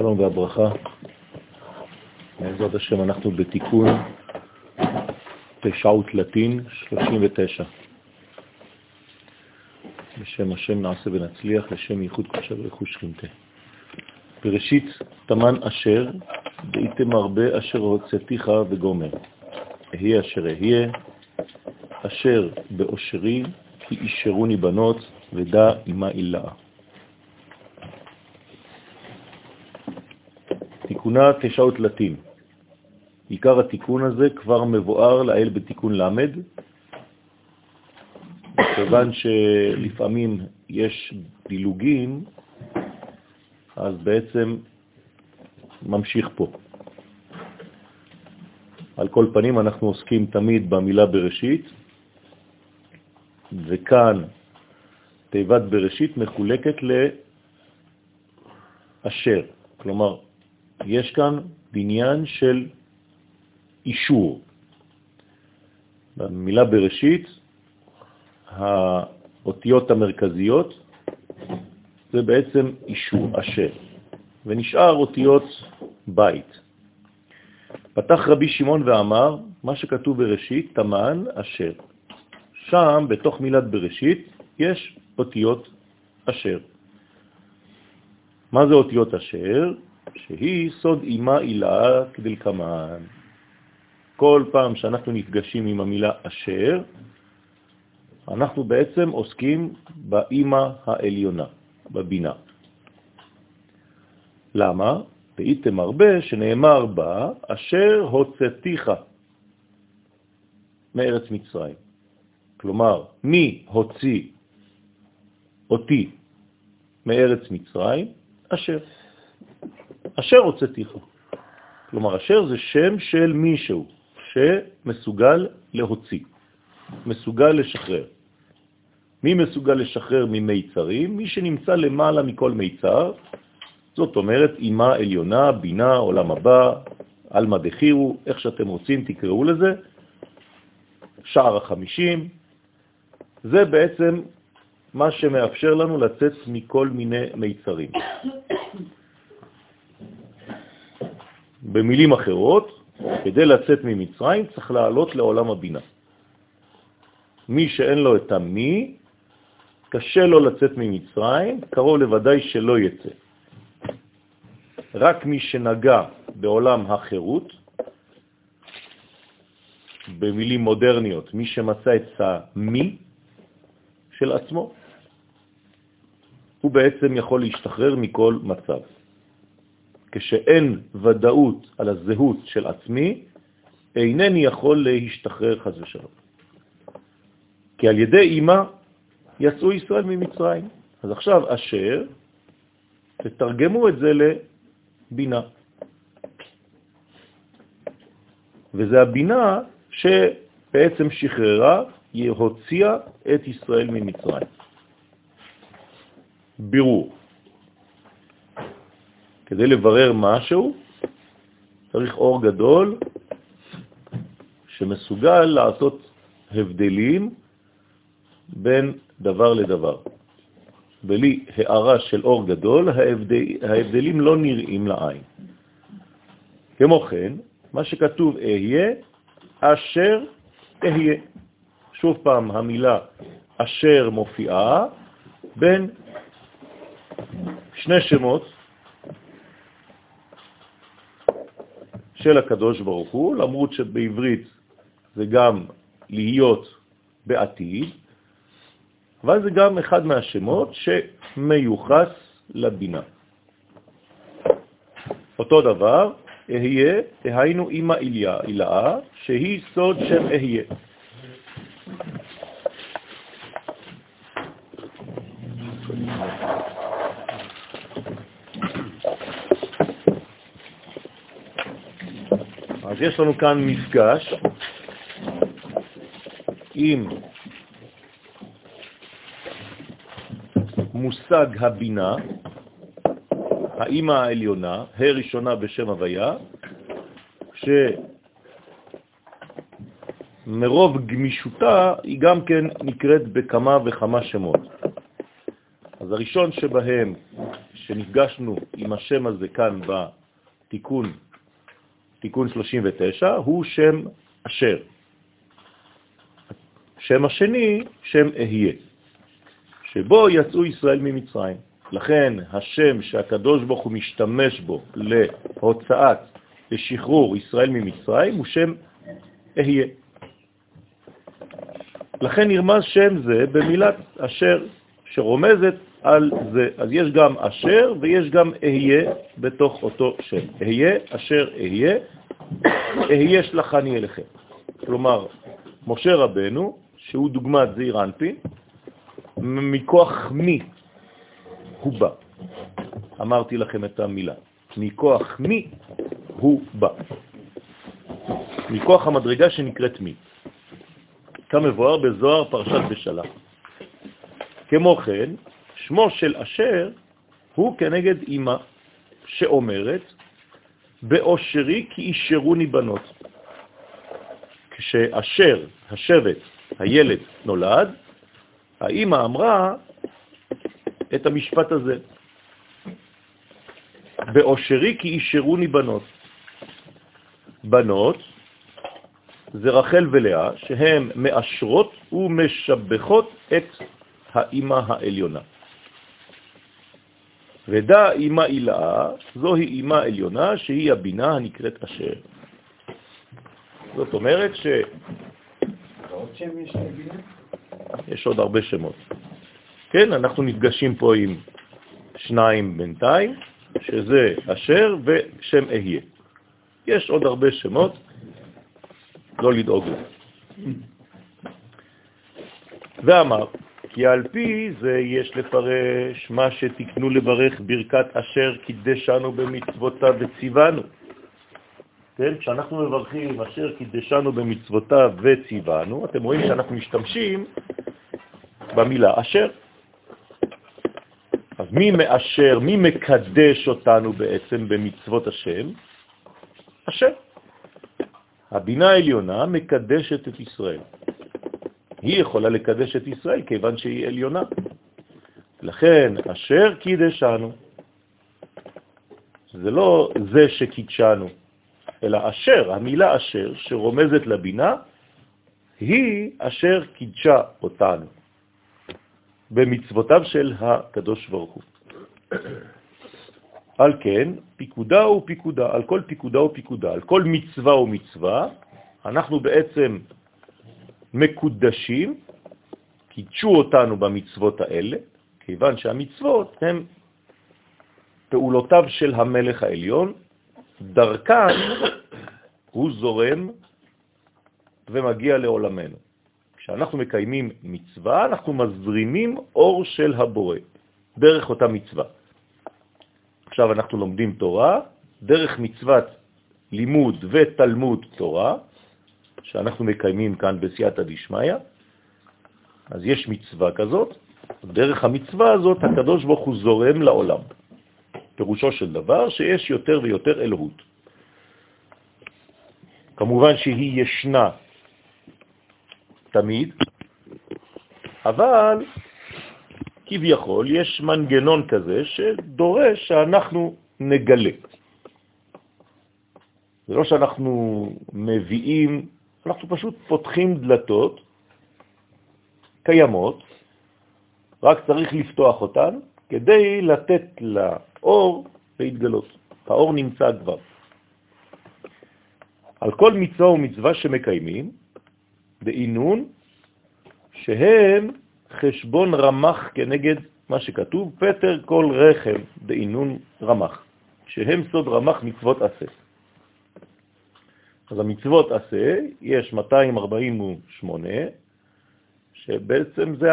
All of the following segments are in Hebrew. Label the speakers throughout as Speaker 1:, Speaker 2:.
Speaker 1: שלום והברכה. בעזרת השם אנחנו בתיקון תשעות לטין 39. בשם השם נעשה ונצליח, לשם ייחוד קושר ורכוש שכינתה. בראשית תמן אשר, דהיתם הרבה אשר הוצאתיך וגומר. אהיה אשר אהיה, אשר באושרי, כי אישרוני בנות, ודע אימה אילאה. תיקונה תשעות לטין. עיקר התיקון הזה כבר מבואר לאל בתיקון למד, כיוון שלפעמים יש דילוגים, אז בעצם ממשיך פה. על כל פנים אנחנו עוסקים תמיד במילה בראשית, וכאן תיבת בראשית מחולקת לאשר, כלומר יש כאן בניין של אישור. במילה בראשית, האותיות המרכזיות זה בעצם אישור, אשר, ונשאר אותיות בית. פתח רבי שמעון ואמר, מה שכתוב בראשית, תמן אשר. שם, בתוך מילת בראשית, יש אותיות אשר. מה זה אותיות אשר? שהיא סוד אימה אילה כדלקמן. כל פעם שאנחנו נפגשים עם המילה אשר, אנחנו בעצם עוסקים באימא העליונה, בבינה. למה? והייתם הרבה שנאמר בה, אשר הוצאתיך מארץ מצרים. כלומר, מי הוציא אותי מארץ מצרים? אשר. אשר הוצאתיך. כלומר, אשר זה שם של מישהו שמסוגל להוציא, מסוגל לשחרר. מי מסוגל לשחרר ממיצרים? מי שנמצא למעלה מכל מיצר, זאת אומרת אימה עליונה, בינה, עולם הבא, אלמה דחירו, איך שאתם רוצים תקראו לזה, שער החמישים, זה בעצם מה שמאפשר לנו לצאת מכל מיני מיצרים. במילים אחרות, כדי לצאת ממצרים צריך לעלות לעולם הבינה. מי שאין לו את המי, קשה לו לצאת ממצרים, קרוב לוודאי שלא יצא. רק מי שנגע בעולם החירות, במילים מודרניות, מי שמצא את המי של עצמו, הוא בעצם יכול להשתחרר מכל מצב. כשאין ודאות על הזהות של עצמי, אינני יכול להשתחרר חז ושלום. כי על ידי אימה יצאו ישראל ממצרים. אז עכשיו אשר, תתרגמו את זה לבינה. וזה הבינה שבעצם שחררה, היא הוציאה את ישראל ממצרים. בירור. כדי לברר משהו צריך אור גדול שמסוגל לעשות הבדלים בין דבר לדבר. בלי הערה של אור גדול, ההבדל, ההבדלים לא נראים לעין. כמו כן, מה שכתוב אהיה, אשר אהיה. שוב פעם, המילה אשר מופיעה בין שני שמות של הקדוש ברוך הוא, למרות שבעברית זה גם להיות בעתיד, אבל זה גם אחד מהשמות שמיוחס לבינה. אותו דבר, אהיה, היינו אמא אילאה, שהיא סוד שם אהיה. אז יש לנו כאן מפגש עם מושג הבינה, האימא העליונה, הראשונה בשם הוויה, שמרוב גמישותה היא גם כן נקראת בכמה וכמה שמות. אז הראשון שבהם, שנפגשנו עם השם הזה כאן בתיקון, תיקון 39, הוא שם אשר. שם השני, שם אהיה, שבו יצאו ישראל ממצרים. לכן השם שהקדוש ברוך הוא משתמש בו להוצאת, לשחרור ישראל ממצרים, הוא שם אהיה. לכן נרמז שם זה במילת אשר, שרומזת על זה. אז יש גם אשר ויש גם אהיה בתוך אותו שם. אהיה, אשר אהיה, אהיה שלחני אליכם. כלומר, משה רבנו, שהוא דוגמת זעיר אנפין, מכוח מי הוא בא. אמרתי לכם את המילה. מכוח מי הוא בא. מכוח המדרגה שנקראת מי. כמבואר בזוהר פרשת בשלה. כמו כן, שמו של אשר הוא כנגד אמא שאומרת, באושרי כי אישרוני בנות. כשאשר, השבט, הילד נולד, האמא אמרה את המשפט הזה, באושרי כי אישרוני בנות. בנות זה רחל ולאה, שהן מאשרות ומשבחות את האימא העליונה. ודע אימא אילאה, זוהי אימא עליונה שהיא הבינה הנקראת אשר. זאת אומרת ש...
Speaker 2: יש
Speaker 1: עוד הרבה שמות. כן, אנחנו נפגשים פה עם שניים בינתיים, שזה אשר ושם אהיה. יש עוד הרבה שמות, לא לדאוג לזה. ואמר, כי על פי זה יש לפרש מה שתקנו לברך ברכת אשר קידשנו במצוותיו וציוונו. כן? כשאנחנו מברכים אשר קידשנו במצוותיו וציוונו, אתם רואים שאנחנו משתמשים במילה אשר. אז מי מאשר, מי מקדש אותנו בעצם במצוות השם? אשר. הבינה העליונה מקדשת את ישראל. היא יכולה לקדש את ישראל כיוון שהיא עליונה. לכן, אשר קידשנו, זה לא זה שקידשנו, אלא אשר, המילה אשר, שרומזת לבינה, היא אשר קידשה אותנו במצוותיו של הקדוש ברוך הוא. על כן, פיקודה הוא פיקודה, על כל פיקודה הוא פיקודה, על כל מצווה הוא מצווה, אנחנו בעצם מקודשים, קידשו אותנו במצוות האלה, כיוון שהמצוות הן פעולותיו של המלך העליון, דרכן הוא זורם ומגיע לעולמנו. כשאנחנו מקיימים מצווה, אנחנו מזרימים אור של הבורא, דרך אותה מצווה. עכשיו אנחנו לומדים תורה, דרך מצוות לימוד ותלמוד תורה, שאנחנו מקיימים כאן בסייעתא דשמיא, אז יש מצווה כזאת, דרך המצווה הזאת הקדוש ברוך הוא זורם לעולם. פירושו של דבר שיש יותר ויותר אלוהות. כמובן שהיא ישנה תמיד, אבל כביכול יש מנגנון כזה שדורש שאנחנו נגלה. זה לא שאנחנו מביאים, אנחנו פשוט פותחים דלתות קיימות, רק צריך לפתוח אותן כדי לתת לאור להתגלות. האור נמצא כבר. על כל מצווה ומצווה שמקיימים, בעינון, שהם חשבון רמח כנגד מה שכתוב, פטר כל רחם בעינון רמח, שהם סוד רמח מצוות עשה. אז המצוות עשה, יש 248, שבעצם זה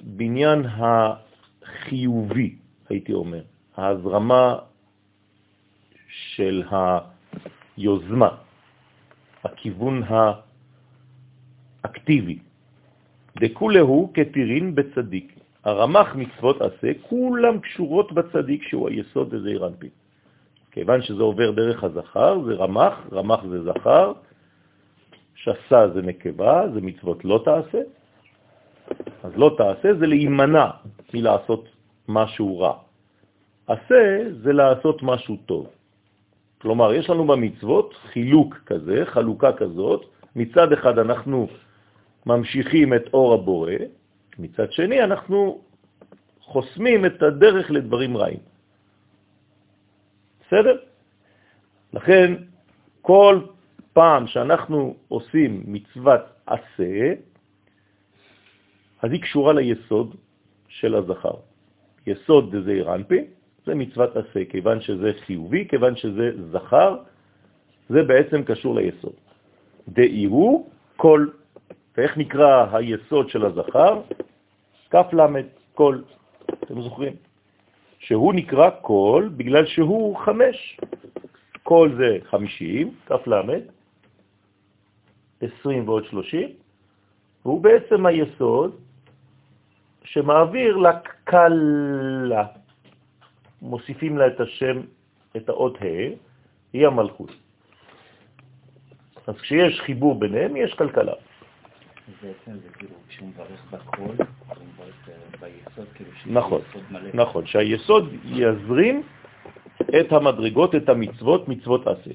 Speaker 1: הבניין החיובי, הייתי אומר, ההזרמה של היוזמה, הכיוון האקטיבי. דכולהו כתירין בצדיק. הרמח מצוות עשה, כולם קשורות בצדיק שהוא היסוד בזעיר אנפין. כיוון שזה עובר דרך הזכר, זה רמח, רמח זה זכר, שסה זה נקבה, זה מצוות לא תעשה. אז לא תעשה זה להימנע מלעשות משהו רע. עשה זה לעשות משהו טוב. כלומר, יש לנו במצוות חילוק כזה, חלוקה כזאת. מצד אחד אנחנו ממשיכים את אור הבורא, מצד שני אנחנו חוסמים את הדרך לדברים רעים. בסדר? לכן, כל פעם שאנחנו עושים מצוות עשה, אז היא קשורה ליסוד של הזכר. יסוד זה אירנפי, זה מצוות עשה, כיוון שזה חיובי, כיוון שזה זכר, זה בעצם קשור ליסוד. דאיהו כל, ואיך נקרא היסוד של הזכר? כף למד, כל, אתם זוכרים? שהוא נקרא כל בגלל שהוא חמש. כל זה חמישים, כף למד, עשרים ועוד שלושים, והוא בעצם היסוד שמעביר לקלה. מוסיפים לה את השם, את האות ה', היא המלכות. אז כשיש חיבור ביניהם, יש כלכלה.
Speaker 2: בעצם זה כאילו, כשהוא מברך בכל, הוא מברך אה, ביסוד, כאילו
Speaker 1: נכון, נכון, שהיסוד יזרים את המדרגות, את המצוות, מצוות עשה.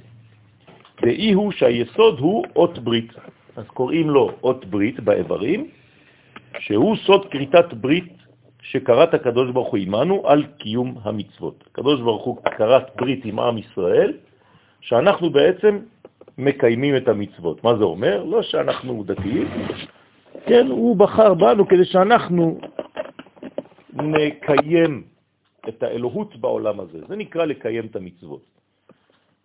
Speaker 1: ואי הוא שהיסוד הוא אות ברית. אז קוראים לו אות ברית באיברים, שהוא סוד קריטת ברית שקראת הקדוש ברוך הוא עמנו על קיום המצוות. הקדוש ברוך הוא קראת ברית עם עם ישראל, שאנחנו בעצם מקיימים את המצוות. מה זה אומר? לא שאנחנו דתיים, כן, הוא בחר בנו כדי שאנחנו נקיים את האלוהות בעולם הזה. זה נקרא לקיים את המצוות.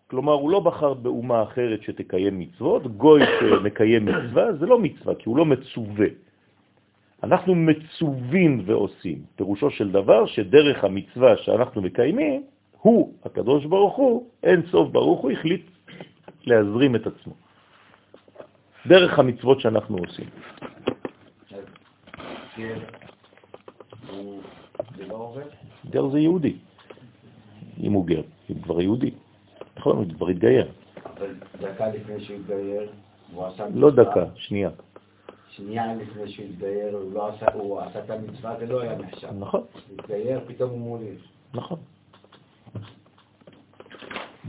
Speaker 1: כלומר, הוא לא בחר באומה אחרת שתקיים מצוות, גוי שמקיים מצווה זה לא מצווה, כי הוא לא מצווה. אנחנו מצווים ועושים. פירושו של דבר שדרך המצווה שאנחנו מקיימים, הוא, הקדוש ברוך הוא, אין סוף ברוך הוא, החליט להזרים את עצמו. דרך המצוות שאנחנו עושים. גר זה יהודי. אם הוא גר, הוא כבר יהודי. נכון, הוא כבר התגייר.
Speaker 2: אבל דקה לפני שהוא התגייר, הוא עשה...
Speaker 1: לא דקה, שנייה.
Speaker 2: שנייה לפני שהוא התגייר, הוא, לא עשה, הוא עשה את המצווה, זה לא היה נחשב.
Speaker 1: נכון.
Speaker 2: התגייר, פתאום הוא מוליד.
Speaker 1: נכון.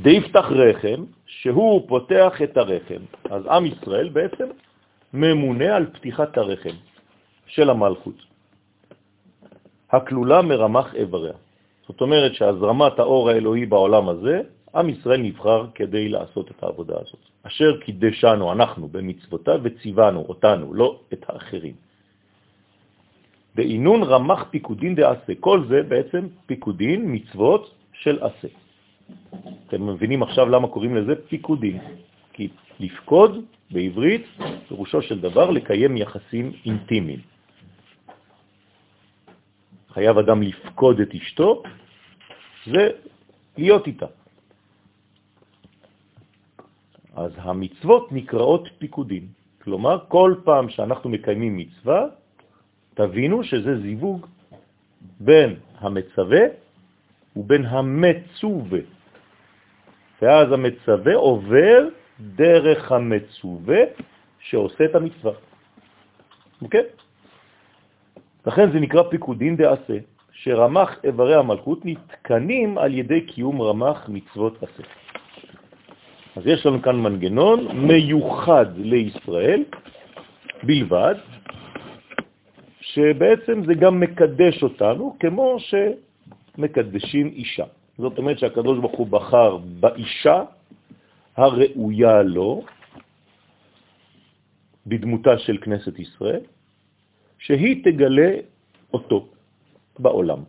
Speaker 1: דיפתח רחם, שהוא פותח את הרחם. אז עם ישראל בעצם ממונה על פתיחת הרחם של המלכות. הכלולה מרמח איבריה. זאת אומרת שהזרמת האור האלוהי בעולם הזה, עם ישראל נבחר כדי לעשות את העבודה הזאת. אשר קידשנו אנחנו במצוותיו וציוונו אותנו, לא את האחרים. בעינון רמח פיקודין דעשה. כל זה בעצם פיקודין, מצוות של עשה. אתם מבינים עכשיו למה קוראים לזה פיקודין. כי לפקוד בעברית פירושו של דבר לקיים יחסים אינטימיים. חייב אדם לפקוד את אשתו, זה להיות איתה. אז המצוות נקראות פיקודים. כלומר, כל פעם שאנחנו מקיימים מצווה, תבינו שזה זיווג בין המצווה ובין המצווה. ואז המצווה עובר דרך המצווה שעושה את המצווה. אוקיי? לכן זה נקרא פיקודין דעשה, שרמח איברי המלכות נתקנים על ידי קיום רמח מצוות עשה. אז יש לנו כאן מנגנון מיוחד לישראל בלבד, שבעצם זה גם מקדש אותנו כמו שמקדשים אישה. זאת אומרת שהקדוש ברוך הוא בחר באישה הראויה לו, בדמותה של כנסת ישראל, שהיא תגלה אותו בעולם.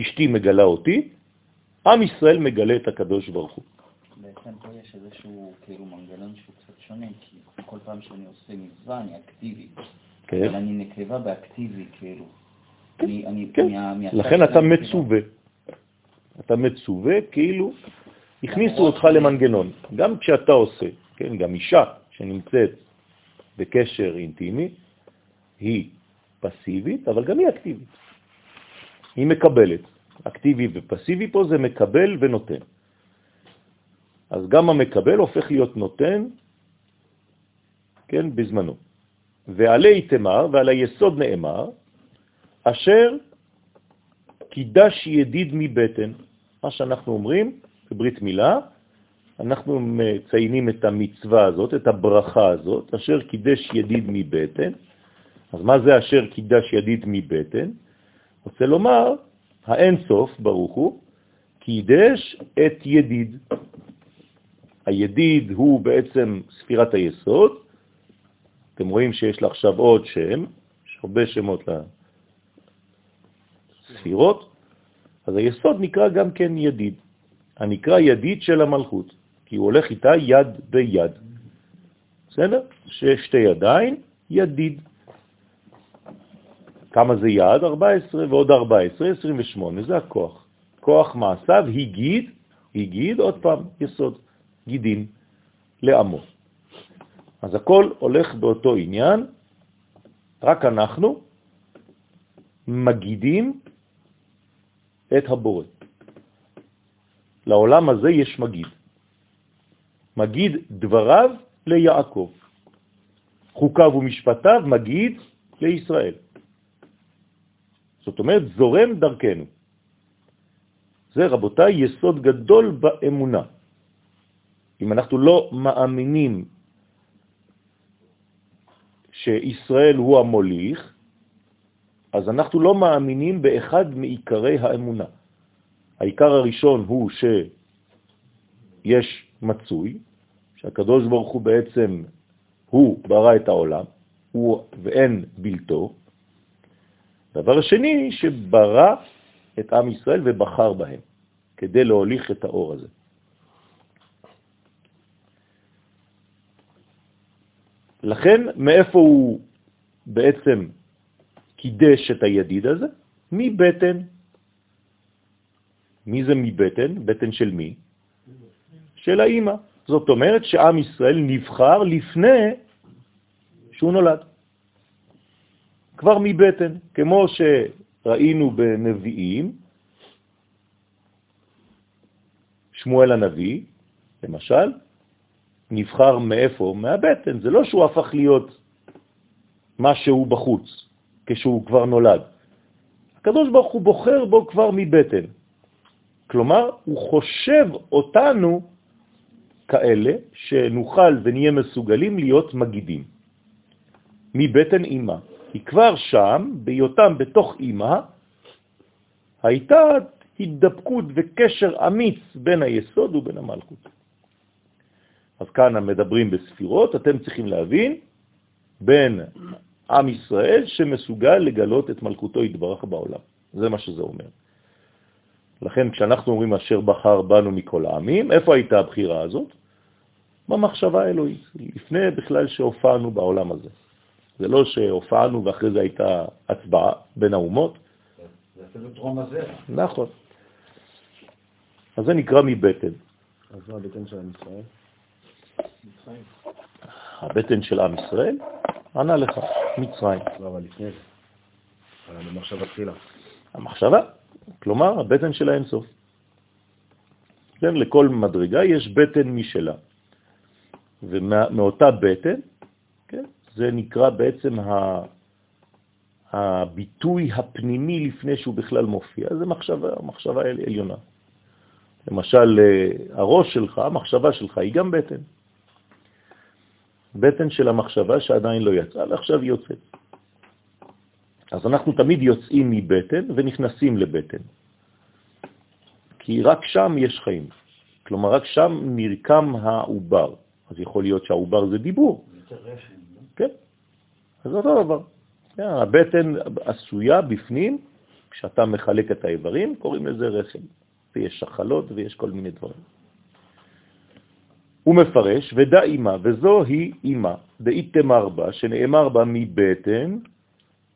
Speaker 1: אשתי מגלה אותי, עם ישראל מגלה את הקדוש ברוך הוא.
Speaker 2: בעצם פה יש איזשהו כאילו מנגנון שהוא קצת שונה, כי כל פעם שאני עושה מצווה אני אקטיבי. כן. אבל אני נקבה באקטיבי, כאילו.
Speaker 1: כן, אני, אני, כן. לכן אתה מצווה. אתה מצווה כאילו הכניסו אותך למנגנון. גם כשאתה עושה, כן, גם אישה שנמצאת בקשר אינטימי, היא פסיבית, אבל גם היא אקטיבית. היא מקבלת. אקטיבי ופסיבי פה זה מקבל ונותן. אז גם המקבל הופך להיות נותן, כן, בזמנו. ועלי תמר ועל היסוד נאמר, אשר קידש ידיד מבטן. מה שאנחנו אומרים בברית מילה, אנחנו מציינים את המצווה הזאת, את הברכה הזאת, אשר קידש ידיד מבטן. אז מה זה אשר קידש ידיד מבטן? רוצה לומר, האין סוף, ברוך הוא, קידש את ידיד. הידיד הוא בעצם ספירת היסוד. אתם רואים שיש לה עכשיו עוד שם, יש הרבה שמות לספירות, אז היסוד נקרא גם כן ידיד. הנקרא ידיד של המלכות, כי הוא הולך איתה יד ביד. בסדר? ששתי ידיים, ידיד. כמה זה יד? 14 ועוד 14, 28, זה הכוח. כוח מעשיו הגיד, הגיד, עוד פעם, יסוד, גידין, לעמו. אז הכל הולך באותו עניין, רק אנחנו מגידים את הבורא. לעולם הזה יש מגיד. מגיד דבריו ליעקב. חוקיו ומשפטיו מגיד לישראל. זאת אומרת, זורם דרכנו. זה, רבותיי, יסוד גדול באמונה. אם אנחנו לא מאמינים שישראל הוא המוליך, אז אנחנו לא מאמינים באחד מעיקרי האמונה. העיקר הראשון הוא שיש מצוי, שהקדוש ברוך הוא בעצם, הוא ברא את העולם, הוא ואין בלתו. דבר השני, שברא את עם ישראל ובחר בהם, כדי להוליך את האור הזה. לכן, מאיפה הוא בעצם קידש את הידיד הזה? מבטן. מי זה מבטן? בטן של מי? של האימא. זאת אומרת שעם ישראל נבחר לפני שהוא נולד. כבר מבטן, כמו שראינו בנביאים, שמואל הנביא, למשל, נבחר מאיפה? מהבטן. זה לא שהוא הפך להיות מה שהוא בחוץ, כשהוא כבר נולד. הקדוש ברוך הוא בוחר בו כבר מבטן. כלומר, הוא חושב אותנו כאלה שנוכל ונהיה מסוגלים להיות מגידים. מבטן אימא. כי כבר שם, בהיותם בתוך אימא, הייתה התדבקות וקשר אמיץ בין היסוד ובין המלכות. אז כאן מדברים בספירות, אתם צריכים להבין, בין עם ישראל שמסוגל לגלות את מלכותו יתברך בעולם. זה מה שזה אומר. לכן כשאנחנו אומרים אשר בחר בנו מכל העמים, איפה הייתה הבחירה הזאת? במחשבה האלוהית, לפני בכלל שהופענו בעולם הזה. זה לא שהופענו ואחרי זה הייתה הצבעה בין האומות.
Speaker 2: זה אפילו טרום הזרע.
Speaker 1: נכון. אז זה נקרא מבטן.
Speaker 3: אז מה הבטן של עם ישראל?
Speaker 1: הבטן של עם ישראל? ענה לך, מצרים.
Speaker 3: לא, אבל לפני זה. על המחשבה תחילה.
Speaker 1: המחשבה, כלומר, הבטן של האינסוף. כן, לכל מדרגה יש בטן משלה. ומאותה בטן, כן, זה נקרא בעצם ה... הביטוי הפנימי לפני שהוא בכלל מופיע, זה מחשבה, מחשבה עליונה. למשל, הראש שלך, המחשבה שלך היא גם בטן. בטן של המחשבה שעדיין לא יצאה, ועכשיו יוצאת. אז אנחנו תמיד יוצאים מבטן ונכנסים לבטן. כי רק שם יש חיים. כלומר, רק שם נרקם העובר. אז יכול להיות שהעובר זה דיבור. כן. אז אותו דבר. כן, הבטן עשויה בפנים, כשאתה מחלק את האיברים, קוראים לזה רחם. ויש שחלות ויש כל מיני דברים. הוא מפרש, ודא אימה, וזו היא אימה, דאיתמר בה, שנאמר בה מבטן,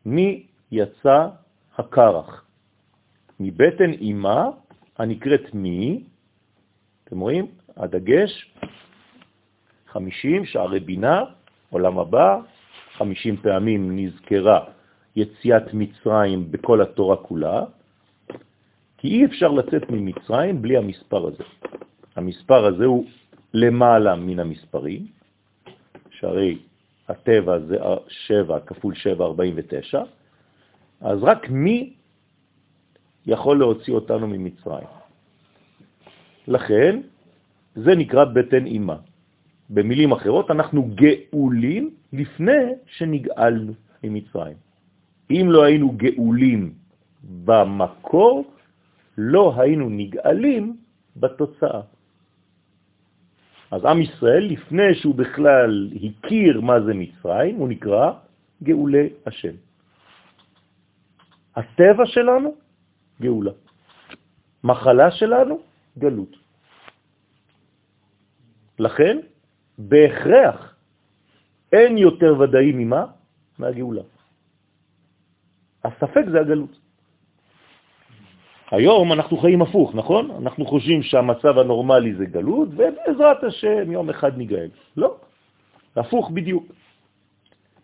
Speaker 1: מי יצא הקרח. מבטן אימה, הנקראת מי, אתם רואים? הדגש, 50 שערי בינה, עולם הבא, 50 פעמים נזכרה יציאת מצרים בכל התורה כולה, כי אי אפשר לצאת ממצרים בלי המספר הזה. המספר הזה הוא למעלה מן המספרים, שהרי הטבע זה 7 כפול 7, 49, אז רק מי יכול להוציא אותנו ממצרים. לכן, זה נקרא בטן אימה. במילים אחרות, אנחנו גאולים לפני שנגאלנו ממצרים. אם לא היינו גאולים במקור, לא היינו נגאלים בתוצאה. אז עם ישראל, לפני שהוא בכלל הכיר מה זה מצרים, הוא נקרא גאולי השם. הטבע שלנו, גאולה. מחלה שלנו, גלות. לכן, בהכרח, אין יותר ודאי ממה? מהגאולה. הספק זה הגלות. היום אנחנו חיים הפוך, נכון? אנחנו חושבים שהמצב הנורמלי זה גלות, ובעזרת השם יום אחד נגאל. לא, הפוך בדיוק.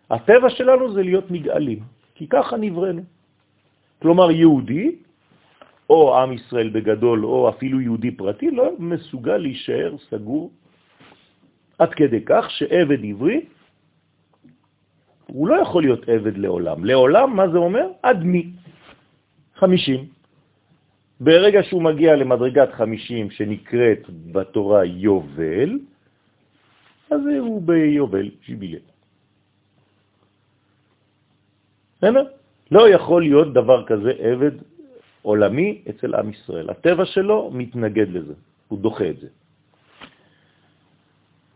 Speaker 1: הטבע שלנו זה להיות נגאלים, כי ככה נבראנו. כלומר, יהודי, או עם ישראל בגדול, או אפילו יהודי פרטי, לא מסוגל להישאר סגור עד כדי כך שעבד עברי, הוא לא יכול להיות עבד לעולם. לעולם, מה זה אומר? עד מי? חמישים. ברגע שהוא מגיע למדרגת חמישים שנקראת בתורה יובל, אז הוא ביובל, שיבילה. בסדר? לא יכול להיות דבר כזה עבד עולמי אצל עם ישראל. הטבע שלו מתנגד לזה, הוא דוחה את זה.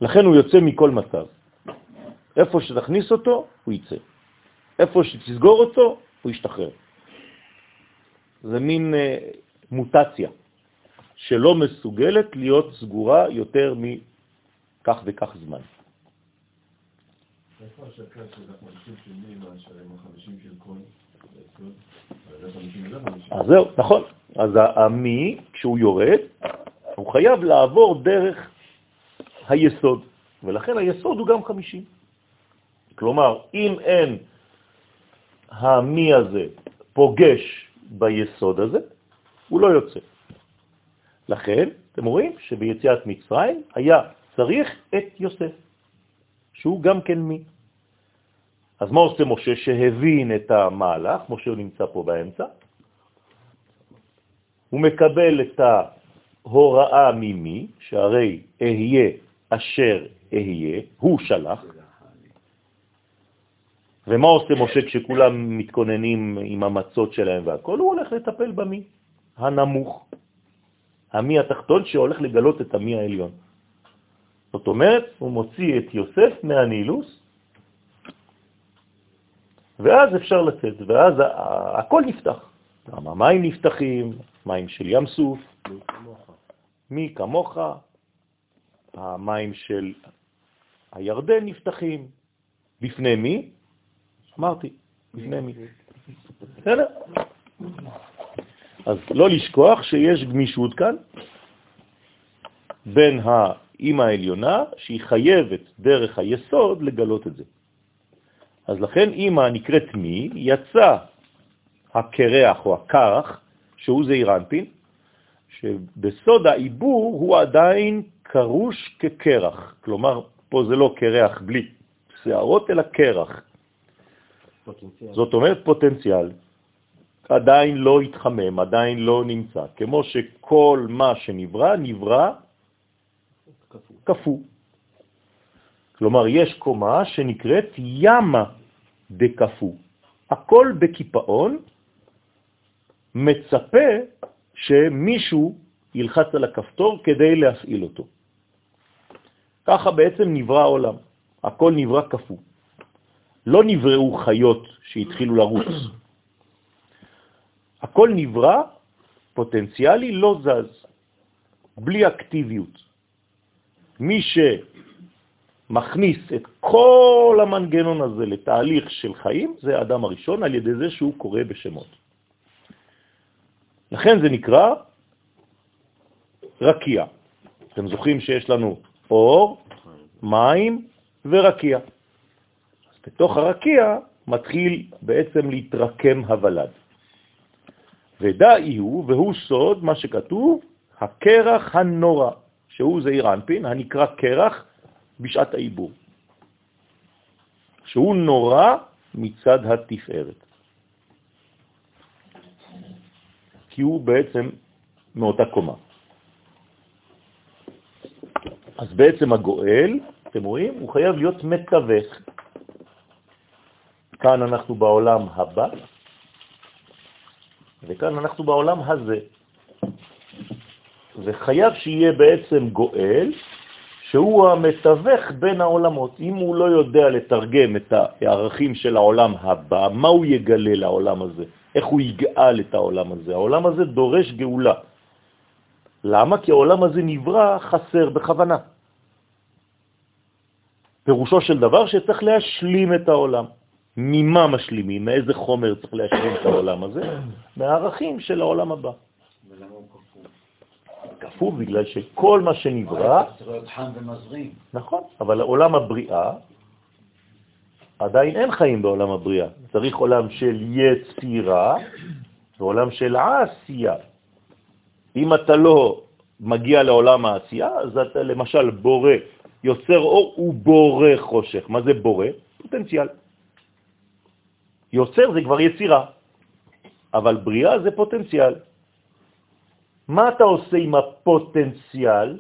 Speaker 1: לכן הוא יוצא מכל מצב. איפה שתכניס אותו, הוא יצא. איפה שתסגור אותו, הוא ישתחרר. זה מין אה, מוטציה שלא מסוגלת להיות סגורה יותר מכך וכך זמן. איפה השקה של החמישים של מי מאשר עם החמישים של כל? אז זהו, נכון. אז המי, כשהוא יורד, הוא חייב לעבור דרך היסוד, ולכן היסוד הוא גם חמישים. כלומר, אם אין המי הזה פוגש ביסוד הזה, הוא לא יוצא. לכן, אתם רואים שביציאת מצרים היה צריך את יוסף, שהוא גם כן מי. אז מה עושה משה שהבין את המהלך? משה נמצא פה באמצע. הוא מקבל את ההוראה ממי, שהרי אהיה אשר אהיה, הוא שלח. ומה עושה משה כשכולם מתכוננים עם המצות שלהם והכל? הוא הולך לטפל במי הנמוך, המי התחתון שהולך לגלות את המי העליון. זאת אומרת, הוא מוציא את יוסף מהנילוס ואז אפשר לצאת, ואז הכל נפתח. גם המים נפתחים, מים של ים סוף, מי כמוך, המים של הירדן נפתחים. בפני מי? אמרתי, בפני מי. בסדר? אז לא לשכוח שיש גמישות כאן בין האימא העליונה, שהיא חייבת דרך היסוד לגלות את זה. אז לכן אמא נקראת מי, יצא הקרח או הקרח, שהוא זעיר אנפין, שבסוד העיבור הוא עדיין קרוש כקרח. כלומר, פה זה לא קרח בלי שערות, אלא קרח. פוטנציאל. זאת אומרת פוטנציאל. עדיין לא התחמם, עדיין לא נמצא. כמו שכל מה שנברא, נברא כפו. כלומר, יש קומה שנקראת ימה דקפו. הכל בקיפאון, מצפה שמישהו ילחץ על הכפתור כדי להפעיל אותו. ככה בעצם נברא העולם, הכל נברא כפו. לא נבראו חיות שהתחילו לרוץ. הכל נברא פוטנציאלי, לא זז, בלי אקטיביות. מי שמכניס את כל המנגנון הזה לתהליך של חיים, זה האדם הראשון, על ידי זה שהוא קורא בשמות. לכן זה נקרא רקיע. אתם זוכרים שיש לנו אור, מים ורקיע. אז בתוך הרקיע מתחיל בעצם להתרקם הוולד. ודאי הוא, והוא סוד מה שכתוב, הקרח הנורא, שהוא זעיר אנפין, הנקרא קרח בשעת העיבור, שהוא נורא מצד התפארת. כי הוא בעצם מאותה קומה. אז בעצם הגואל, אתם רואים, הוא חייב להיות מתווך. כאן אנחנו בעולם הבא, וכאן אנחנו בעולם הזה. וחייב שיהיה בעצם גואל, שהוא המתווך בין העולמות. אם הוא לא יודע לתרגם את הערכים של העולם הבא, מה הוא יגלה לעולם הזה? איך הוא יגאל את העולם הזה? העולם הזה דורש גאולה. למה? כי העולם הזה נברא חסר בכוונה. פירושו של דבר שצריך להשלים את העולם. ממה משלימים? מאיזה חומר צריך להשלים את העולם הזה? מהערכים של העולם הבא. ולמה הוא כפוף? כפוף בגלל שכל מה שנברא...
Speaker 2: צריך להיות חם ומזרים.
Speaker 1: נכון, אבל עולם הבריאה, עדיין אין חיים בעולם הבריאה. צריך עולם של יצירה ועולם של עשייה. אם אתה לא מגיע לעולם העשייה, אז אתה למשל בורא, יוצר אור ובורא חושך. מה זה בורא? פוטנציאל. יוצר זה כבר יצירה, אבל בריאה זה פוטנציאל. מה אתה עושה עם הפוטנציאל?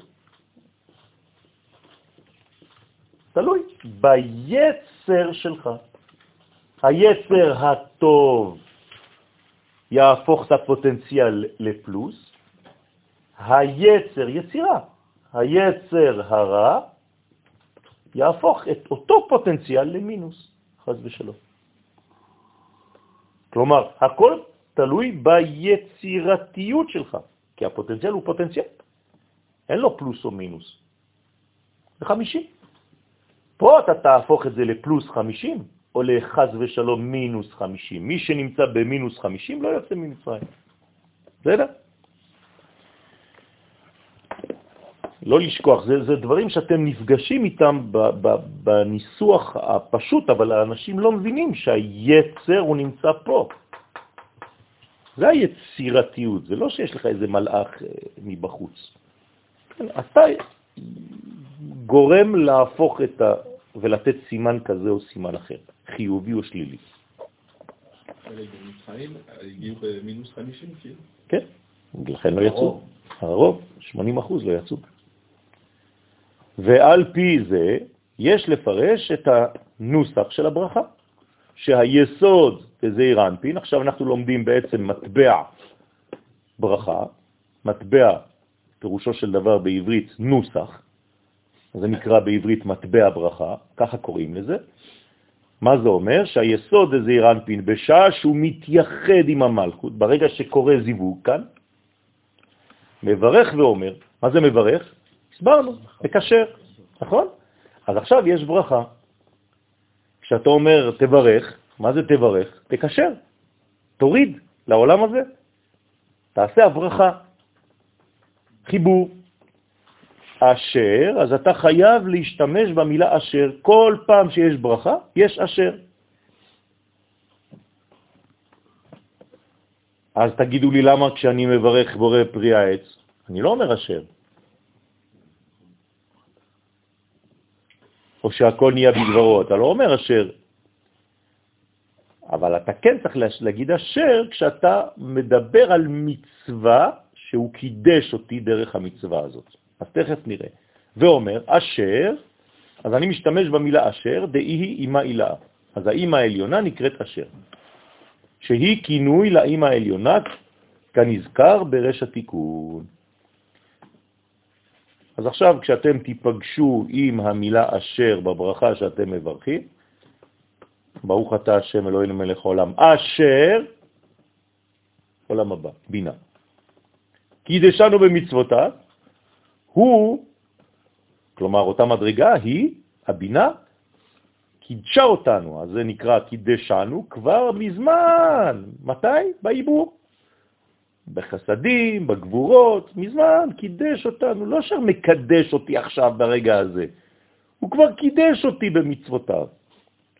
Speaker 1: תלוי ביצר שלך. היצר הטוב יהפוך את הפוטנציאל לפלוס, היצר, יצירה, היצר הרע יהפוך את אותו פוטנציאל למינוס, חז ושלום. כלומר, הכל תלוי ביצירתיות שלך, כי הפוטנציאל הוא פוטנציאל. אין לו פלוס או מינוס. זה 50. פה אתה תהפוך את זה לפלוס 50, או לחז ושלום מינוס 50. מי שנמצא במינוס 50 לא יוצא ממצרים. בסדר? לא לשכוח, זה, זה דברים שאתם נפגשים איתם ב, ב, בניסוח הפשוט, אבל האנשים לא מבינים שהיצר הוא נמצא פה. זה היצירתיות, זה לא שיש לך איזה מלאך אה, מבחוץ. כן, אתה גורם להפוך את ה... ולתת סימן כזה או סימן אחר, חיובי או שלילי.
Speaker 4: הגיעו במינוס 50 כאילו?
Speaker 1: כן, לכן לא יצאו. הרוב, 80 אחוז לא יצאו. ועל פי זה יש לפרש את הנוסח של הברכה, שהיסוד זה אנפין, עכשיו אנחנו לומדים בעצם מטבע ברכה, מטבע פירושו של דבר בעברית נוסח, זה נקרא בעברית מטבע ברכה, ככה קוראים לזה. מה זה אומר? שהיסוד זה זעיר אנפין בשעה שהוא מתייחד עם המלכות, ברגע שקורה זיווג כאן, מברך ואומר, מה זה מברך? הסברנו, מקשר, נכון? אז עכשיו יש ברכה. כשאתה אומר תברך, מה זה תברך? תקשר, תוריד לעולם הזה, תעשה הברכה, חיבור. אשר, אז אתה חייב להשתמש במילה אשר. כל פעם שיש ברכה, יש אשר. אז תגידו לי למה כשאני מברך בורא פרי העץ, אני לא אומר אשר. או שהכל נהיה בדברו, אתה לא אומר אשר. אבל אתה כן צריך להגיד אשר כשאתה מדבר על מצווה שהוא קידש אותי דרך המצווה הזאת. אז תכף נראה. ואומר, אשר, אז אני משתמש במילה אשר, דאי היא אימא אילאה. אז האימא העליונה נקראת אשר, שהיא כינוי לאימא העליונה כנזכר ברש התיקון. אז עכשיו כשאתם תיפגשו עם המילה אשר בברכה שאתם מברכים, ברוך אתה השם אלוהינו מלך העולם, אשר, עולם הבא, בינה. קידשנו במצוותיו, הוא, כלומר אותה מדרגה היא, הבינה, קידשה אותנו, אז זה נקרא קידשנו כבר מזמן. מתי? בעיבור. בחסדים, בגבורות, מזמן קידש אותנו, לא שר מקדש אותי עכשיו ברגע הזה, הוא כבר קידש אותי במצוותיו.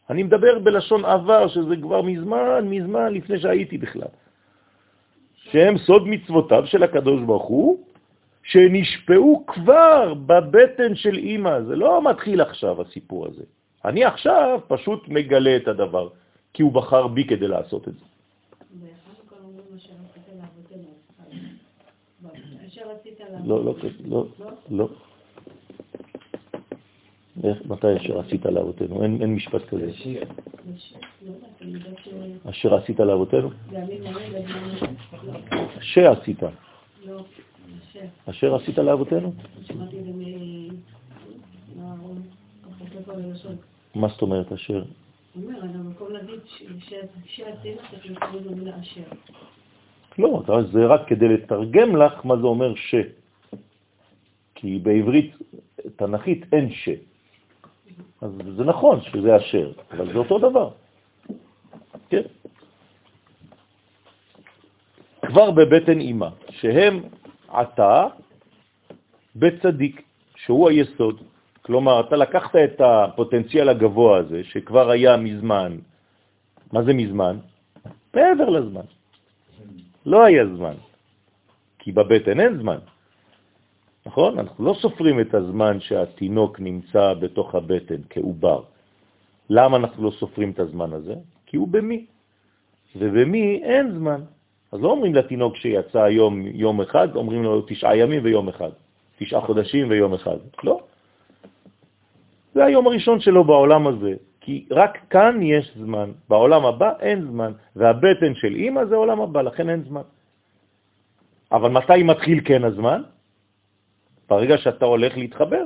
Speaker 1: אני מדבר בלשון עבר, שזה כבר מזמן, מזמן, לפני שהייתי בכלל. שהם סוד מצוותיו של הקדוש ברוך הוא, שנשפעו כבר בבטן של אימא. זה לא מתחיל עכשיו, הסיפור הזה. אני עכשיו פשוט מגלה את הדבר, כי הוא בחר בי כדי לעשות את זה. לא, לא, לא, לא. מתי אשר עשית לאבותינו? אין משפט כזה. אשר עשית לאבותינו? שעשית. אשר עשית לאבותינו? מה זאת אומרת אשר? לא, זה רק כדי לתרגם לך מה זה אומר ש. כי בעברית תנכית אין ש. אז זה נכון שזה אשר, אבל זה אותו דבר. כן. כבר בבטן אימא, שהם עתה בצדיק, שהוא היסוד. כלומר, אתה לקחת את הפוטנציאל הגבוה הזה, שכבר היה מזמן. מה זה מזמן? מעבר לזמן. לא היה זמן, כי בבטן אין זמן. נכון? אנחנו לא סופרים את הזמן שהתינוק נמצא בתוך הבטן כעובר. למה אנחנו לא סופרים את הזמן הזה? כי הוא במי, ובמי אין זמן. אז לא אומרים לתינוק שיצא היום יום אחד, אומרים לו תשעה ימים ויום אחד, תשעה חודשים ויום אחד. לא. זה היום הראשון שלו בעולם הזה, כי רק כאן יש זמן, בעולם הבא אין זמן, והבטן של אימא זה עולם הבא, לכן אין זמן. אבל מתי מתחיל כן הזמן? ברגע שאתה הולך להתחבר,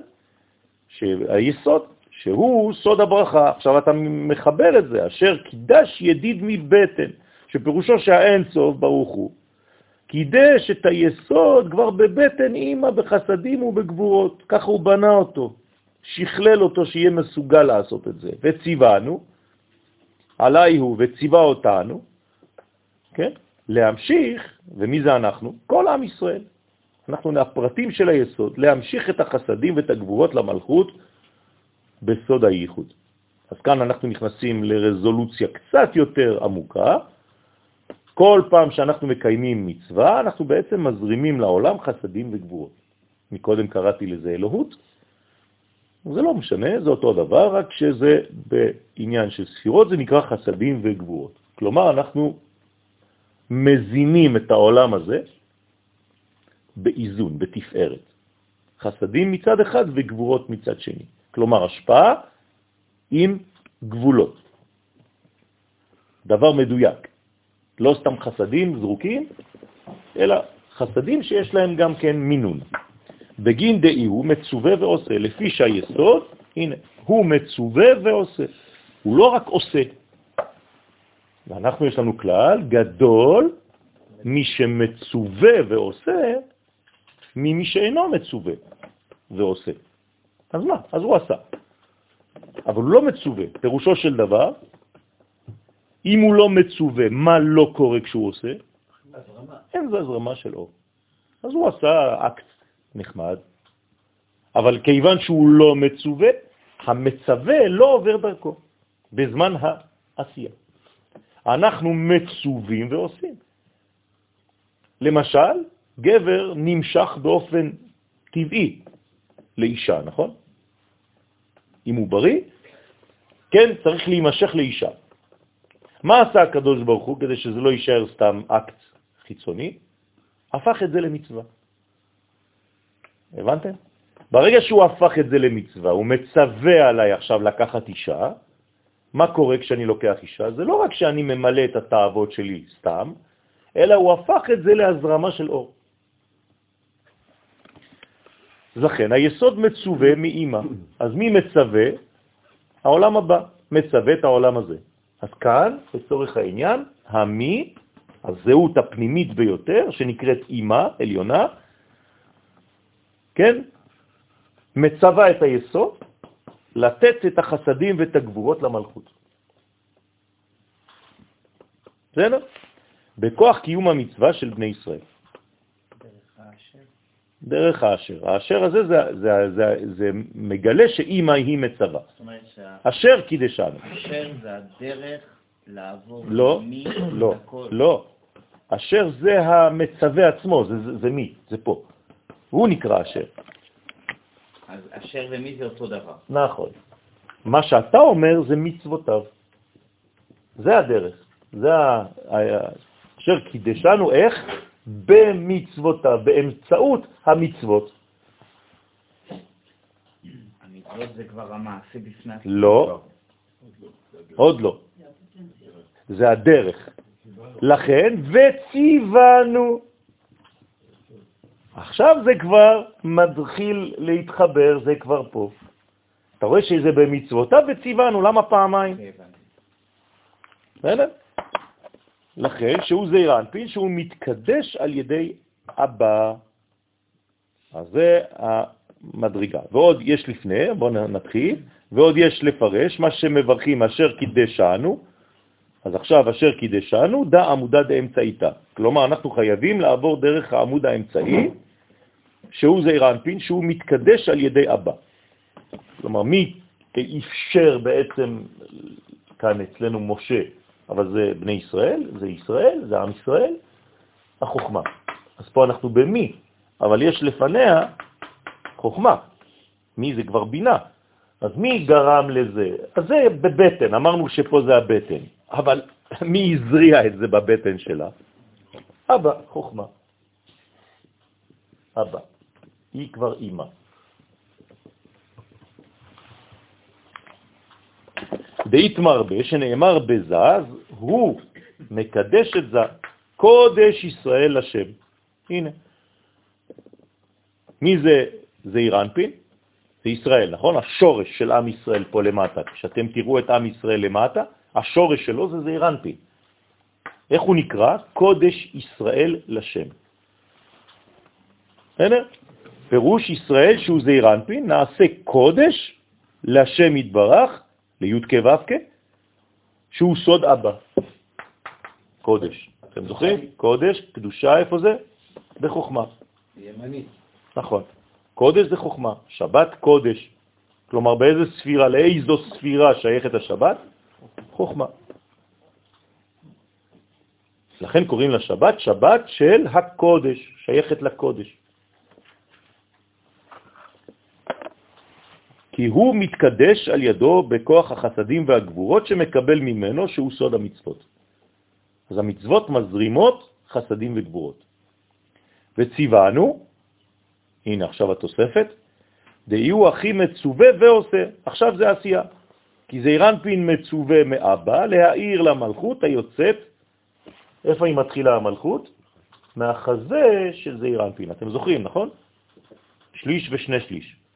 Speaker 1: שהיסוד, שהוא סוד הברכה, עכשיו אתה מחבר את זה, אשר קידש ידיד מבטן, שפירושו שהאין סוף ברוך הוא, קידש את היסוד כבר בבטן אימא בחסדים ובגבורות, ככה הוא בנה אותו, שכלל אותו שיהיה מסוגל לעשות את זה, וציוונו, עליי הוא וציווה אותנו, כן? להמשיך, ומי זה אנחנו? כל עם ישראל. אנחנו הפרטים של היסוד, להמשיך את החסדים ואת הגבורות למלכות בסוד הייחוד. אז כאן אנחנו נכנסים לרזולוציה קצת יותר עמוקה. כל פעם שאנחנו מקיימים מצווה, אנחנו בעצם מזרימים לעולם חסדים וגבורות. מקודם קראתי לזה אלוהות, זה לא משנה, זה אותו דבר, רק שזה בעניין של ספירות, זה נקרא חסדים וגבורות. כלומר, אנחנו מזינים את העולם הזה באיזון, בתפארת. חסדים מצד אחד וגבורות מצד שני. כלומר, השפעה עם גבולות. דבר מדויק. לא סתם חסדים זרוקים, אלא חסדים שיש להם גם כן מינון. בגין דאי הוא מצווה ועושה, לפי שהיסוד, הנה, הוא מצווה ועושה. הוא לא רק עושה. ואנחנו יש לנו כלל גדול, מי שמצווה ועושה, ממי שאינו מצווה ועושה. אז מה? אז הוא עשה. אבל הוא לא מצווה. פירושו של דבר, אם הוא לא מצווה, מה לא קורה כשהוא עושה? אין זה הזרמה של אור. אז הוא עשה אקט נחמד, אבל כיוון שהוא לא מצווה, המצווה לא עובר דרכו בזמן העשייה. אנחנו מצווים ועושים. למשל, גבר נמשך באופן טבעי לאישה, נכון? אם הוא בריא, כן, צריך להימשך לאישה. מה עשה הקדוש ברוך הוא כדי שזה לא יישאר סתם אקט חיצוני? הפך את זה למצווה. הבנתם? ברגע שהוא הפך את זה למצווה, הוא מצווה עליי עכשיו לקחת אישה, מה קורה כשאני לוקח אישה? זה לא רק שאני ממלא את התאוות שלי סתם, אלא הוא הפך את זה להזרמה של אור. לכן היסוד מצווה מאימא. אז מי מצווה? העולם הבא מצווה את העולם הזה. אז כאן, לצורך העניין, המי, הזהות הפנימית ביותר, שנקראת אימא עליונה, כן, מצווה את היסוד לתת את החסדים ואת הגבורות למלכות. בסדר? בכוח קיום המצווה של בני ישראל. דרך האשר. האשר הזה זה, זה, זה, זה מגלה שאימא היא מצווה. זאת אומרת שה... אשר קידשנו.
Speaker 2: אשר זה הדרך לעבור
Speaker 1: לא,
Speaker 2: מי
Speaker 1: לא, לכל... לא. אשר זה המצווה עצמו, זה, זה, זה מי, זה פה. הוא נקרא אשר.
Speaker 2: אז אשר ומי זה אותו דבר.
Speaker 1: נכון. מה שאתה אומר זה מצוותיו. זה הדרך. זה ה... אשר קידשנו איך? במצוותיו, באמצעות המצוות.
Speaker 2: המצוות זה כבר המעשה בפני עצמו.
Speaker 1: לא, עוד לא. זה הדרך. לכן, וציוונו. עכשיו זה כבר מתחיל להתחבר, זה כבר פה. אתה רואה שזה במצוותיו וציוונו, למה פעמיים? בסדר? לכן, שהוא זעיר אנפין, שהוא מתקדש על ידי אבא. אז זה המדרגה. ועוד יש לפני, בואו נתחיל, ועוד יש לפרש, מה שמברכים אשר קידשנו, אז עכשיו אשר קידשנו, דא עמודה דאמצעיתה. כלומר, אנחנו חייבים לעבור דרך העמוד האמצעי, שהוא זעיר אנפין, שהוא מתקדש על ידי אבא. כלומר, מי אפשר בעצם, כאן אצלנו משה, אבל זה בני ישראל, זה ישראל, זה עם ישראל, החוכמה. אז פה אנחנו במי, אבל יש לפניה חוכמה. מי זה כבר בינה. אז מי גרם לזה? אז זה בבטן, אמרנו שפה זה הבטן, אבל מי הזריע את זה בבטן שלה? אבא, חוכמה. אבא. היא כבר אימא. דאית מרבה, שנאמר בזז, הוא מקדש את זה, קודש ישראל לשם. הנה. מי זה זעיר אנפין? זה ישראל, נכון? השורש של עם ישראל פה למטה. כשאתם תראו את עם ישראל למטה, השורש שלו זה זעיר. איך הוא נקרא? קודש ישראל לשם. בסדר? פירוש ישראל שהוא זעיר נעשה קודש לשם יתברך, לי' כ' ו' כ', שהוא סוד אבא. קודש. אתם זוכרים? קודש, קדושה, איפה זה? בחוכמה.
Speaker 3: ימנית.
Speaker 1: נכון. קודש זה חוכמה, שבת קודש. כלומר, באיזה ספירה, לאיזו ספירה שייכת השבת? חוכמה. לכן קוראים לשבת שבת של הקודש, שייכת לקודש. כי הוא מתקדש על ידו בכוח החסדים והגבורות שמקבל ממנו, שהוא סוד המצוות. אז המצוות מזרימות חסדים וגבורות. וציוונו, הנה עכשיו התוספת, דהיו הכי מצווה ועושה. עכשיו זה עשייה. כי זה אירנפין מצווה מאבא להעיר למלכות היוצאת, איפה היא מתחילה המלכות? מהחזה של זה אירנפין. אתם זוכרים, נכון? שליש ושני שליש.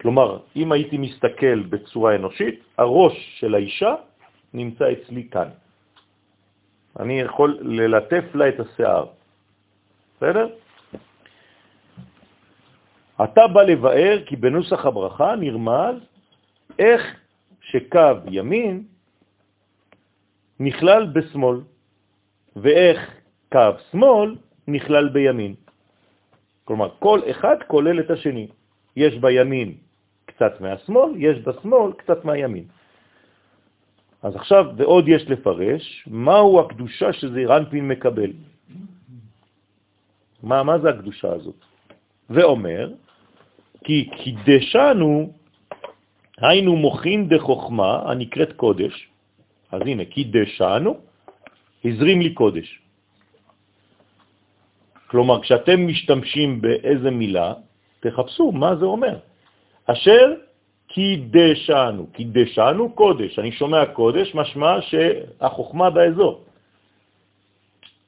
Speaker 1: כלומר, אם הייתי מסתכל בצורה אנושית, הראש של האישה נמצא אצלי כאן. אני יכול ללטף לה את השיער. בסדר? אתה בא לבאר כי בנוסח הברכה נרמז איך שקו ימין נכלל בשמאל, ואיך קו שמאל נכלל בימין. כלומר, כל אחד כולל את השני. יש בימין קצת מהשמאל, יש בשמאל קצת מהימין. אז עכשיו, ועוד יש לפרש, מהו הקדושה שזעיר אנפין מקבל. מה, מה זה הקדושה הזאת? ואומר, כי קידשנו, היינו מוכין דחוכמה הנקראת קודש, אז הנה, קידשנו, הזרים לי קודש. כלומר, כשאתם משתמשים באיזה מילה, תחפשו מה זה אומר. אשר קידשנו, קידשנו קודש. אני שומע קודש, משמע שהחוכמה באזור.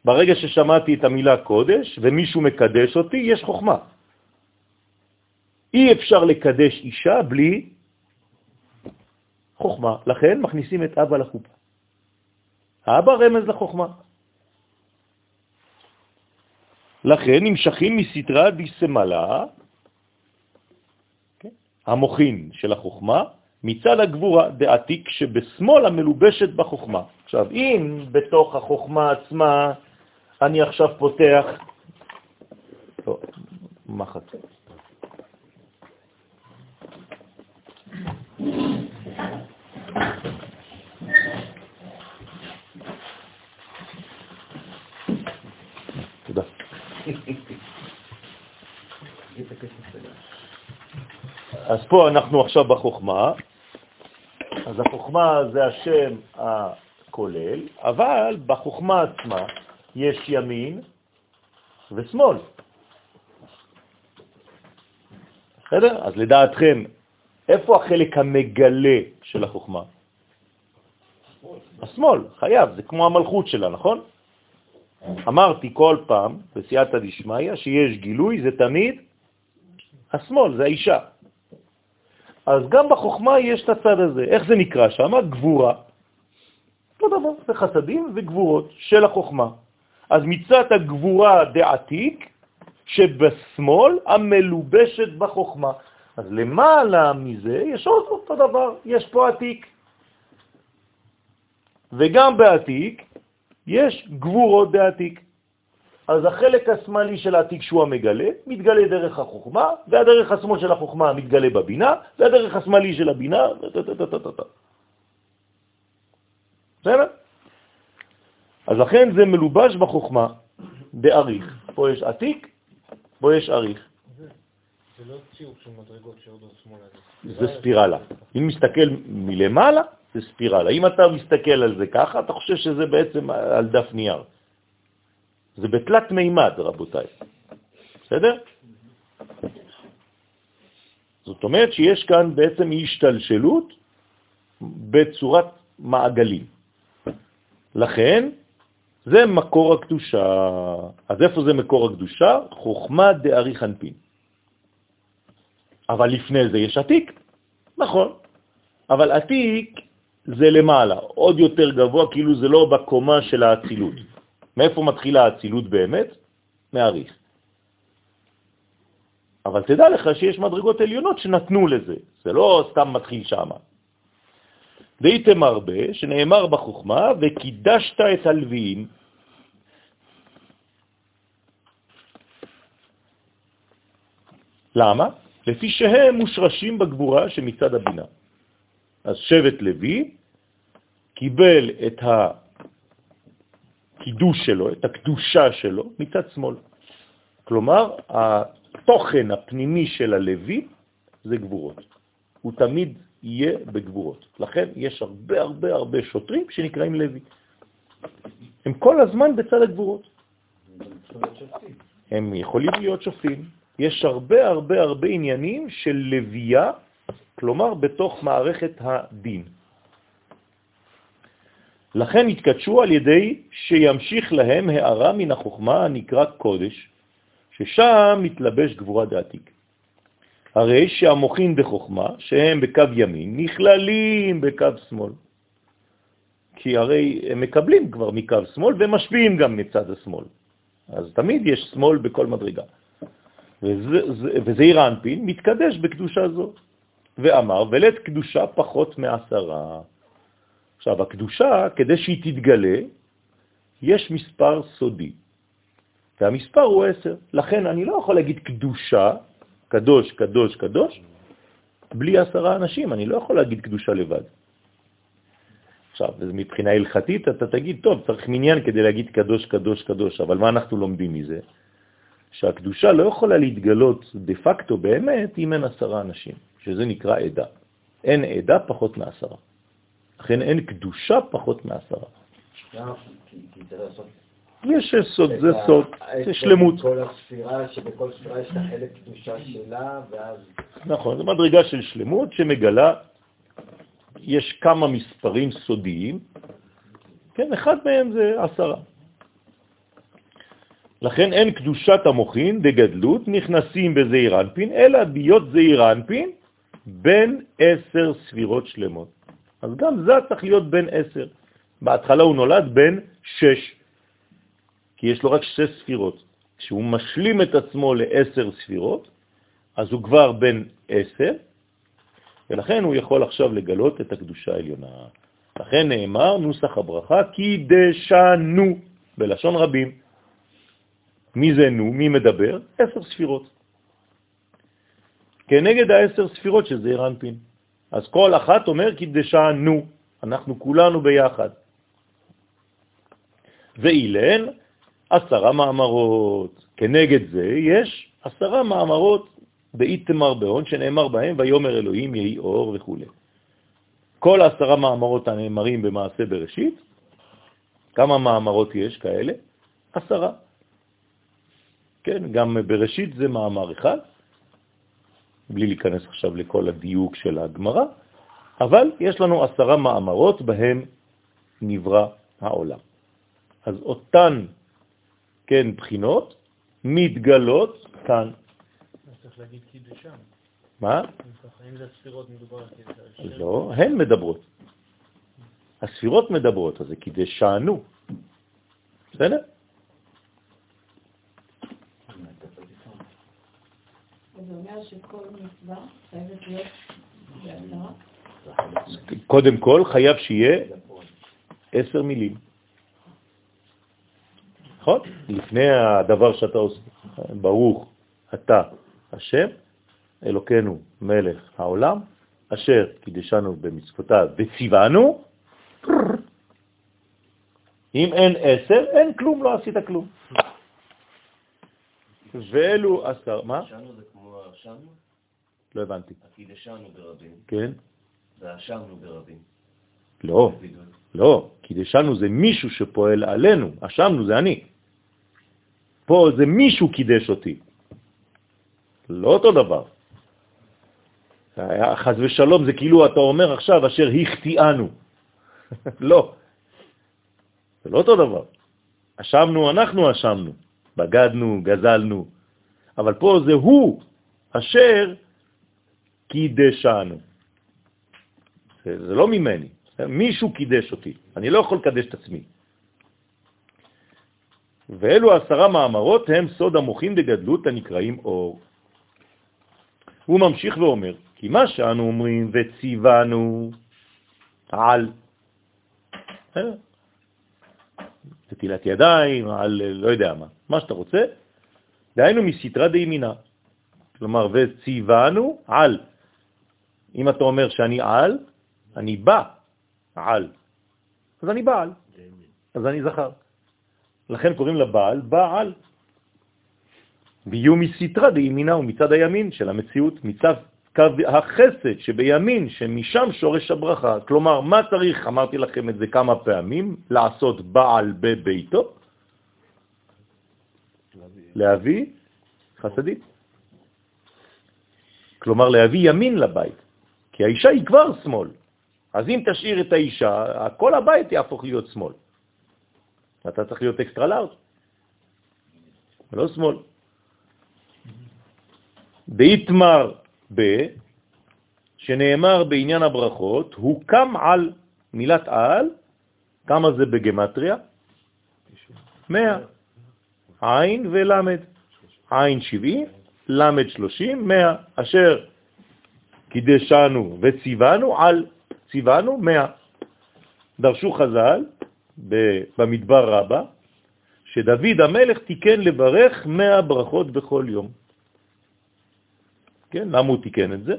Speaker 1: ברגע ששמעתי את המילה קודש ומישהו מקדש אותי, יש חוכמה. אי אפשר לקדש אישה בלי חוכמה, לכן מכניסים את אבא לחופה. האבא רמז לחוכמה. לכן נמשכים מסתרה דיסמלה, המוכין של החוכמה, מצד הגבורה דעתיק שבשמאל המלובשת בחוכמה. עכשיו, אם בתוך החוכמה עצמה אני עכשיו פותח, טוב, מחט. אז פה אנחנו עכשיו בחוכמה, אז החוכמה זה השם הכולל, אבל בחוכמה עצמה יש ימין ושמאל. בסדר? אז לדעתכם, איפה החלק המגלה של החוכמה? השמאל, חייב, זה כמו המלכות שלה, נכון? אמרתי כל פעם, בסייעתא דשמיא, שיש גילוי, זה תמיד השמאל, זה האישה. אז גם בחוכמה יש את הצד הזה. איך זה נקרא שם? גבורה. אותו דבר, זה חסדים וגבורות של החוכמה. אז מצד הגבורה דעתיק, שבשמאל המלובשת בחוכמה. אז למעלה מזה יש עוד אותו דבר, יש פה עתיק. וגם בעתיק יש גבורות דעתיק. אז החלק השמאלי של העתיק שהוא המגלה, מתגלה דרך החוכמה, והדרך השמאל של החוכמה מתגלה בבינה, והדרך השמאלי של הבינה, בסדר? אז לכן זה מלובש בחוכמה, באריך. פה יש עתיק, פה יש אריך.
Speaker 5: זה לא ציור של מדרגות שיורדות שמאלה.
Speaker 1: זה ספירלה. אם מסתכל מלמעלה, זה ספירלה. אם אתה מסתכל על זה ככה, אתה חושב שזה בעצם על דף נייר. זה בתלת מימד, רבותיי. בסדר? זאת אומרת שיש כאן בעצם השתלשלות בצורת מעגלים. לכן, זה מקור הקדושה. אז איפה זה מקור הקדושה? חוכמה דארי חנפין. אבל לפני זה יש עתיק, נכון. אבל עתיק זה למעלה, עוד יותר גבוה, כאילו זה לא בקומה של האצילות. מאיפה מתחילה האצילות באמת? מעריך. אבל תדע לך שיש מדרגות עליונות שנתנו לזה, זה לא סתם מתחיל שם. דהיתם הרבה, שנאמר בחוכמה, וקידשת את הלוויים. למה? לפי שהם מושרשים בגבורה שמצד הבינה. אז שבט לוי קיבל את הקידוש שלו, את הקדושה שלו, מצד שמאל. כלומר, התוכן הפנימי של הלוי זה גבורות. הוא תמיד יהיה בגבורות. לכן יש הרבה הרבה הרבה שוטרים שנקראים לוי. הם כל הזמן בצד הגבורות. הם יכולים להיות שופטים. יש הרבה הרבה הרבה עניינים של לוויה, כלומר בתוך מערכת הדין. לכן התקדשו על ידי שימשיך להם הערה מן החוכמה הנקרא קודש, ששם מתלבש גבורה דעתיק. הרי שהמוחין בחוכמה, שהם בקו ימין, נכללים בקו שמאל. כי הרי הם מקבלים כבר מקו שמאל ומשפיעים גם מצד השמאל. אז תמיד יש שמאל בכל מדרגה. וזעיר האנפין מתקדש בקדושה זו, ואמר, ולת קדושה פחות מעשרה. עכשיו, הקדושה, כדי שהיא תתגלה, יש מספר סודי, והמספר הוא עשר. לכן אני לא יכול להגיד קדושה, קדוש, קדוש, קדוש, בלי עשרה אנשים, אני לא יכול להגיד קדושה לבד. עכשיו, מבחינה הלכתית אתה תגיד, טוב, צריך מניין כדי להגיד קדוש, קדוש, קדוש, אבל מה אנחנו לומדים מזה? שהקדושה לא יכולה להתגלות דה פקטו באמת אם אין עשרה אנשים, שזה נקרא עדה. אין עדה פחות מעשרה. לכן אין קדושה פחות מעשרה. יש סוד, זה סוד, זה שלמות.
Speaker 5: כל הספירה, שבכל ספירה יש את החלק קדושה שלה, ואז...
Speaker 1: נכון, זו מדרגה של שלמות שמגלה, יש כמה מספרים סודיים, כן, אחד מהם זה עשרה. לכן אין קדושת המוחין דגדלות נכנסים בזעיר אנפין, אלא ביות זעיר אנפין בין עשר ספירות שלמות. אז גם זה צריך להיות בין עשר. בהתחלה הוא נולד בין שש, כי יש לו רק שש ספירות. כשהוא משלים את עצמו לעשר ספירות, אז הוא כבר בין עשר, ולכן הוא יכול עכשיו לגלות את הקדושה העליונה. לכן נאמר נוסח הברכה, כי דשנו, בלשון רבים. מי זה נו? מי מדבר? עשר ספירות. כנגד העשר ספירות שזה אירנפין. אז כל אחת אומר כי דשנו, אנחנו כולנו ביחד. ואילן עשרה מאמרות. כנגד זה יש עשרה מאמרות באיתמר בהון, שנאמר בהם, ויומר אלוהים יהי אור וכו'. כל עשרה מאמרות הנאמרים במעשה בראשית, כמה מאמרות יש כאלה? עשרה. כן, גם בראשית זה מאמר אחד, בלי להיכנס עכשיו לכל הדיוק של הגמרא, אבל יש לנו עשרה מאמרות בהם נברא העולם. אז אותן, כן, בחינות מתגלות כאן.
Speaker 6: צריך להגיד קידושם.
Speaker 1: מה?
Speaker 6: אם זה הספירות מדובר על.
Speaker 1: לא, הן מדברות. הספירות מדברות, אז זה קידשנו. בסדר?
Speaker 7: זה אומר שכל מצווה חייבת להיות בעשרה?
Speaker 1: קודם כל חייב שיהיה עשר מילים. נכון? לפני הדבר שאתה עושה, ברוך אתה השם, אלוקנו מלך העולם, אשר קידשנו במצוותיו וציוונו, אם אין עשר, אין כלום, לא עשית כלום. ואלו עשר, מה?
Speaker 8: שנו זה כמו אשמנו?
Speaker 1: לא הבנתי.
Speaker 8: הקידשנו ברבים.
Speaker 1: כן?
Speaker 8: ואשמנו ברבים.
Speaker 1: לא, לא, קידשנו זה מישהו שפועל עלינו, אשמנו זה אני. פה זה מישהו קידש אותי. לא אותו דבר. חז ושלום זה כאילו אתה אומר עכשיו אשר החטיאנו. לא, זה לא אותו דבר. אשמנו, אנחנו אשמנו, בגדנו, גזלנו, אבל פה זה הוא אשר קידשנו. זה, זה לא ממני, מישהו קידש אותי, אני לא יכול לקדש את עצמי. ואלו עשרה מאמרות הם סוד המוחים דגדלות הנקראים אור. הוא ממשיך ואומר, כי מה שאנו אומרים וציוונו על נטילת ידיים, על לא יודע מה, מה שאתה רוצה, דהיינו מסתרה דימינה. כלומר, וציוונו על. אם אתה אומר שאני על, אני בא על. אז אני בעל, אז אני זכר. לכן קוראים לבעל בעל. ויהיו מסתרה דימינה ומצד הימין של המציאות, מצד קו החסד שבימין, שמשם שורש הברכה. כלומר, מה צריך, אמרתי לכם את זה כמה פעמים, לעשות בעל בביתו? להביא חסדית. כלומר, להביא ימין לבית, כי האישה היא כבר שמאל. אז אם תשאיר את האישה, כל הבית יהפוך להיות שמאל. אתה צריך להיות אקסטרה לארג', ולא שמאל. דאיתמר ב, שנאמר בעניין הברכות, הוא קם על מילת על, כמה זה בגמטריה? מאה. עין ולמד. עין שבעים, למד שלושים, מאה. אשר קידשנו וציוונו על ציוונו מאה. דרשו חז"ל במדבר רבה, שדוד המלך תיקן לברך מאה ברכות בכל יום. כן? למה הוא תיקן את זה?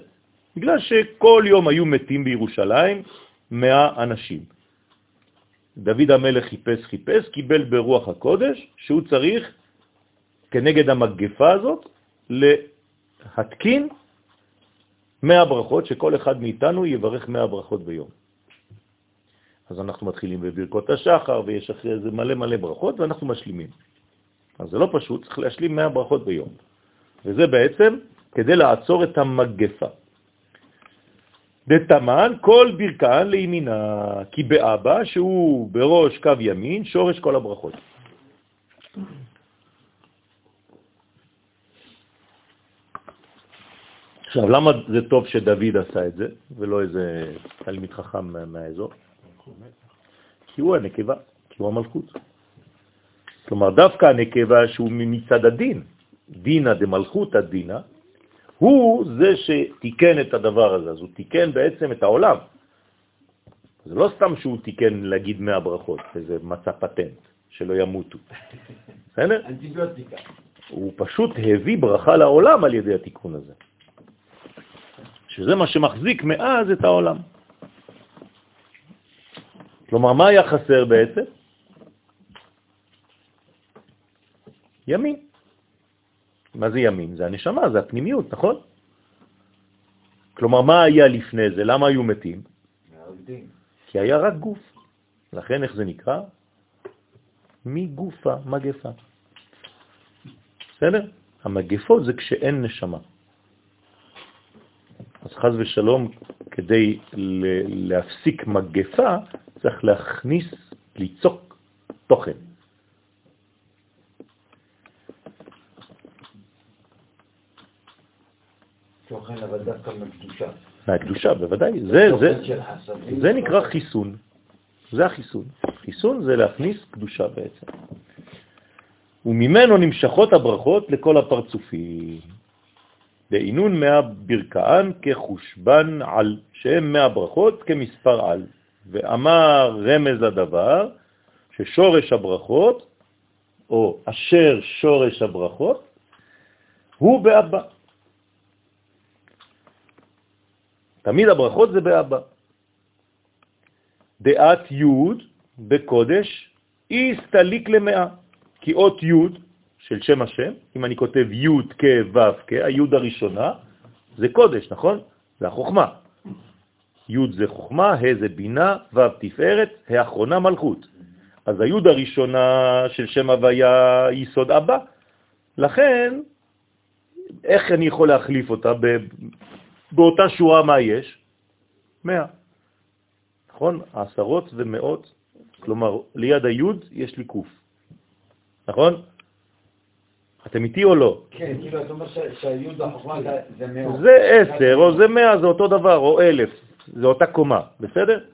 Speaker 1: בגלל שכל יום היו מתים בירושלים מאה אנשים. דוד המלך חיפש חיפש, קיבל ברוח הקודש שהוא צריך כנגד המגפה הזאת להתקין מאה ברכות, שכל אחד מאיתנו יברך מאה ברכות ביום. אז אנחנו מתחילים בברכות השחר, ויש אחרי זה מלא מלא ברכות, ואנחנו משלימים. אז זה לא פשוט, צריך להשלים מאה ברכות ביום. וזה בעצם כדי לעצור את המגפה. דתמן כל ברכן לימינה, כי באבא, שהוא בראש קו ימין, שורש כל הברכות. עכשיו, למה זה טוב שדוד עשה את זה, ולא איזה תלמיד חכם מהאזור? כי הוא הנקבה, כי הוא המלכות. כלומר, דווקא הנקבה שהוא מצד הדין, דינה דמלכות הדינה, הוא זה שתיקן את הדבר הזה, אז הוא תיקן בעצם את העולם. זה לא סתם שהוא תיקן להגיד מאה ברכות, איזה מצא פטנט, שלא ימותו. בסדר?
Speaker 5: אנטיביוטיקה.
Speaker 1: הוא פשוט הביא ברכה לעולם על ידי התיקון הזה. שזה מה שמחזיק מאז את העולם. כלומר, מה היה חסר בעצם? ימין. מה זה ימין? זה הנשמה, זה הפנימיות, נכון? כלומר, מה היה לפני זה? למה היו מתים? כי היה רק גוף. לכן איך זה נקרא? מגופה, מגפה. בסדר? המגפות זה כשאין נשמה. אז חז ושלום, כדי להפסיק מגפה, צריך להכניס, ליצוק תוכן.
Speaker 5: תוכן, אבל דווקא מקדושה.
Speaker 1: מהקדושה, בוודאי. זה, זה, זה נקרא חיסון. זה החיסון. חיסון זה להכניס קדושה בעצם. וממנו נמשכות הברכות לכל הפרצופים. דהינון מאה ברכאן כחושבן על, שהם מאה ברכות כמספר על. ואמר רמז הדבר ששורש הברכות, או אשר שורש הברכות, הוא באבא. תמיד הברכות זה באבא. דעת י' בקודש הסתליק למאה, כי אות י' של שם השם, אם אני כותב י' כ' ו' כ', הי' הראשונה, זה קודש, נכון? זה החוכמה. י' זה חוכמה, ה' זה בינה, ו' תפארת, האחרונה מלכות. אז הי' הראשונה של שם הוויה יסוד אבא, לכן, איך אני יכול להחליף אותה? באותה שורה מה יש? מאה. נכון? עשרות ומאות, כלומר, ליד היוד יש לי קוף. נכון? אתם איתי או לא?
Speaker 5: כן, כאילו, אתה אומר שהיוד החוכמה זה מאות.
Speaker 1: זה עשר, או זה מאה, זה אותו דבר, או אלף, זה אותה קומה, בסדר?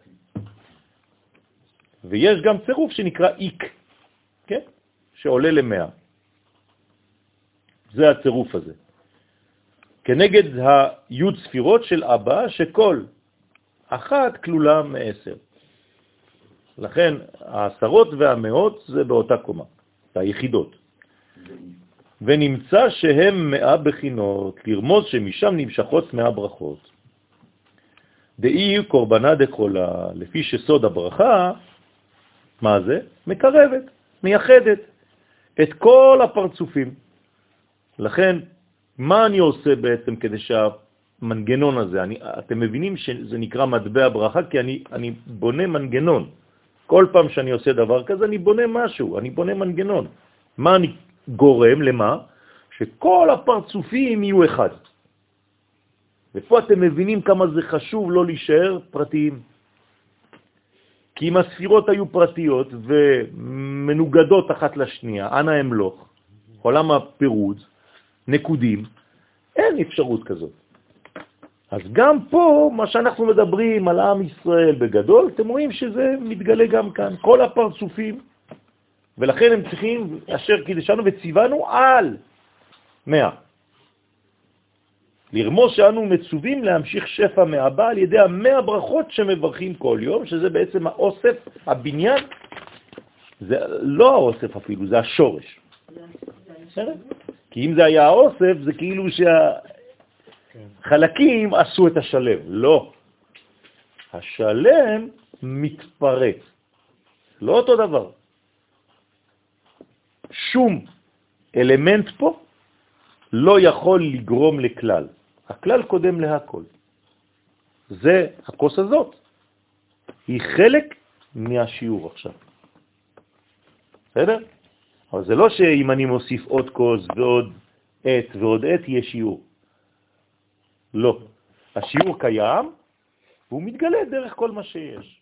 Speaker 1: ויש גם צירוף שנקרא איק, כן? שעולה למאה. זה הצירוף הזה. כנגד היוד ספירות של אבא, שכל אחת כלולה מעשר. לכן העשרות והמאות זה באותה קומה, היחידות. ונמצא שהם מאה בחינות, לרמוז שמשם נמשכות מאה ברכות. דאי קורבנה דקולה, לפי שסוד הברכה, מה זה? מקרבת, מייחדת את כל הפרצופים. לכן מה אני עושה בעצם כדי שהמנגנון הזה, אני, אתם מבינים שזה נקרא מטבע ברכה, כי אני, אני בונה מנגנון. כל פעם שאני עושה דבר כזה, אני בונה משהו, אני בונה מנגנון. מה אני גורם? למה? שכל הפרצופים יהיו אחד. ופה אתם מבינים כמה זה חשוב לא להישאר פרטיים. כי אם הספירות היו פרטיות ומנוגדות אחת לשנייה, אנא אמלוך, עולם הפירוד, נקודים, אין אפשרות כזאת. אז גם פה, מה שאנחנו מדברים על עם ישראל בגדול, אתם רואים שזה מתגלה גם כאן, כל הפרצופים, ולכן הם צריכים, אשר קידשנו וציוונו על מאה. לרמוז שאנו מצווים להמשיך שפע מהבא על ידי המאה ברכות שמברכים כל יום, שזה בעצם האוסף, הבניין, זה לא האוסף אפילו, זה השורש. בסדר? כי אם זה היה האוסף, זה כאילו שהחלקים עשו את השלם. לא. השלם מתפרץ. לא אותו דבר. שום אלמנט פה לא יכול לגרום לכלל. הכלל קודם להכל. זה הכוס הזאת. היא חלק מהשיעור עכשיו. בסדר? אבל זה לא שאם אני מוסיף עוד קוז ועוד עת ועוד עת יהיה שיעור. לא. השיעור קיים והוא מתגלה דרך כל מה שיש.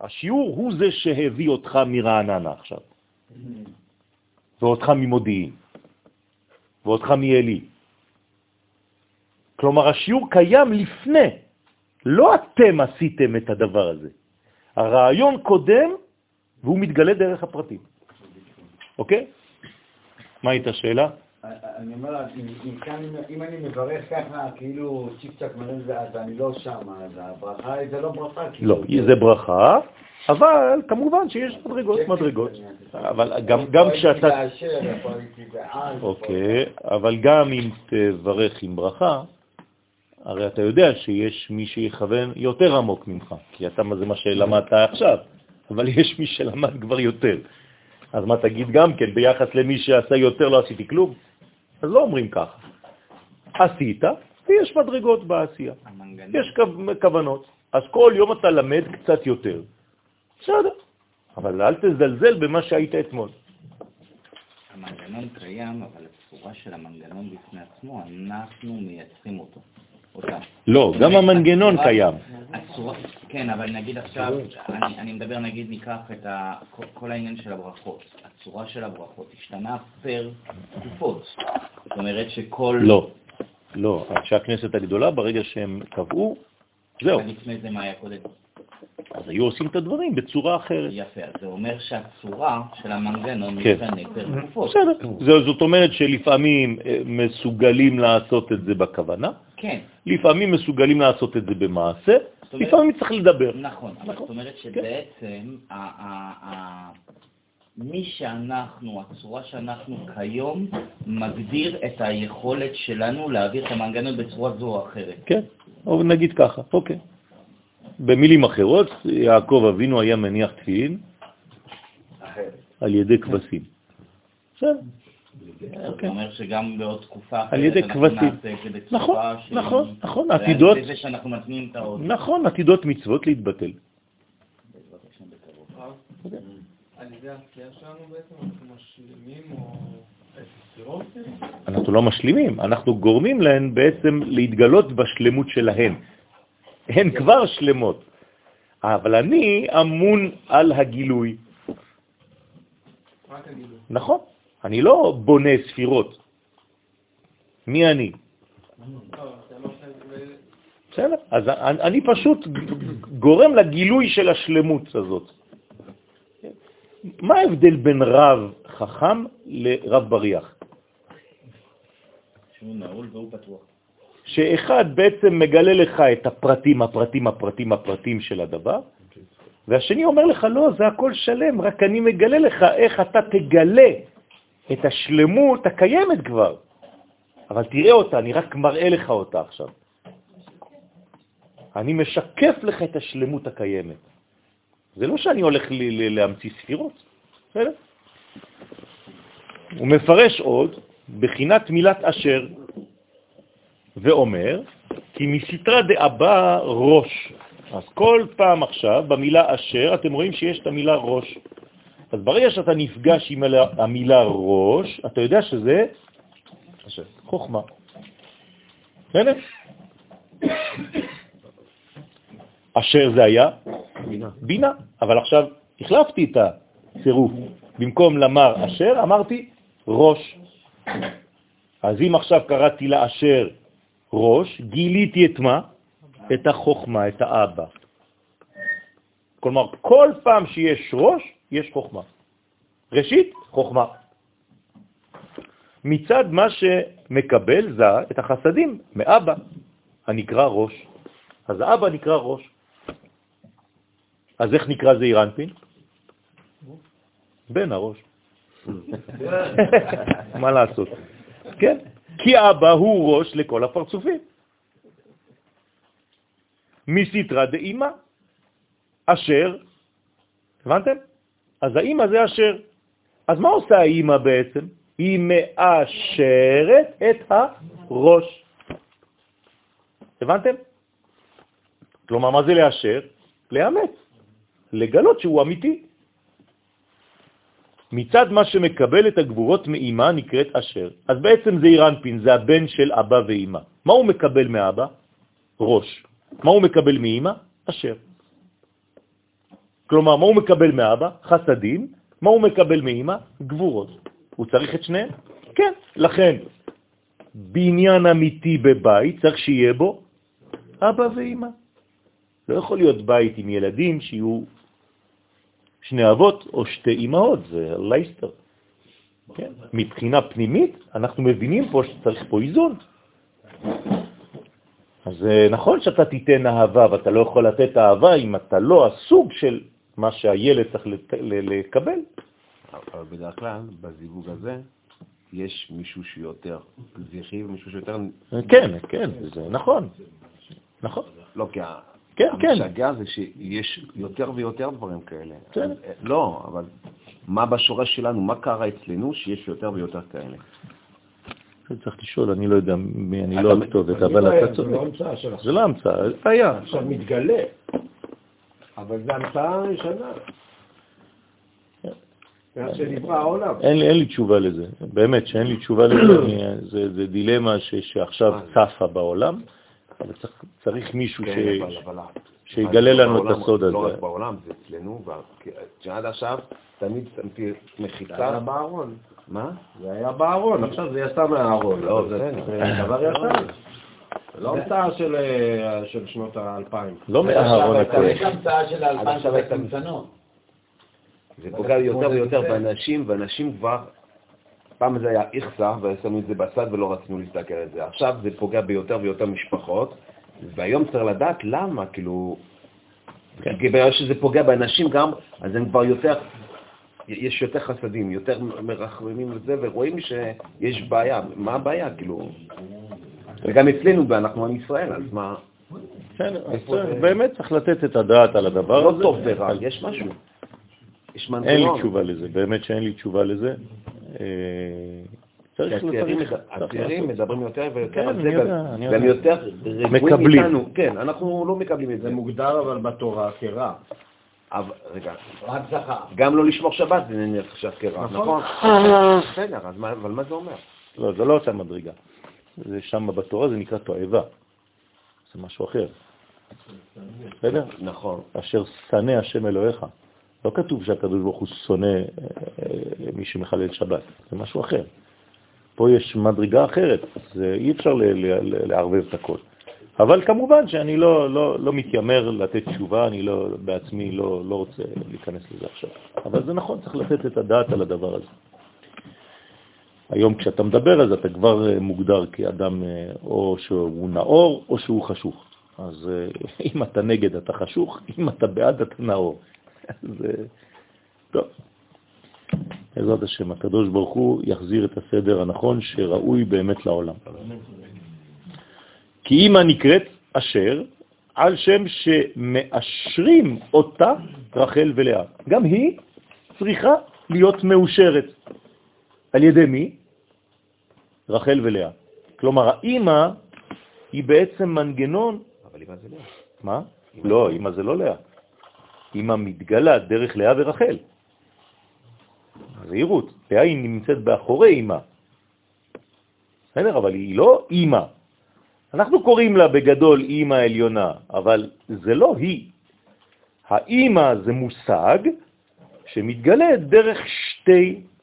Speaker 1: השיעור הוא זה שהביא אותך מרעננה עכשיו, ואותך ממודיעין, ואותך מאלי. כלומר, השיעור קיים לפני, לא אתם עשיתם את הדבר הזה. הרעיון קודם והוא מתגלה דרך הפרטים. אוקיי? מה הייתה השאלה?
Speaker 5: אני אומר, אם אני מברך ככה, כאילו צ'יק צ'ק מלא אז אני לא שם, אז הברכה זה לא ברכה.
Speaker 1: לא, זה ברכה, אבל כמובן שיש מדרגות, כן, מדרגות. כן, אבל גם כשאתה... אוקיי, אבל גם אם תברך עם ברכה, הרי אתה יודע שיש מי שיכוון יותר עמוק ממך, כי אתה, זה מה שלמדת עכשיו, אבל יש מי שלמד כבר יותר. אז מה תגיד גם כן, ביחס למי שעשה יותר לא עשיתי כלום? אז לא אומרים ככה. עשית, ויש מדרגות בעשייה. יש כוונות. אז כל יום אתה למד קצת יותר. בסדר, אבל אל תזלזל במה שהיית אתמול.
Speaker 2: המנגנון קיים, אבל הצורה של המנגנון בפני עצמו, אנחנו מייצרים אותו.
Speaker 1: לא, גם המנגנון קיים.
Speaker 2: כן, אבל נגיד עכשיו, אני, מדבר, נגיד, ניקח את כל, העניין של הברכות. הצורה של הברכות השתנה פר תקופות. זאת אומרת שכל...
Speaker 1: לא, לא. אנשי הכנסת הגדולה, ברגע שהם קבעו, זהו.
Speaker 2: ולפני זה מה היה קודם?
Speaker 1: אז היו עושים את הדברים בצורה אחרת.
Speaker 2: יפה, אז זה אומר שהצורה של המנגנון
Speaker 1: כן.
Speaker 2: משתנה פר תקופות.
Speaker 1: בסדר. זאת אומרת שלפעמים אה, מסוגלים לעשות את זה בכוונה,
Speaker 2: כן,
Speaker 1: לפעמים מסוגלים לעשות את זה במעשה,
Speaker 2: אומרת-
Speaker 1: לפעמים צריך לדבר.
Speaker 2: נכון, אבל זאת אומרת שבעצם ה- ה- ה- מי שאנחנו, הצורה שאנחנו כיום, מגדיר את היכולת שלנו להעביר את המנגנון בצורה זו או אחרת.
Speaker 1: כן, או נגיד ככה, אוקיי. במילים אחרות, יעקב אבינו היה מניח תפילין. על ידי כבשים. בסדר,
Speaker 2: זאת אומרת שגם בעוד תקופה אחרת
Speaker 1: על ידי
Speaker 2: אנחנו
Speaker 1: כבשים.
Speaker 2: נעשה את זה בצורה
Speaker 1: נכון, נכון, נכון,
Speaker 2: ועל
Speaker 1: עתידות,
Speaker 2: זה שאנחנו מטמיעים את האות.
Speaker 1: נכון, עתידות מצוות להתבטל.
Speaker 6: שלנו בעצם אנחנו
Speaker 1: לא משלימים, אנחנו גורמים להן בעצם להתגלות בשלמות שלהן. הן כבר שלמות, אבל אני אמון על הגילוי.
Speaker 6: רק הגילוי.
Speaker 1: נכון, אני לא בונה ספירות. מי אני? בסדר, אז אני אני פשוט גורם לגילוי של השלמות הזאת. מה ההבדל בין רב חכם לרב בריח?
Speaker 2: שהוא נעול והוא פתוח.
Speaker 1: שאחד בעצם מגלה לך את הפרטים, הפרטים, הפרטים, הפרטים של הדבר, והשני אומר לך, לא, זה הכל שלם, רק אני מגלה לך איך אתה תגלה את השלמות הקיימת כבר. אבל תראה אותה, אני רק מראה לך אותה עכשיו. אני משקף לך את השלמות הקיימת. זה לא שאני הולך להמציא ספירות, בסדר? הוא מפרש עוד בחינת מילת אשר, ואומר, כי מסתרה דאבא ראש. אז כל פעם עכשיו, במילה אשר, אתם רואים שיש את המילה ראש. אז ברגע שאתה נפגש עם המילה- ראש, אתה יודע שזה חוכמה. בסדר? אשר זה היה?
Speaker 3: בינה.
Speaker 1: בינה. אבל עכשיו החלפתי את הצירוף. במקום למר אשר, אמרתי ראש. אז אם עכשיו קראתי לה אשר ראש, גיליתי את מה? את החוכמה, את האבא. כלומר, כל פעם שיש ראש, יש חוכמה. ראשית, חוכמה. מצד מה שמקבל זה את החסדים מאבא, הנקרא ראש. אז האבא נקרא ראש. אז איך נקרא זעיר אנפין? בן הראש. מה לעשות? כן, כי אבא הוא ראש לכל הפרצופים. מסתרא דאמא, אשר, הבנתם? אז האמא זה אשר. אז מה עושה האמא בעצם? היא מאשרת את הראש. הבנתם? כלומר, מה זה לאשר? לאמץ, לגלות שהוא אמיתי. מצד מה שמקבל את הגבורות מאמא נקראת אשר. אז בעצם זה אירנפין, זה הבן של אבא ואמא. מה הוא מקבל מאבא? ראש. מה הוא מקבל מאמא? אשר. כלומר, מה הוא מקבל מאבא? חסדים. מה הוא מקבל מאמא? גבורות. הוא צריך את שניהם? כן. לכן, בניין אמיתי בבית צריך שיהיה בו אבא ואמא. לא יכול להיות בית עם ילדים שיהיו שני אבות או שתי אמהות, זה לייסטר. כן? מבחינה פנימית, אנחנו מבינים פה שצריך פה איזון. אז זה נכון שאתה תיתן אהבה, ואתה לא יכול לתת אהבה אם אתה לא הסוג של מה שהילד צריך לקבל.
Speaker 3: אבל בדרך כלל, בזיווג הזה, יש מישהו שיותר זכרי ומישהו שיותר...
Speaker 1: כן, כן, זה נכון. נכון.
Speaker 3: לא, כי
Speaker 1: כן, כן.
Speaker 3: המשגע זה שיש יותר ויותר דברים כאלה.
Speaker 1: כן.
Speaker 3: אה, לא, אבל מה בשורש שלנו, מה קרה אצלנו שיש יותר ויותר כאלה?
Speaker 1: צריך לשאול, אני לא יודע מי, אני לא הכתובת, אבל
Speaker 5: אני
Speaker 1: אתה
Speaker 5: לא- זה לא
Speaker 1: צודק.
Speaker 5: המצאה של
Speaker 1: זה לא המצאה, היה.
Speaker 5: עכשיו מתגלה. אבל זו המצאה
Speaker 3: העולם.
Speaker 1: אין לי, אין לי תשובה לזה, באמת שאין לי תשובה לזה, אני, זה, זה דילמה ש, שעכשיו צפה בעולם, אבל צריך, צריך מישהו ש,
Speaker 3: כן, אבל- אבל-
Speaker 1: שיגלה לנו את הסוד
Speaker 3: לא
Speaker 1: הזה.
Speaker 3: רק בעולם, זה אצלנו, שעד עכשיו תמיד שמתי
Speaker 5: זה היה
Speaker 3: מחיצה.
Speaker 5: בארון.
Speaker 3: מה?
Speaker 5: זה היה בארון, עכשיו זה יצא מהארון.
Speaker 3: לא,
Speaker 5: זה. זה דבר יצא. זה לא המצאה של, אה, של שנות האלפיים.
Speaker 1: לא
Speaker 5: עכשיו
Speaker 1: הכהן.
Speaker 5: יש המצאה של
Speaker 3: עכשיו הייתה-
Speaker 5: קטנטנות.
Speaker 3: זה פוגע יותר ויותר באנשים, ואנשים כבר, פעם זה היה איכסה, ושמו את זה בצד ולא רצינו להסתכל על זה. עכשיו זה פוגע ביותר ויותר משפחות, והיום צריך לדעת למה, כאילו,
Speaker 1: כן.
Speaker 3: בגלל שזה פוגע באנשים גם, אז הם כבר יותר, יש יותר חסדים, יותר מרחמים לזה, ורואים שיש בעיה. מה הבעיה, כאילו? וגם אצלנו, ואנחנו עם ישראל, אז מה?
Speaker 1: באמת צריך לתת את הדעת על הדבר
Speaker 3: לא
Speaker 1: הזה.
Speaker 3: טוב ורע, יש משהו. יש
Speaker 1: אין לי
Speaker 3: מנגנון.
Speaker 1: תשובה לזה, באמת שאין לי תשובה לזה. אה, צריך
Speaker 3: הצעירים. מדברים יותר ויותר
Speaker 1: כן,
Speaker 3: על
Speaker 1: אני
Speaker 3: זה, והם-. יותר רגועים. מאיתנו. כן, אנחנו לא מקבלים את זה.
Speaker 5: זה מוגדר אבל בתורה כרע.
Speaker 3: רגע,
Speaker 5: רק זכר.
Speaker 3: גם לא לשמור שבת זה נחשב כרע,
Speaker 5: נכון.
Speaker 3: נכון? בסדר, אבל מה זה אומר?
Speaker 1: לא, זה לא אותה מדרגה. זה שם בתורה זה נקרא תועבה. זה משהו אחר. בסדר?
Speaker 3: נכון.
Speaker 1: אשר שנא השם אלוהיך. לא כתוב שהקדוש ברוך הוא שונא אה, אה, מי שמחלל שבת, זה משהו אחר. פה יש מדרגה אחרת, זה אי אפשר לערבב את הכל. אבל כמובן שאני לא, לא, לא מתיימר לתת תשובה, אני לא, בעצמי לא, לא רוצה להיכנס לזה עכשיו. אבל זה נכון, צריך לתת את הדעת על הדבר הזה. היום כשאתה מדבר אז אתה כבר אה, מוגדר כאדם אה, או שהוא נאור או שהוא חשוך. אז אה, אם אתה נגד אתה חשוך, אם אתה בעד אתה נאור. אז טוב. בעזרת השם, הקדוש ברוך הוא יחזיר את הסדר הנכון שראוי באמת לעולם. כי אימא נקראת אשר על שם שמאשרים אותה רחל ולאה. גם היא צריכה להיות מאושרת. על ידי מי? רחל ולאה. כלומר, האימא היא בעצם מנגנון,
Speaker 3: אבל אמא זה לא.
Speaker 1: מה? לא, אימא זה לא לאה. אימא מתגלה דרך לאה ורחל. זהירות, לאה היא נמצאת באחורי אימא. בסדר, אבל היא לא אימא. אנחנו קוראים לה בגדול אימא עליונה, אבל זה לא היא. האימא זה מושג שמתגלה דרך שתי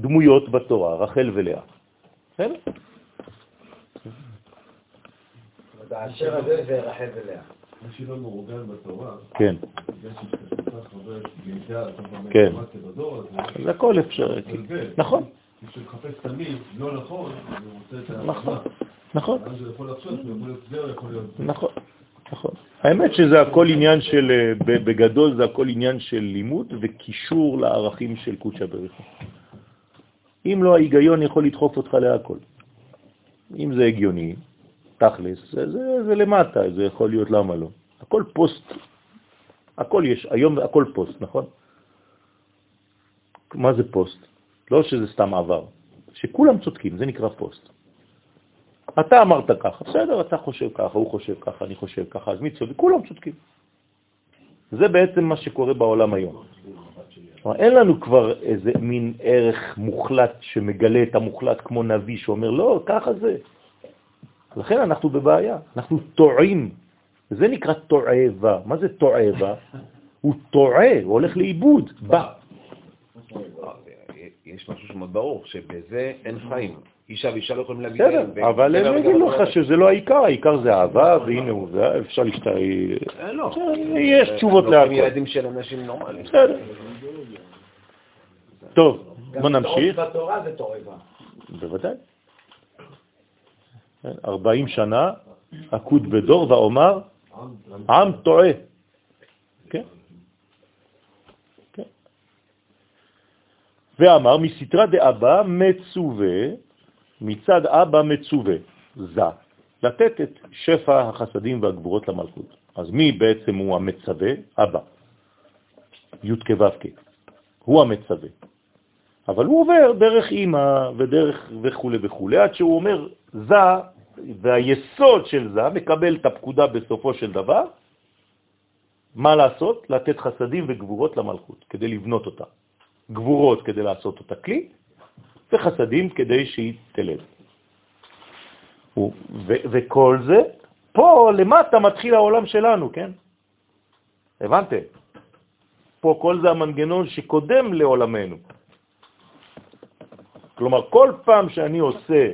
Speaker 1: דמויות בתורה, רחל ולאה. בסדר?
Speaker 5: האשר הזה זה רחל ולאה.
Speaker 4: מה שלא מאורגן בתורה,
Speaker 1: כן. כן.
Speaker 4: הזה,
Speaker 1: אז הכל אפשר.
Speaker 4: מבלבל.
Speaker 1: נכון,
Speaker 4: מי שמחפש תמיד לא נכון, הוא רוצה את
Speaker 1: נכון. נכון,
Speaker 4: אז הוא יכול לחשוב שהוא יכול להיות זה או יכול להיות זה.
Speaker 1: נכון, נכון. האמת שזה הכל עניין של, אה, ב- בגדול זה הכל עניין של לימוד וקישור לערכים של קודשא בריך. אם לא, ההיגיון יכול לדחוף אותך להכל. אם זה הגיוני, תכלס, זה, זה, זה למטה, זה יכול להיות למה לא. הכל פוסט, הכל יש, היום הכל פוסט, נכון? מה זה פוסט? לא שזה סתם עבר, שכולם צודקים, זה נקרא פוסט. אתה אמרת ככה, בסדר, אתה חושב ככה, הוא חושב ככה, אני חושב ככה, אז מי צודק? כולם צודקים. זה בעצם מה שקורה בעולם היום. כלומר, אין לנו כבר איזה מין ערך מוחלט שמגלה את המוחלט כמו נביא שאומר, לא, ככה זה. לכן אנחנו בבעיה, אנחנו טועים. זה נקרא טועבה. מה זה טועבה? הוא טועה, הוא הולך לאיבוד. בא.
Speaker 3: יש משהו שמאוד ברור, שבזה אין חיים. אישה ואישה לא יכולים להביא
Speaker 1: בסדר. אבל הם
Speaker 3: וגם
Speaker 1: יגידו
Speaker 3: גבר.
Speaker 1: לך שזה לא העיקר, העיקר זה אהבה, והנה הוא, אפשר להשת...
Speaker 3: אה, לא.
Speaker 1: יש תשובות להכל.
Speaker 3: ילדים של אנשים נורמליים.
Speaker 1: בסדר. טוב, בוא נמשיך.
Speaker 5: גם בתורה זה תועבה.
Speaker 1: בוודאי. 40 שנה, אקוד בדור ואומר, עם טועה. כן? כן. ואמר, מסתרה דאבא מצווה, מצד אבא מצווה, זה, לתת את שפע החסדים והגבורות למלכות. אז מי בעצם הוא המצווה? אבא. י' כו'. הוא המצווה. אבל הוא עובר דרך אימא ודרך וכו' וכו', עד שהוא אומר זה, והיסוד של זה מקבל את הפקודה בסופו של דבר, מה לעשות? לתת חסדים וגבורות למלכות, כדי לבנות אותה. גבורות כדי לעשות אותה כלי, וחסדים כדי שהיא תלד. וכל זה, פה למטה מתחיל העולם שלנו, כן? הבנתם? פה כל זה המנגנון שקודם לעולמנו. כלומר, כל פעם שאני עושה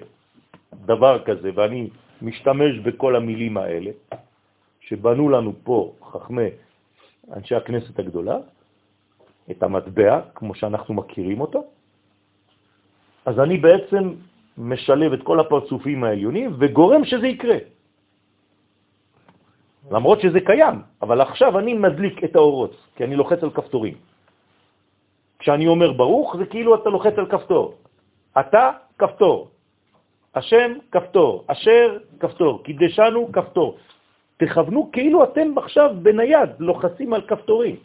Speaker 1: דבר כזה ואני משתמש בכל המילים האלה, שבנו לנו פה חכמי אנשי הכנסת הגדולה, את המטבע, כמו שאנחנו מכירים אותו, אז אני בעצם משלב את כל הפרצופים העליונים וגורם שזה יקרה. למרות שזה קיים, אבל עכשיו אני מדליק את האורות, כי אני לוחץ על כפתורים. כשאני אומר ברוך, זה כאילו אתה לוחץ על כפתור. אתה, כפתור. השם, כפתור. אשר, כפתור. קידשנו, כפתור. תכוונו כאילו אתם עכשיו בנייד לוחצים על כפתורים.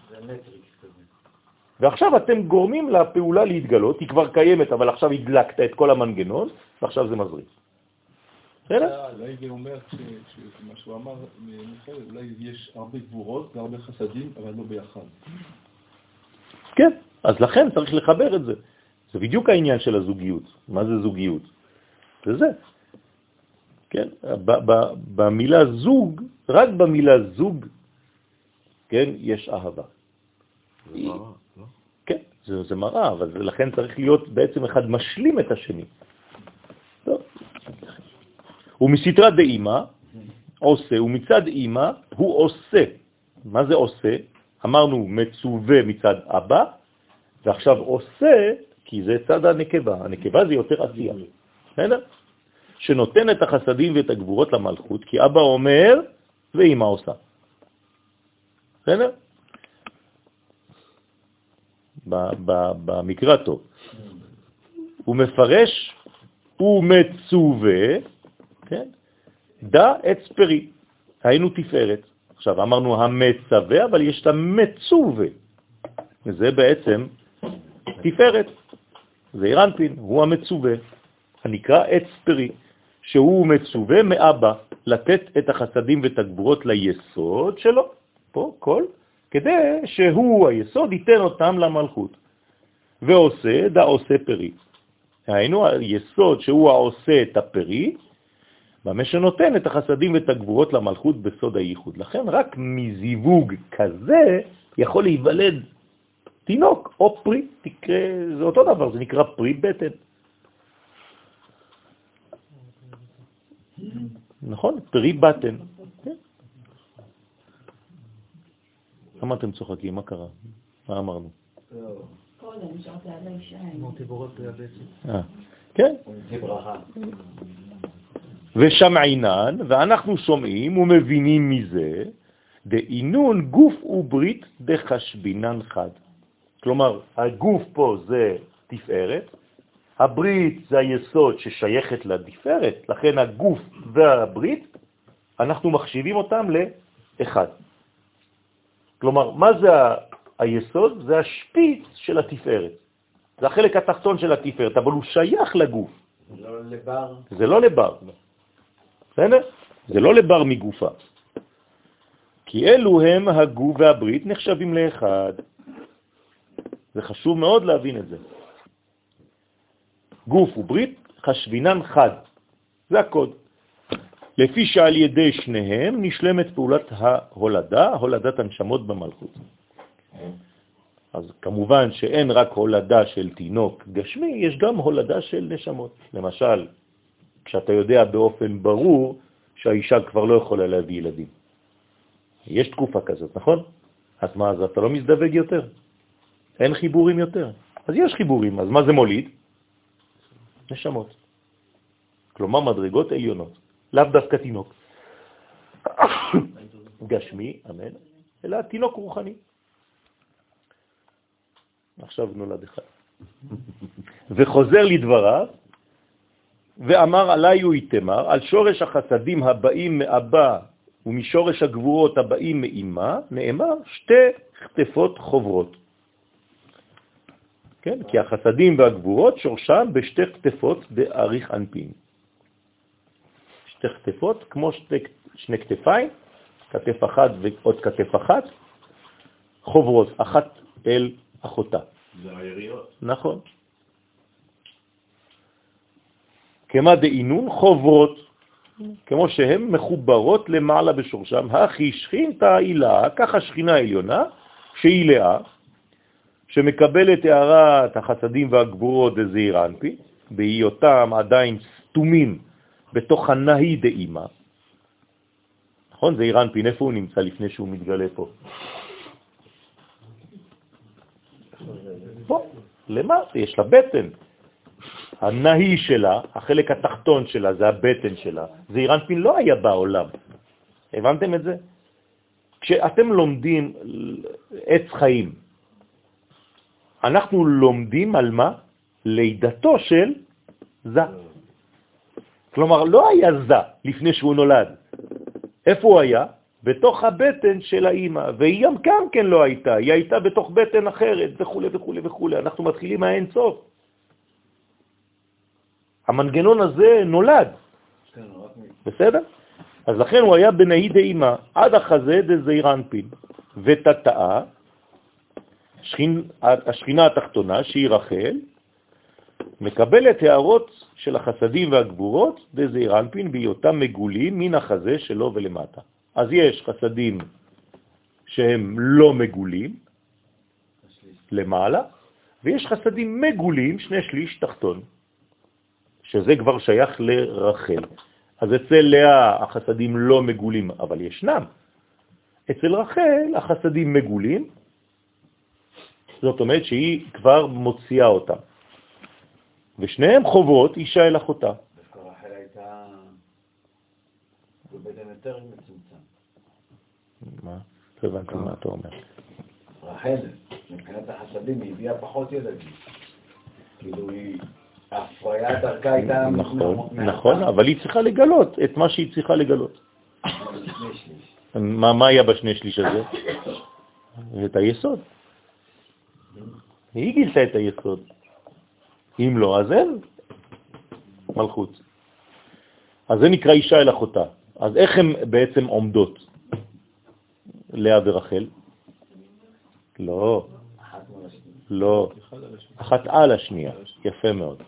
Speaker 1: ועכשיו אתם גורמים לפעולה להתגלות, היא כבר קיימת, אבל עכשיו הדלקת את כל המנגנון, ועכשיו זה מזריק. בסדר?
Speaker 4: אולי זה אומר, מה שהוא אמר, אולי יש הרבה גבורות והרבה חסדים, אבל לא ביחד.
Speaker 1: כן, אז לכן צריך לחבר את זה. זה בדיוק העניין של הזוגיות. מה זה זוגיות? זה זה. כן, במילה זוג, רק במילה זוג, כן, יש אהבה.
Speaker 3: זה מראה, לא?
Speaker 1: כן, זה, זה מראה, אבל זה, לכן צריך להיות בעצם אחד משלים את השני. טוב. ומסתרת דאמא עושה, ומצד אמא הוא עושה. מה זה עושה? אמרנו מצווה מצד אבא, ועכשיו עושה, כי זה צד הנקבה. הנקבה זה יותר עשייה. בסדר? שנותן את החסדים ואת הגבורות למלכות, כי אבא אומר ואמא עושה. בסדר? במקרא טוב. הוא מפרש, הוא מצווה, כן? דא עץ פרי, היינו תפארת. עכשיו אמרנו המצווה, אבל יש את המצווה. וזה בעצם תפארת. זה אירנפין, הוא המצווה, הנקרא עץ פרי, שהוא מצווה מאבא לתת את החסדים ואת הגבורות ליסוד שלו, פה, כל, כדי שהוא היסוד ייתן אותם למלכות. ועושה, דה עושה פרי. היינו, היסוד שהוא העושה את הפרי, במה שנותן את החסדים ואת הגבורות למלכות בסוד הייחוד. לכן רק מזיווג כזה יכול להיוולד תינוק או פרי, תקרא, זה אותו דבר, זה נקרא פרי בטן. נכון? פרי בטן. למה אתם צוחקים? מה קרה? מה אמרנו? אה, כן.
Speaker 5: ברכה.
Speaker 1: ושמעינן, ואנחנו שומעים ומבינים מזה, דאינון גוף וברית דחשבינן חד. כלומר, הגוף פה זה תפארת, הברית זה היסוד ששייכת לתפארת, לכן הגוף והברית, אנחנו מחשיבים אותם לאחד. כלומר, מה זה היסוד? זה השפיץ של התפארת. זה החלק התחתון של התפארת, אבל הוא שייך לגוף,
Speaker 5: לא לבר.
Speaker 1: זה לא לבר. בסדר? זה לא לבר מגופה. כי אלו הם הגוף והברית נחשבים לאחד. זה חשוב מאוד להבין את זה. גוף וברית חשבינן חד. זה הקוד. לפי שעל ידי שניהם נשלמת פעולת ההולדה, הולדת הנשמות במלכות. אז כמובן שאין רק הולדה של תינוק גשמי, יש גם הולדה של נשמות. למשל, כשאתה יודע באופן ברור שהאישה כבר לא יכולה להביא ילדים. יש תקופה כזאת, נכון? אז מה, אז אתה לא מזדווג יותר? אין חיבורים יותר. אז יש חיבורים, אז מה זה מוליד? נשמות. כלומר, מדרגות עליונות, לאו דווקא תינוק. גשמי, אמן, אלא תינוק רוחני. עכשיו נולד אחד. וחוזר לדבריו, ואמר עלי הוא יתמר, על שורש החסדים הבאים מאבא ומשורש הגבורות הבאים מאמא, נאמר שתי כתפות חוברות. כן? כי החסדים והגבורות שורשם בשתי כתפות באריך אנפין. שתי כתפות כמו שתי, שני כתפיים, כתף אחת ועוד כתף אחת, חוברות, אחת אל אחותה.
Speaker 3: זה היריות.
Speaker 1: נכון. כמה דאינון חוברות, כמו שהן מחוברות למעלה בשורשם, הכי שכינתא הילה, ככה שכינה עליונה, שהיא לאה, שמקבלת הערת החסדים והגבורות דזעיר אנפי, בהיותם עדיין סתומים בתוך הנהי דאימה. נכון? זעיר אנפין, איפה הוא נמצא לפני שהוא מתגלה פה? פה, למטה, יש לה בטן. הנהי שלה, החלק התחתון שלה, זה הבטן שלה. זעיר אנפין לא היה בעולם. הבנתם את זה? כשאתם לומדים עץ חיים, אנחנו לומדים על מה? לידתו של זה. כלומר, לא היה זה לפני שהוא נולד. איפה הוא היה? בתוך הבטן של האימא, והיא גם גם כן לא הייתה, היא הייתה בתוך בטן אחרת, וכו' וכו' וכו'. אנחנו מתחילים מהאין סוף. המנגנון הזה נולד, בסדר? אז לכן הוא היה בנאי דאימא, עד החזה דזעיר אנפין, ותתאה, השכינה התחתונה, שהיא רחל, מקבלת הערות של החסדים והגבורות דזעיר אנפין בהיותם מגולים מן החזה שלו ולמטה. אז יש חסדים שהם לא מגולים למעלה, ויש חסדים מגולים, שני שליש תחתון, שזה כבר שייך לרחל. אז אצל לאה החסדים לא מגולים, אבל ישנם. אצל רחל החסדים מגולים, זאת אומרת שהיא כבר מוציאה אותם. ושניהם חובות אישה אל אחותה.
Speaker 5: דווקא רחל הייתה בבטן יותר מצומצם.
Speaker 1: מה? לא הבנתי מה אתה אומר.
Speaker 5: רחל, מבחינת החסדים, היא הביאה פחות ילדים. כאילו היא, ההפריה דרכה הייתה...
Speaker 1: נכון, נכון, אבל היא צריכה לגלות את מה שהיא צריכה לגלות. מה מה היה בשני שליש הזה? את היסוד. היא גילתה את היסוד. אם לא, אז אין מלכות. אז זה נקרא אישה אל אחותה. אז איך הן בעצם עומדות? לאה ורחל? לא, לא, אחת על השנייה, יפה מאוד.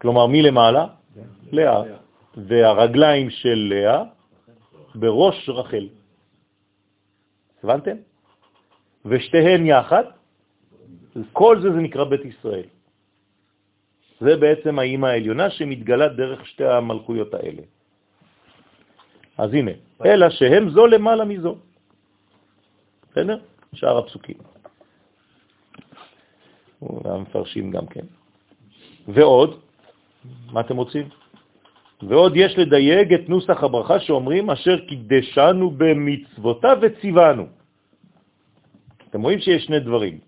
Speaker 1: כלומר, מי למעלה? לאה. והרגליים של לאה בראש רחל. הבנתם? ושתיהן יחד, כל זה זה נקרא בית ישראל. זה בעצם האימא העליונה שמתגלה דרך שתי המלכויות האלה. אז הנה, אלא שהם זו למעלה מזו. בסדר? שאר הפסוקים. והמפרשים גם כן. ועוד, מה אתם רוצים? ועוד יש לדייג את נוסח הברכה שאומרים אשר קידשנו במצוותיו וציוונו. אתם רואים שיש שני דברים.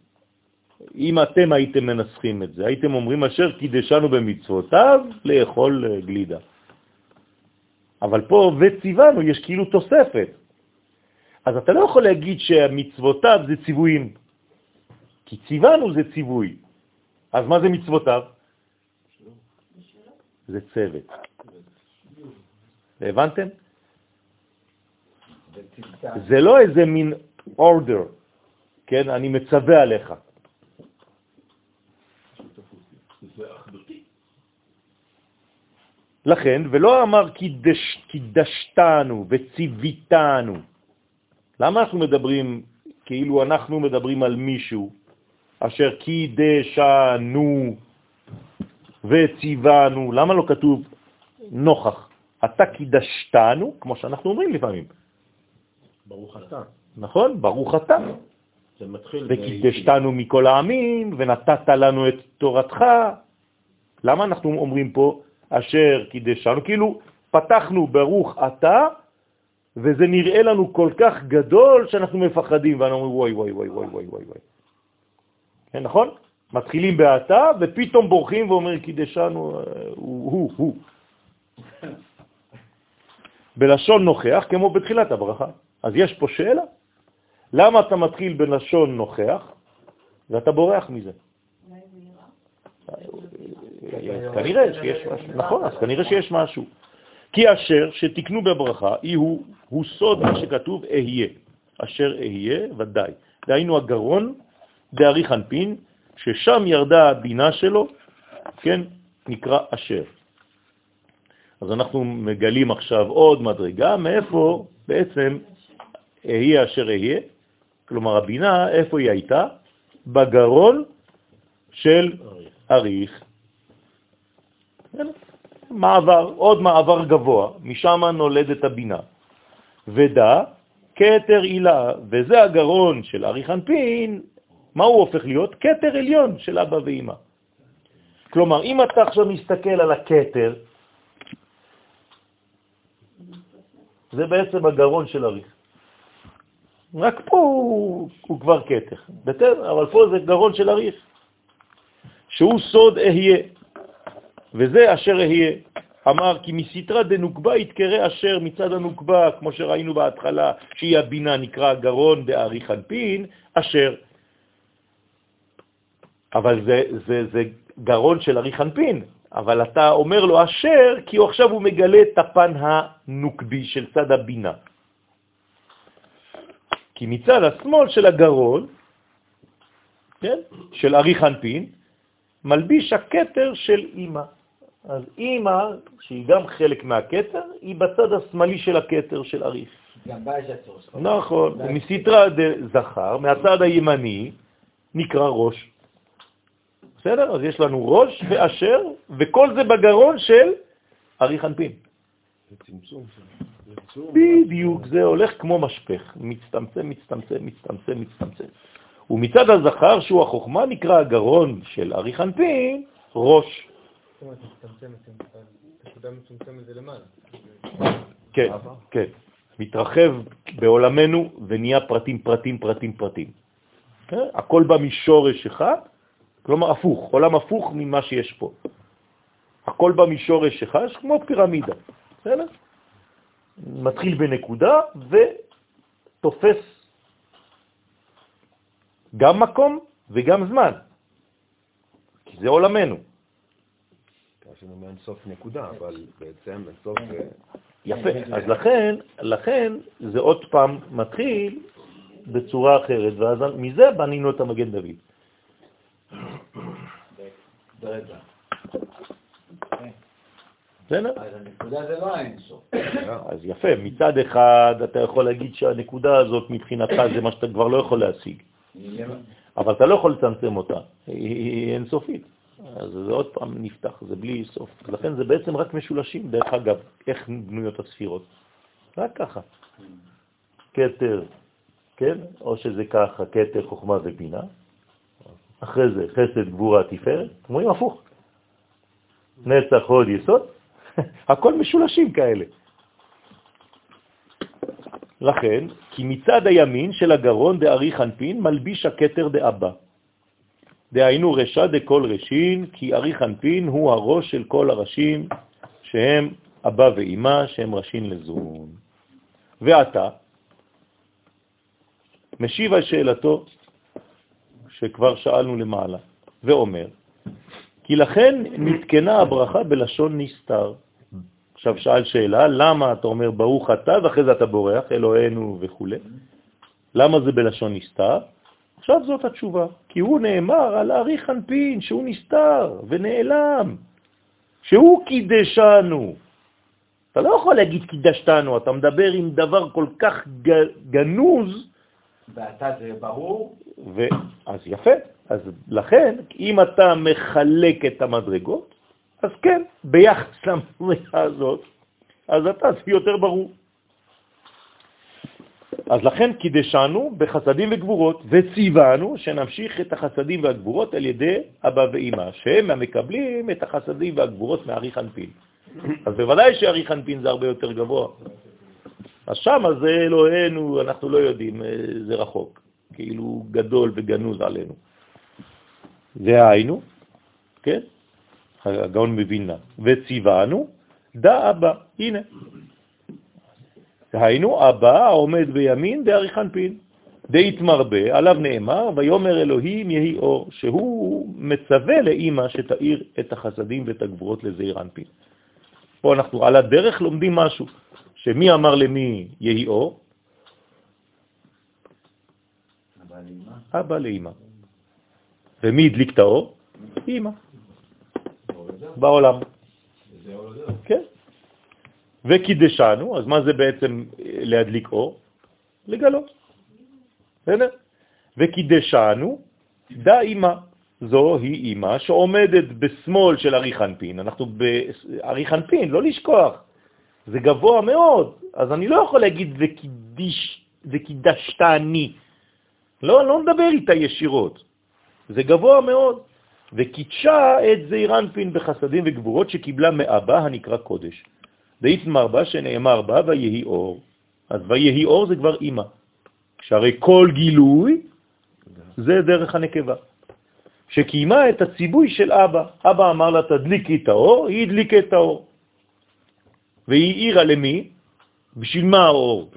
Speaker 1: אם אתם הייתם מנסחים את זה, הייתם אומרים אשר קידשנו במצוותיו לאכול אה, גלידה. אבל פה וציוונו יש כאילו תוספת. אז אתה לא יכול להגיד שהמצוותיו זה ציוויים, כי ציוונו זה ציווי. אז מה זה מצוותיו? זה צוות. הבנתם? זה לא איזה מין אורדר, כן? אני מצווה עליך. לכן, ולא אמר קידש, קידשתנו וציוויתנו. למה אנחנו מדברים כאילו אנחנו מדברים על מישהו אשר קידשנו וציוונו? למה לא כתוב נוכח? אתה קידשתנו, כמו שאנחנו אומרים לפעמים.
Speaker 3: ברוך אתה.
Speaker 1: נכון? ברוך אתה.
Speaker 3: זה מתחיל...
Speaker 1: וקידשתנו מכל העמים, ונתת לנו את תורתך. למה אנחנו אומרים פה אשר קידשנו? כאילו פתחנו ברוך אתה, וזה נראה לנו כל כך גדול שאנחנו מפחדים, ואנחנו אומרים וואי וואי וואי וואי וואי וואי וואי. כן, נכון? מתחילים באתה, ופתאום בורחים ואומרים קידשנו, אה, הוא, הוא, הוא. בלשון נוכח, כמו בתחילת הברכה. אז יש פה שאלה, למה אתה מתחיל בלשון נוכח ואתה בורח מזה? כנראה שיש משהו, נכון, אז כנראה שיש משהו. כי אשר שתקנו בברכה, היא הוא, הוא סוד מה שכתוב אהיה, אשר אהיה ודאי. דהיינו הגרון דארי חנפין, ששם ירדה הבינה שלו, כן, נקרא אשר. אז אנחנו מגלים עכשיו עוד מדרגה, מאיפה בעצם אהיה אשר אהיה, כלומר הבינה, איפה היא הייתה? בגרון של אריך. מעבר, עוד מעבר גבוה, משם נולדת הבינה. ודע, כתר עילה, וזה הגרון של אריך אנפין, מה הוא הופך להיות? כתר עליון של אבא ואמא. כלומר, אם אתה עכשיו מסתכל על הכתר, זה בעצם הגרון של אריך. רק פה הוא, הוא כבר כתר, בסדר? אבל פה זה גרון של אריך, שהוא סוד אהיה, וזה אשר אהיה. אמר כי מסתרה דנוקבה יתקרא אשר מצד הנוקבה, כמו שראינו בהתחלה, שהיא הבינה, נקרא גרון דאריך אנפין, אשר. אבל זה, זה, זה גרון של אריך אנפין, אבל אתה אומר לו אשר, כי הוא עכשיו הוא מגלה את הפן הנוקבי של צד הבינה. כי מצד השמאל של הגרון, כן, של אריך אנפין, מלביש הכתר של אימא. אז אימא, שהיא גם חלק מהכתר, היא בצד השמאלי של הכתר של אריך.
Speaker 5: גם בה יש הצורך.
Speaker 1: נכון, ומסתרא דזכר, מהצד הימני, נקרא ראש. בסדר? אז יש לנו ראש ואשר, וכל זה בגרון של אריך אנפין.
Speaker 3: זה צמצום.
Speaker 1: בדיוק, זה הולך כמו משפך, מצטמצם, מצטמצם, מצטמצם, מצטמצם. ומצד הזכר, שהוא החוכמה, נקרא הגרון של אריך אנפין, ראש.
Speaker 6: זאת אומרת, מצטמצמת, נקודה מצומצמת זה למעלה.
Speaker 1: כן, כן. מתרחב בעולמנו ונהיה פרטים, פרטים, פרטים, פרטים. כן? הכל בא משורש אחד, כלומר הפוך, עולם הפוך ממה שיש פה. הכל בא משורש אחד, כמו פירמידה. בסדר? מתחיל בנקודה ותופס גם מקום וגם זמן, כי זה עולמנו.
Speaker 3: יש לנו סוף נקודה, אבל בעצם בסוף... אה,
Speaker 1: יפה, אז לכן, לכן זה עוד פעם מתחיל בצורה אחרת, ואז מזה בנינו את המגן דוד. בסדר?
Speaker 5: אז הנקודה זה לא האינסוף.
Speaker 1: אז יפה, מצד אחד אתה יכול להגיד שהנקודה הזאת מבחינתך זה מה שאתה כבר לא יכול להשיג, אבל אתה לא יכול לצמצם אותה, היא אינסופית. אז זה עוד פעם נפתח, זה בלי סוף. לכן זה בעצם רק משולשים, דרך אגב, איך בנויות הספירות. רק ככה. כתר, כן? או שזה ככה, כתר, חוכמה ובינה. אחרי זה חסד, גבורה, תפארת. אומרים הפוך. נצח, הוד, יסוד. הכל משולשים כאלה. לכן, כי מצד הימין של הגרון דאריך אנפין מלביש הכתר דאבא. דהיינו רשע דכל רשין, כי אריך אנפין הוא הראש של כל הראשים, שהם אבא ואימא, שהם ראשין לזון. ועתה, משיב על שאלתו שכבר שאלנו למעלה, ואומר, כי לכן נתקנה הברכה בלשון נסתר. עכשיו שאל שאלה, למה אתה אומר ברוך אתה ואחרי זה אתה בורח, אלוהינו וכו'. למה זה בלשון נסתר? עכשיו זאת התשובה, כי הוא נאמר על אריך אנפין, שהוא נסתר ונעלם, שהוא קידשנו. אתה לא יכול להגיד קידשתנו, אתה מדבר עם דבר כל כך גנוז.
Speaker 5: ואתה זה ברור.
Speaker 1: ו... אז יפה, אז לכן, אם אתה מחלק את המדרגות, אז כן, ביחס למדרגה הזאת, אז אתה זה יותר ברור. אז לכן קידשנו בחסדים וגבורות, וציוונו שנמשיך את החסדים והגבורות על ידי אבא ואמא, שהם המקבלים את החסדים והגבורות מאריך אנפין. אז בוודאי שאריך אנפין זה הרבה יותר גבוה. אז שם זה אלוהינו, אנחנו לא יודעים, אה, זה רחוק, כאילו גדול וגנוז עלינו. זה היינו, כן? הגאון מבינה. וציוונו, דא אבא, הנה, היינו, אבא העומד בימין דאריך אנפין. דהתמרבה, עליו נאמר, ויומר אלוהים יהי אור, שהוא מצווה לאימא שתאיר את החסדים ואת הגבורות לזעיר אנפין. פה אנחנו על הדרך לומדים משהו, שמי אמר למי יהי אור? אבא לאימא. ומי הדליק את האור? אמא. בעולם. כן. וקידשנו, אז מה זה בעצם להדליק אור? לגלות. בסדר? וקידשנו, דה אימא. זו היא אימא שעומדת בשמאל של ארי חנפין. אנחנו בארי חנפין, לא לשכוח. זה גבוה מאוד, אז אני לא יכול להגיד וקידיש, וקידשת אני. לא, לא נדבר איתה ישירות. זה גבוה מאוד. וקידשה את זעירנפין בחסדים וגבורות שקיבלה מאבא הנקרא קודש. דאיתמר בה שנאמר בה ויהי אור. אז ויהי אור זה כבר אימא. שהרי כל גילוי זה דרך הנקבה. שקיימה את הציבוי של אבא. אבא אמר לה, תדליקי את האור, היא הדליקה את האור. והיא העירה למי? בשביל מה האור?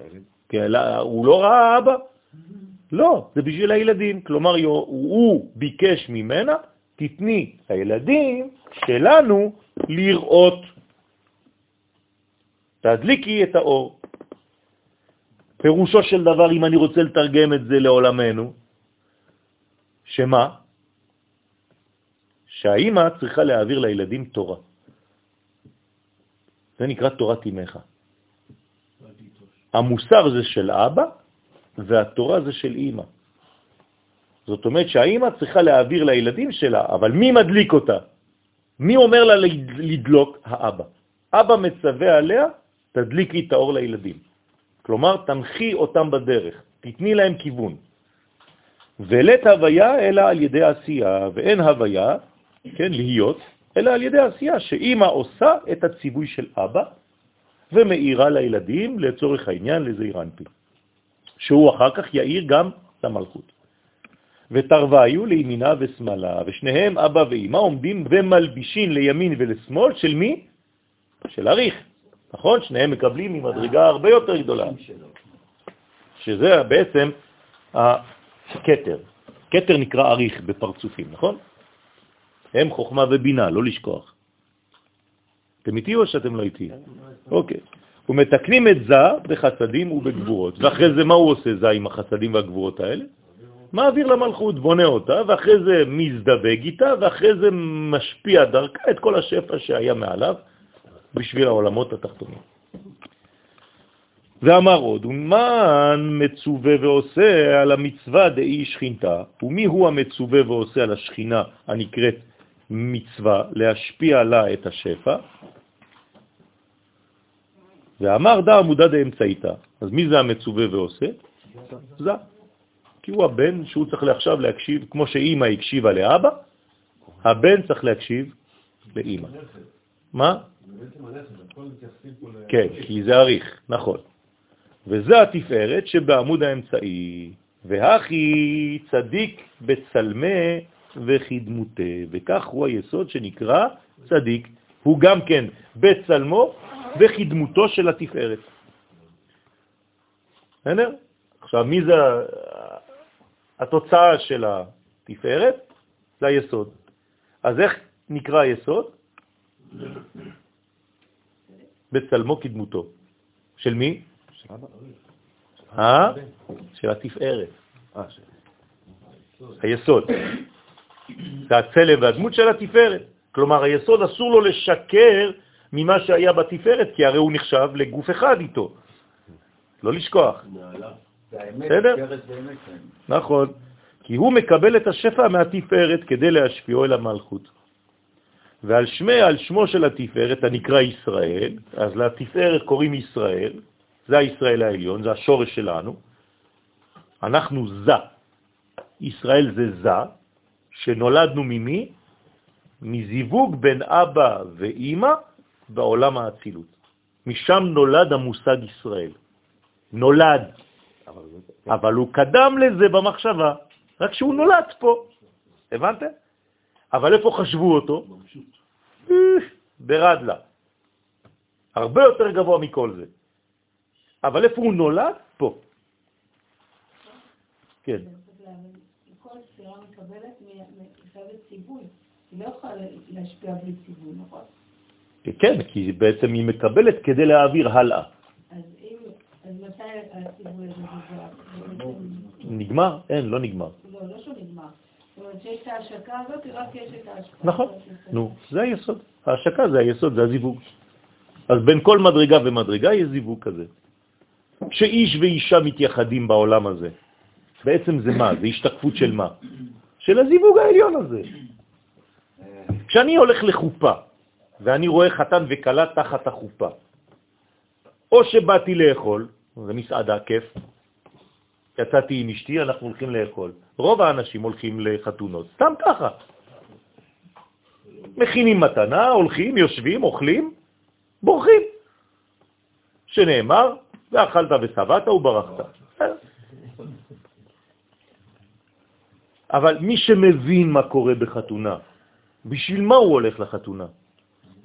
Speaker 1: הוא לא ראה אבא? לא, זה בשביל הילדים. כלומר, הוא ביקש ממנה, תתני לילדים שלנו לראות. תדליקי את האור. פירושו של דבר, אם אני רוצה לתרגם את זה לעולמנו, שמה? שהאימא צריכה להעביר לילדים תורה. זה נקרא תורת אמך. המוסר זה של אבא, והתורה זה של אימא. זאת אומרת שהאימא צריכה להעביר לילדים שלה, אבל מי מדליק אותה? מי אומר לה לדלוק? האבא. אבא מצווה עליה, תדליקי את האור לילדים. כלומר, תנחי אותם בדרך, תתני להם כיוון. ולת הוויה אלא על ידי עשייה, ואין הוויה, כן, להיות, אלא על ידי עשייה, שאימא עושה את הציווי של אבא ומאירה לילדים לצורך העניין לזעיר אנפי, שהוא אחר כך יאיר גם למלכות. ותרוויו לימינה ושמאלה, ושניהם, אבא ואימא, עומדים ומלבישים לימין ולשמאל של מי? של אריך. נכון? שניהם מקבלים ממדרגה הרבה יותר גדולה. שזה בעצם הכתר. כתר נקרא אריך בפרצופים, נכון? הם חוכמה ובינה, לא לשכוח. אתם איתי או שאתם לא איתי? אוקיי. ומתקנים את זה בחסדים ובגבורות. ואחרי זה מה הוא עושה זה עם החסדים והגבורות האלה? מעביר למלכות, בונה אותה, ואחרי זה מזדווג איתה, ואחרי זה משפיע דרכה את כל השפע שהיה מעליו בשביל העולמות התחתונים. ואמר עוד, ומן מצווה ועושה על המצווה דאי שכינתה, ומי הוא המצווה ועושה על השכינה הנקראת מצווה להשפיע לה את השפע, ואמר דה עמודה דאמצעיתה. אז מי זה המצווה ועושה? זה. כי הוא הבן שהוא צריך עכשיו להקשיב, כמו שאימא הקשיבה לאבא, הבן צריך להקשיב לאימא. מה? כן, כי זה אריך, נכון. וזה התפארת שבעמוד האמצעי. והכי צדיק בצלמה וחדמותה, וכך הוא היסוד שנקרא צדיק. הוא גם כן בצלמו וחדמותו של התפארת. בסדר? עכשיו, מי זה התוצאה של התפארת? זה היסוד. אז איך נקרא היסוד? בצלמו כדמותו. של מי? אה? של התפארת. היסוד. זה הצלם והדמות של התפארת. כלומר, היסוד אסור לו לשקר ממה שהיה בתפארת, כי הרי הוא נחשב לגוף אחד איתו. לא לשכוח. בסדר? כן. נכון. כי הוא מקבל את השפע מהתפארת כדי להשפיעו אל המלכות. ועל שמי, על שמו של התפארת הנקרא ישראל, אז לתפארת קוראים ישראל, זה הישראל העליון, זה השורש שלנו. אנחנו זה. ישראל זה זה, שנולדנו ממי? מזיווג בין אבא ואימא בעולם האצילות. משם נולד המושג ישראל. נולד. אבל הוא קדם לזה במחשבה, רק שהוא נולד פה. הבנתם? אבל איפה חשבו אותו? ברדלה. הרבה יותר גבוה מכל זה. אבל איפה הוא נולד? פה. כן.
Speaker 7: כל ספירה מקבלת מחייבת ציווי. היא לא יכולה להשפיע בלי ציווי, נכון?
Speaker 1: כן, כי בעצם היא מקבלת כדי להעביר הלאה.
Speaker 7: אז מתי הציווי הזה
Speaker 1: נגמר? אין, לא נגמר.
Speaker 7: לא, לא שהוא נגמר. ההשקה יש את.
Speaker 1: נכון, נו, זה היסוד. ההשקה זה היסוד, זה הזיווג. אז בין כל מדרגה ומדרגה יש זיווג כזה. כשאיש ואישה מתייחדים בעולם הזה, בעצם זה מה? זה השתקפות של מה? של הזיווג העליון הזה. כשאני הולך לחופה, ואני רואה חתן וקלה תחת החופה, או שבאתי לאכול, זה מסעדה, כיף, יצאתי עם אשתי, אנחנו הולכים לאכול. רוב האנשים הולכים לחתונות, סתם ככה. מכינים מתנה, הולכים, יושבים, אוכלים, בורחים. שנאמר, ואכלת ושבעת וברחת. אבל מי שמבין מה קורה בחתונה, בשביל מה הוא הולך לחתונה?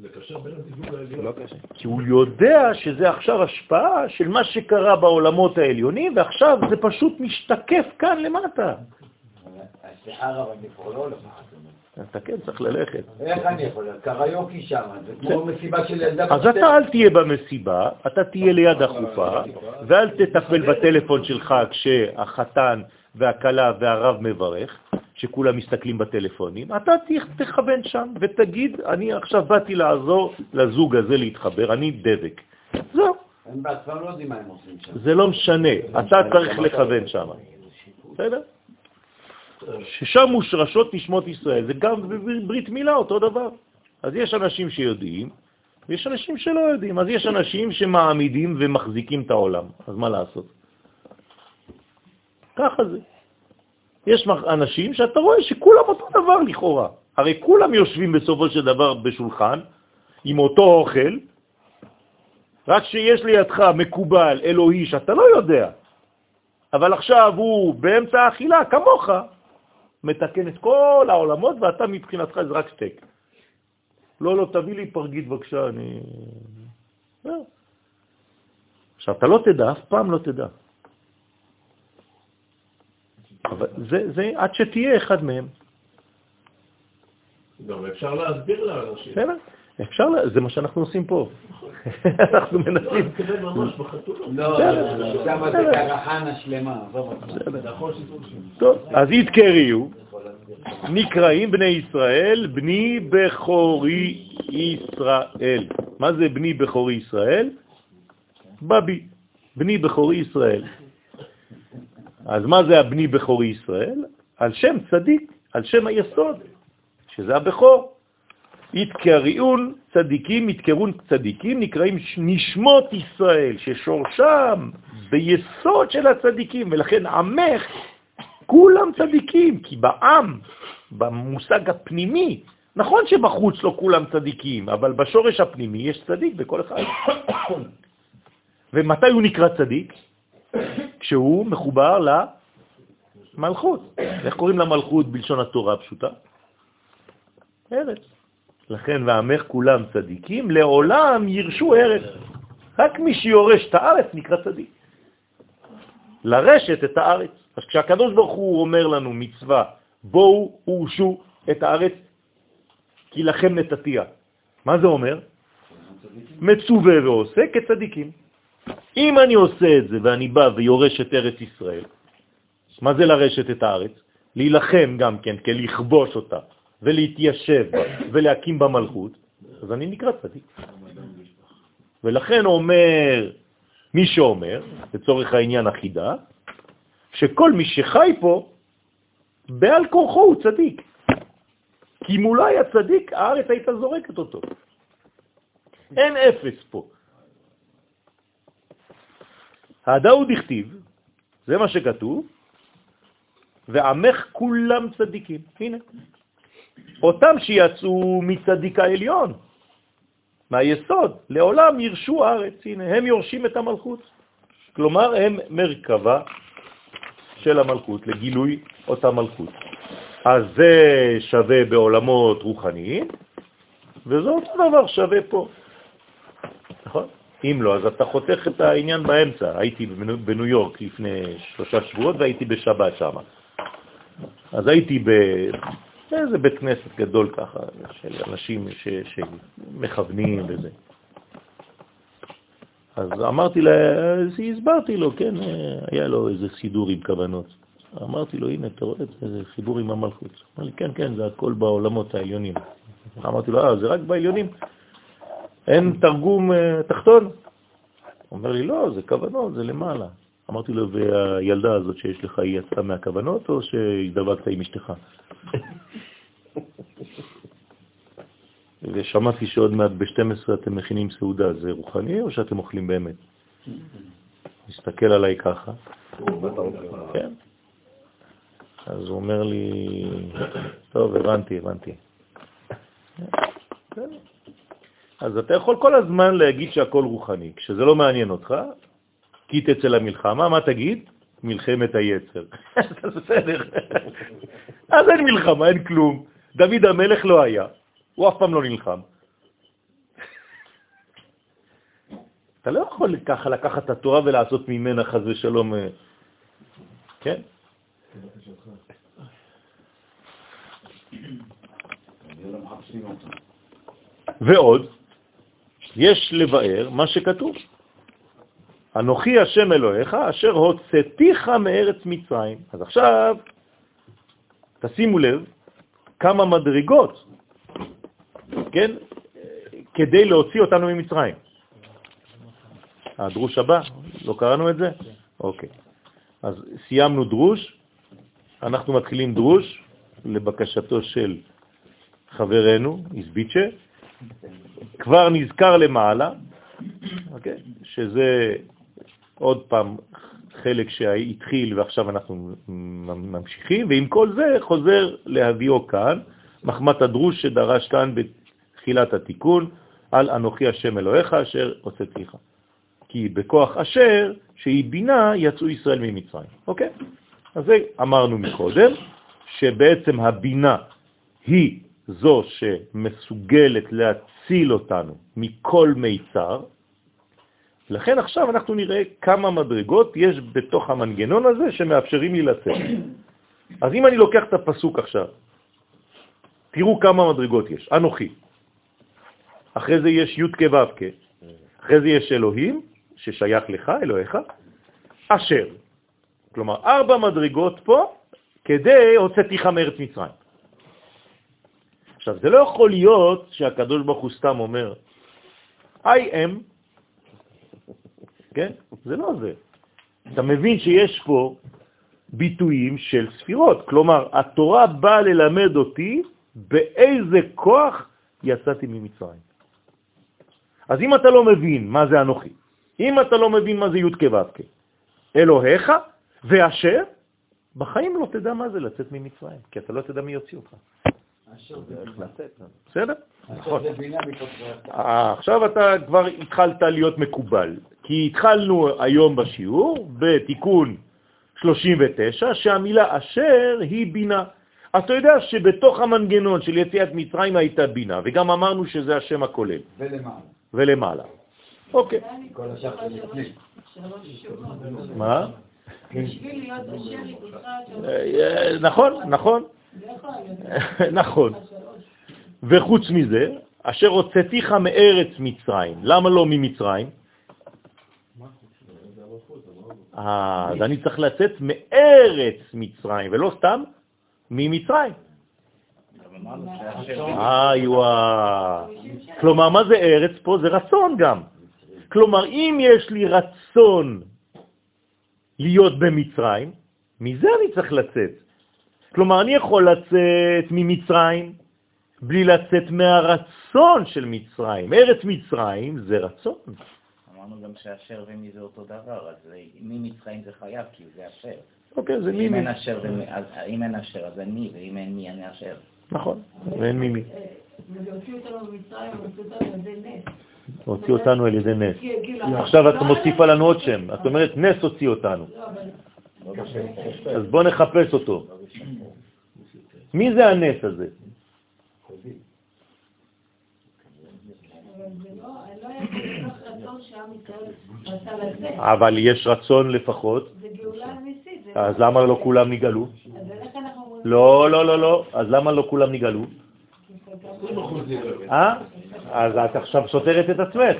Speaker 3: לא קשה.
Speaker 1: כי הוא יודע שזה עכשיו השפעה של מה שקרה בעולמות העליונים, ועכשיו זה פשוט משתקף כאן למטה.
Speaker 5: סליחה רב, אני כבר לא הולך לחתונה.
Speaker 1: אתה כן צריך ללכת.
Speaker 5: איך אני יכול? קריוקי שם, זה כמו מסיבה של ילדה.
Speaker 1: אז אתה אל תהיה במסיבה, אתה תהיה ליד החופה, ואל תטפל בטלפון שלך כשהחתן והכלה והרב מברך, שכולם מסתכלים בטלפונים. אתה תכוון שם ותגיד, אני עכשיו באתי לעזור לזוג הזה להתחבר, אני דבק. זהו,
Speaker 5: הם בעצמם לא יודעים מה הם עושים שם.
Speaker 1: זה לא משנה, אתה צריך לכוון שם. בסדר? ששם מושרשות נשמות ישראל, זה גם בברית מילה אותו דבר. אז יש אנשים שיודעים, ויש אנשים שלא יודעים. אז יש אנשים שמעמידים ומחזיקים את העולם, אז מה לעשות? ככה זה. יש אנשים שאתה רואה שכולם אותו דבר לכאורה. הרי כולם יושבים בסופו של דבר בשולחן עם אותו אוכל, רק שיש לידך מקובל אלוהי שאתה לא יודע, אבל עכשיו הוא באמצע האכילה, כמוך, מתקן את כל העולמות, ואתה מבחינתך זה רק סטייק. לא, לא, תביא לי פרגית בבקשה, אני... זהו. עכשיו, אתה לא תדע, אף פעם לא תדע. אבל זה, זה עד שתהיה אחד מהם.
Speaker 9: גם אפשר להסביר לאנשים.
Speaker 1: בסדר? אפשר, זה מה שאנחנו עושים פה. אנחנו מנסים.
Speaker 9: ממש בחתונות.
Speaker 5: לא.
Speaker 9: נכון שיתוף שם.
Speaker 1: טוב, אז יתקריו, נקראים בני ישראל, בני בכורי ישראל. מה זה בני בכורי ישראל? בבי, בני בכורי ישראל. אז מה זה הבני בכורי ישראל? על שם צדיק, על שם היסוד, שזה הבכור. יתקריון צדיקים, יתקרון צדיקים, נקראים נשמות ישראל, ששורשם ביסוד של הצדיקים, ולכן עמך כולם צדיקים, כי בעם, במושג הפנימי, נכון שבחוץ לא כולם צדיקים, אבל בשורש הפנימי יש צדיק בכל אחד. ומתי הוא נקרא צדיק? כשהוא מחובר למלכות. איך קוראים למלכות בלשון התורה הפשוטה? ארץ. לכן ועמך כולם צדיקים, לעולם ירשו ארץ. רק מי שיורש את הארץ נקרא צדיק. לרשת את הארץ. אז כשהקדוש ברוך הוא אומר לנו מצווה, בואו ורשו את הארץ, כי לכם נתתיה. מה זה אומר? מצווה ועושה כצדיקים. אם אני עושה את זה ואני בא ויורש את ארץ ישראל, מה זה לרשת את הארץ? להילחם גם כן, כלכבוש אותה, ולהתיישב בה, ולהקים בה מלכות, אז אני נקרא צדיק. ולכן אומר מי שאומר, לצורך העניין החידה, שכל מי שחי פה, בעל כורחו הוא צדיק. כי אם הוא לא היה צדיק, הארץ הייתה זורקת אותו. אין אפס פה. הדאו דכתיב, זה מה שכתוב, ועמך כולם צדיקים. הנה. אותם שיצאו מצדיק העליון, מהיסוד, לעולם ירשו הארץ. הנה, הם יורשים את המלכות. כלומר, הם מרכבה של המלכות, לגילוי אותה מלכות. אז זה שווה בעולמות רוחניים, וזה אותו דבר שווה פה. נכון? אם לא, אז אתה חותך את העניין באמצע. הייתי בניו יורק לפני שלושה שבועות והייתי בשבת שם. אז הייתי באיזה בית כנסת גדול ככה, של אנשים ש... שמכוונים וזה. אז אמרתי לה, אז הסברתי לו, כן, היה לו איזה סידור עם כוונות. אמרתי לו, הנה, אתה רואה את זה, זה חיבור עם המלכות. אמר לי, כן, כן, זה הכל בעולמות העליונים. אמרתי לו, אה, זה רק בעליונים? אין תרגום אה, תחתון? אומר לי, לא, זה כוונות, זה למעלה. אמרתי לו, והילדה הזאת שיש לך, היא יצאה מהכוונות או שהזדבקת עם אשתך? ושמעתי שעוד מעט ב-12 אתם מכינים סעודה, זה רוחני או שאתם אוכלים באמת? מסתכל עליי ככה. כן. אז הוא אומר לי, טוב, הבנתי, הבנתי. אז אתה יכול כל הזמן להגיד שהכל רוחני. כשזה לא מעניין אותך, כי תצא למלחמה, מה תגיד? מלחמת היצר. בסדר. אז אין מלחמה, אין כלום. דוד המלך לא היה, הוא אף פעם לא נלחם. אתה לא יכול ככה לקחת את התורה ולעשות ממנה חז ושלום, אה, כן? ועוד, יש לבאר מה שכתוב. אנוכי השם אלוהיך, אשר הוצאתיך מארץ מצרים. אז עכשיו, תשימו לב כמה מדרגות, כן, כדי להוציא אותנו ממצרים. הדרוש הבא, לא קראנו את זה? אוקיי. אז סיימנו דרוש, אנחנו מתחילים דרוש לבקשתו של חברנו, איזביצ'ה, כבר נזכר למעלה, אוקיי? שזה עוד פעם חלק שהתחיל ועכשיו אנחנו ממשיכים, ועם כל זה חוזר להביאו כאן, מחמת הדרוש שדרש כאן בתחילת התיקון, על אנוכי השם אלוהיך אשר הוצאתיך. כי בכוח אשר, שהיא בינה, יצאו ישראל ממצרים. אוקיי? אז זה אמרנו מקודם, שבעצם הבינה היא זו שמסוגלת להציל אותנו מכל מיצר, לכן עכשיו אנחנו נראה כמה מדרגות יש בתוך המנגנון הזה שמאפשרים לי לצאת. אז אם אני לוקח את הפסוק עכשיו, תראו כמה מדרגות יש. אנוכי. אחרי זה יש י' כו' אחרי זה יש אלוהים, ששייך לך, אלוהיך, אשר. כלומר, ארבע מדרגות פה כדי הוצאתיך מארץ מצרים. עכשיו, זה לא יכול להיות שהקדוש ברוך הוא סתם אומר, I am, כן? זה לא זה. אתה מבין שיש פה ביטויים של ספירות. כלומר, התורה באה ללמד אותי באיזה כוח יצאתי ממצרים. אז אם אתה לא מבין מה זה אנוכי, אם אתה לא מבין מה זה י' כו' אלוהיך ואשר, בחיים לא תדע מה זה לצאת ממצרים, כי אתה לא תדע מי יוציא אותך. בסדר? נכון. אה, עכשיו אתה כבר התחלת להיות מקובל, כי התחלנו היום בשיעור בתיקון 39, שהמילה אשר היא בינה. אתה יודע שבתוך המנגנון של יציאת מצרים הייתה בינה, וגם אמרנו שזה השם הכולל.
Speaker 5: ולמעלה.
Speaker 1: ולמעלה. אוקיי.
Speaker 5: כל השאר.
Speaker 1: מה?
Speaker 7: בשביל להיות אשר ידיך
Speaker 1: אה, נכון, נכון, נכון. וחוץ מזה, אשר הוצאתיך מארץ מצרים. למה לא ממצרים? אה, אז אני צריך לצאת מארץ מצרים, ולא סתם ממצרים. איווה. כלומר, מה זה ארץ פה? זה רצון גם. כלומר, אם יש לי רצון להיות במצרים, מזה אני צריך לצאת. כלומר, אני יכול לצאת ממצרים בלי לצאת מהרצון של מצרים. ארץ מצרים זה רצון.
Speaker 2: אמרנו גם שאשר ומי זה אותו דבר, אז ממצרים זה חייב, כי זה אשר.
Speaker 1: אוקיי, זה
Speaker 2: אשר, אז- אם אין אשר, אז אין מי, ואם אין מי, אין אשר.
Speaker 1: נכון, ואין
Speaker 7: ידי נס.
Speaker 1: הוציא אותנו על ידי נס. עכשיו את
Speaker 7: לא
Speaker 1: מוסיפה לנו עוד שם. את אומרת, נס הוציא אותנו.
Speaker 7: לא,
Speaker 1: אז בוא נחפש אותו. מי זה הנס הזה?
Speaker 7: אבל לא, לא
Speaker 1: יש רצון לפחות, אז למה לא כולם נגאלו? לא, לא, לא, לא. אז למה לא כולם נגאלו? אה? אז את עכשיו סותרת את עצמך.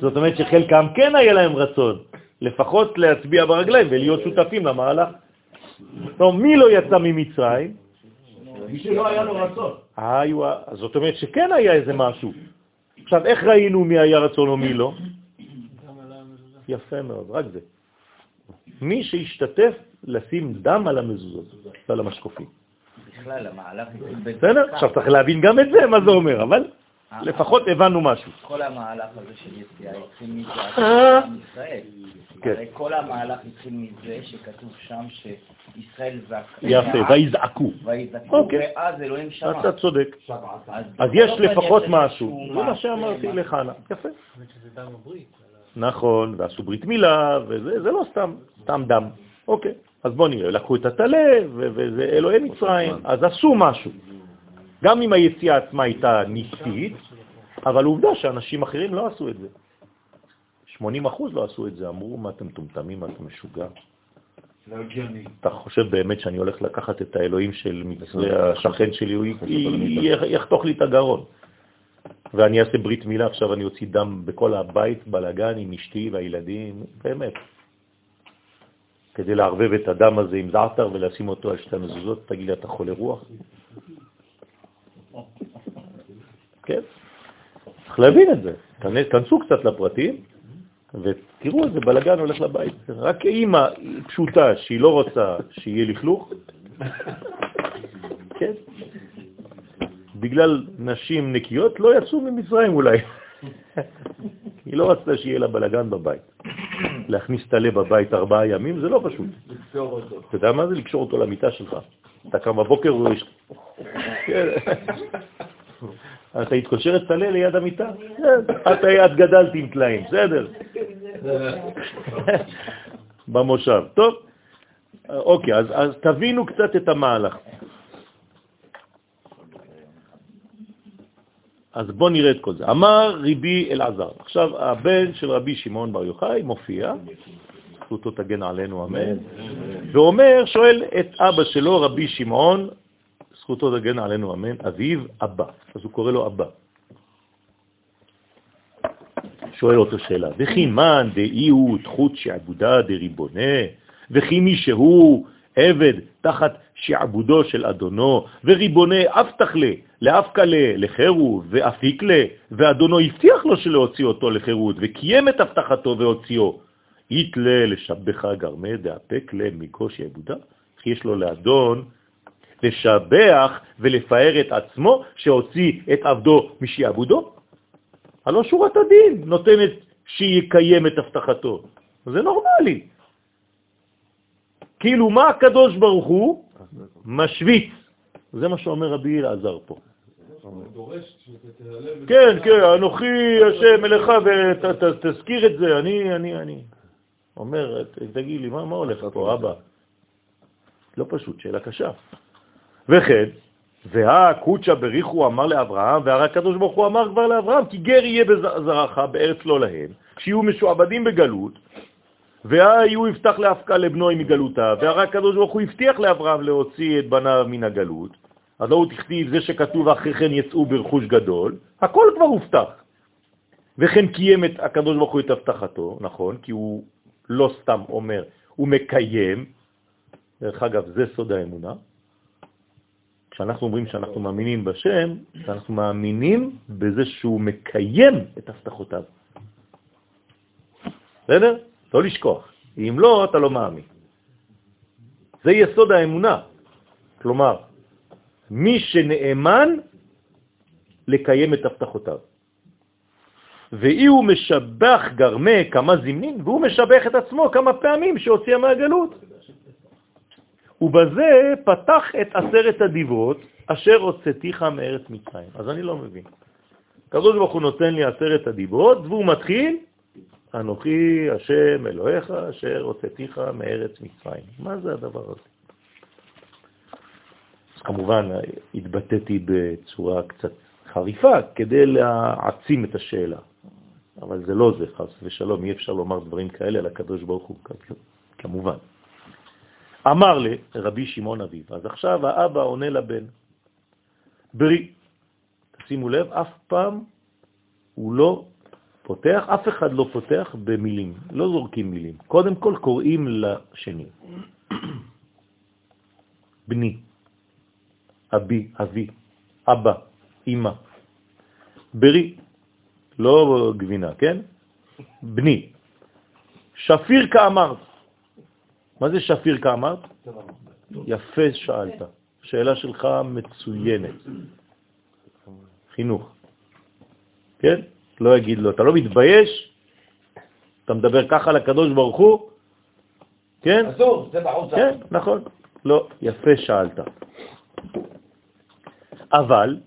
Speaker 1: זאת אומרת שחלקם כן היה להם רצון, לפחות להצביע ברגליים ולהיות שותפים למהלך. לא, מי לא יצא ממצרים?
Speaker 9: מי שלא היה לו רצון.
Speaker 1: זאת אומרת שכן היה איזה משהו. עכשיו, איך ראינו מי היה רצון או מי לא? יפה מאוד, רק זה. מי שהשתתף לשים דם על המזוזות ועל המשקופים.
Speaker 2: בכלל, המהלך.
Speaker 1: בסדר? עכשיו צריך להבין גם את זה, מה זה אומר, אבל לפחות הבנו משהו.
Speaker 2: כל המהלך הזה של יציאה התחיל מזה
Speaker 1: אה.
Speaker 2: עם ישראל.
Speaker 1: כן.
Speaker 2: הרי כל המהלך התחיל מזה שכתוב שם שישראל זעק.
Speaker 1: יפה, ויזעקו.
Speaker 2: ויזעקו,
Speaker 1: אוקיי.
Speaker 2: ואז אלוהים שמע.
Speaker 1: אתה צודק.
Speaker 2: אז
Speaker 1: יש לפחות משהו. זה מה
Speaker 2: משהו,
Speaker 1: שאמרתי
Speaker 2: משהו.
Speaker 1: לחנה. יפה.
Speaker 6: שזה דם הברית.
Speaker 1: נכון, ועשו ברית מילה, וזה זה לא סתם, סתם דם. אוקיי, אז בוא נראה, לקחו את הטלה, וזה אלוהי מצרים, אז עשו משהו. גם אם היציאה עצמה הייתה ניסית, אבל עובדה שאנשים אחרים לא עשו את זה. 80 אחוז לא עשו את זה, אמרו, מה אתם מטומטמים, מה אתם משוגע?
Speaker 5: לא הגיוני.
Speaker 1: אתה חושב באמת שאני הולך לקחת את האלוהים של מצרי השכן שלי, הוא י- יחתוך לי את הגרון. ואני אעשה ברית מילה, עכשיו אני אוציא דם בכל הבית, בלגן עם אשתי והילדים, באמת. כדי לערבב את הדם הזה עם זעתר ולשים אותו על שתי המזוזות, תגיד לי, אתה חולה רוח? כן? צריך להבין את זה. כנסו קצת לפרטים, ותראו איזה בלגן הולך לבית. רק אימא פשוטה שהיא לא רוצה שיהיה לכלוך, כן? בגלל נשים נקיות לא יצאו ממצרים אולי. היא לא רצתה שיהיה לה בלגן בבית. להכניס את הלב בבית ארבעה ימים זה לא פשוט. אתה יודע מה זה? לקשור אותו למיטה שלך. אתה קם בבוקר והוא יש... כן. אתה התקושר את טלה ליד המיטה? את גדלת עם טלאים, בסדר. במושב. טוב, אוקיי, אז, אז תבינו קצת את המהלך. אז בואו נראה את כל זה. אמר ריבי אלעזר. עכשיו, הבן של רבי שמעון בר יוחאי מופיע, זכותו תגן עלינו, אמן, ואומר, שואל את אבא שלו, רבי שמעון, זכותו תגן עלינו, אמן, אביו אבא. אז הוא קורא לו אבא. שואל אותו שאלה, וכי מן דאי הוא תחות שעבודה דריבונה, וכי מי שהוא עבד תחת שעבודו של אדונו, וריבונה אף תכלה, לאף כלה, לחירות, ואפיק לה, ואדונו הבטיח לו שלהוציא אותו לחירות, וקיים את הבטחתו והוציאו. יתלה לשבחה גרמה דאפק לה מקוש יעבודה, כי יש לו לאדון לשבח ולפאר את עצמו שהוציא את עבדו משעבודו. הלא שורת הדין נותנת שיקיים את הבטחתו. זה נורמלי. כאילו מה הקדוש ברוך הוא משוויץ. זה מה שאומר רבי אלעזר פה. כן, כן, אנוכי השם אליך ותזכיר את זה, אני, אני, אני. אומר, תגיד לי, מה הולך פה, אבא? לא פשוט, שאלה קשה. וכן, והקוצ'ה בריחו אמר לאברהם, והרי הקדוש ברוך הוא אמר כבר לאברהם, כי גר יהיה בזרעך בארץ לא להם, כשיהיו משועבדים בגלות, והיו יפתח להפקה לבנוי מגלותה, והרי הקדוש ברוך הוא הבטיח לאברהם להוציא את בניו מן הגלות, אז לא הוא תכתיב זה שכתוב אחרי כן יצאו ברכוש גדול, הכל כבר הובטח. וכן קיים את הקדוש ברוך הוא את הבטחתו, נכון, כי הוא לא סתם אומר, הוא מקיים, דרך אגב, זה סוד האמונה. כשאנחנו אומרים שאנחנו מאמינים בשם, אנחנו מאמינים בזה שהוא מקיים את הבטחותיו. בסדר? לא לשכוח. אם לא, אתה לא מאמין. זה יסוד האמונה. כלומר, מי שנאמן לקיים את הבטחותיו. ואי הוא משבח גרמה כמה זמנין, והוא משבח את עצמו כמה פעמים שהוציאה מהגלות. ובזה פתח את עשרת הדיברות אשר הוצאתיך מארץ מצרים. אז אני לא מבין. הקדוש ברוך הוא נותן לי עשרת הדיברות, והוא מתחיל, אנוכי השם אלוהיך אשר הוצאתיך מארץ מצרים. מה זה הדבר הזה? אז כמובן התבטאתי בצורה קצת חריפה כדי להעצים את השאלה. אבל זה לא זה, חס ושלום, אי אפשר לומר דברים כאלה על הקדוש ברוך הוא, כמובן. אמר לי רבי שמעון אביו, אז עכשיו האבא עונה לבן, ברי, תשימו לב, אף פעם הוא לא פותח, אף אחד לא פותח במילים, לא זורקים מילים. קודם כל קוראים לשני. בני, אבי, אבי, אבא, אמא. ברי, לא גבינה, כן? בני. שפיר כאמרת. מה זה שפיר כאמרת? יפה שאלת. שאלה שלך מצוינת. חינוך. כן? לא יגיד לו, אתה לא מתבייש? אתה מדבר ככה לקדוש ברוך הוא? כן?
Speaker 5: אסור, זה בחוצה.
Speaker 1: כן, נכון. לא, יפה שאלת. אבל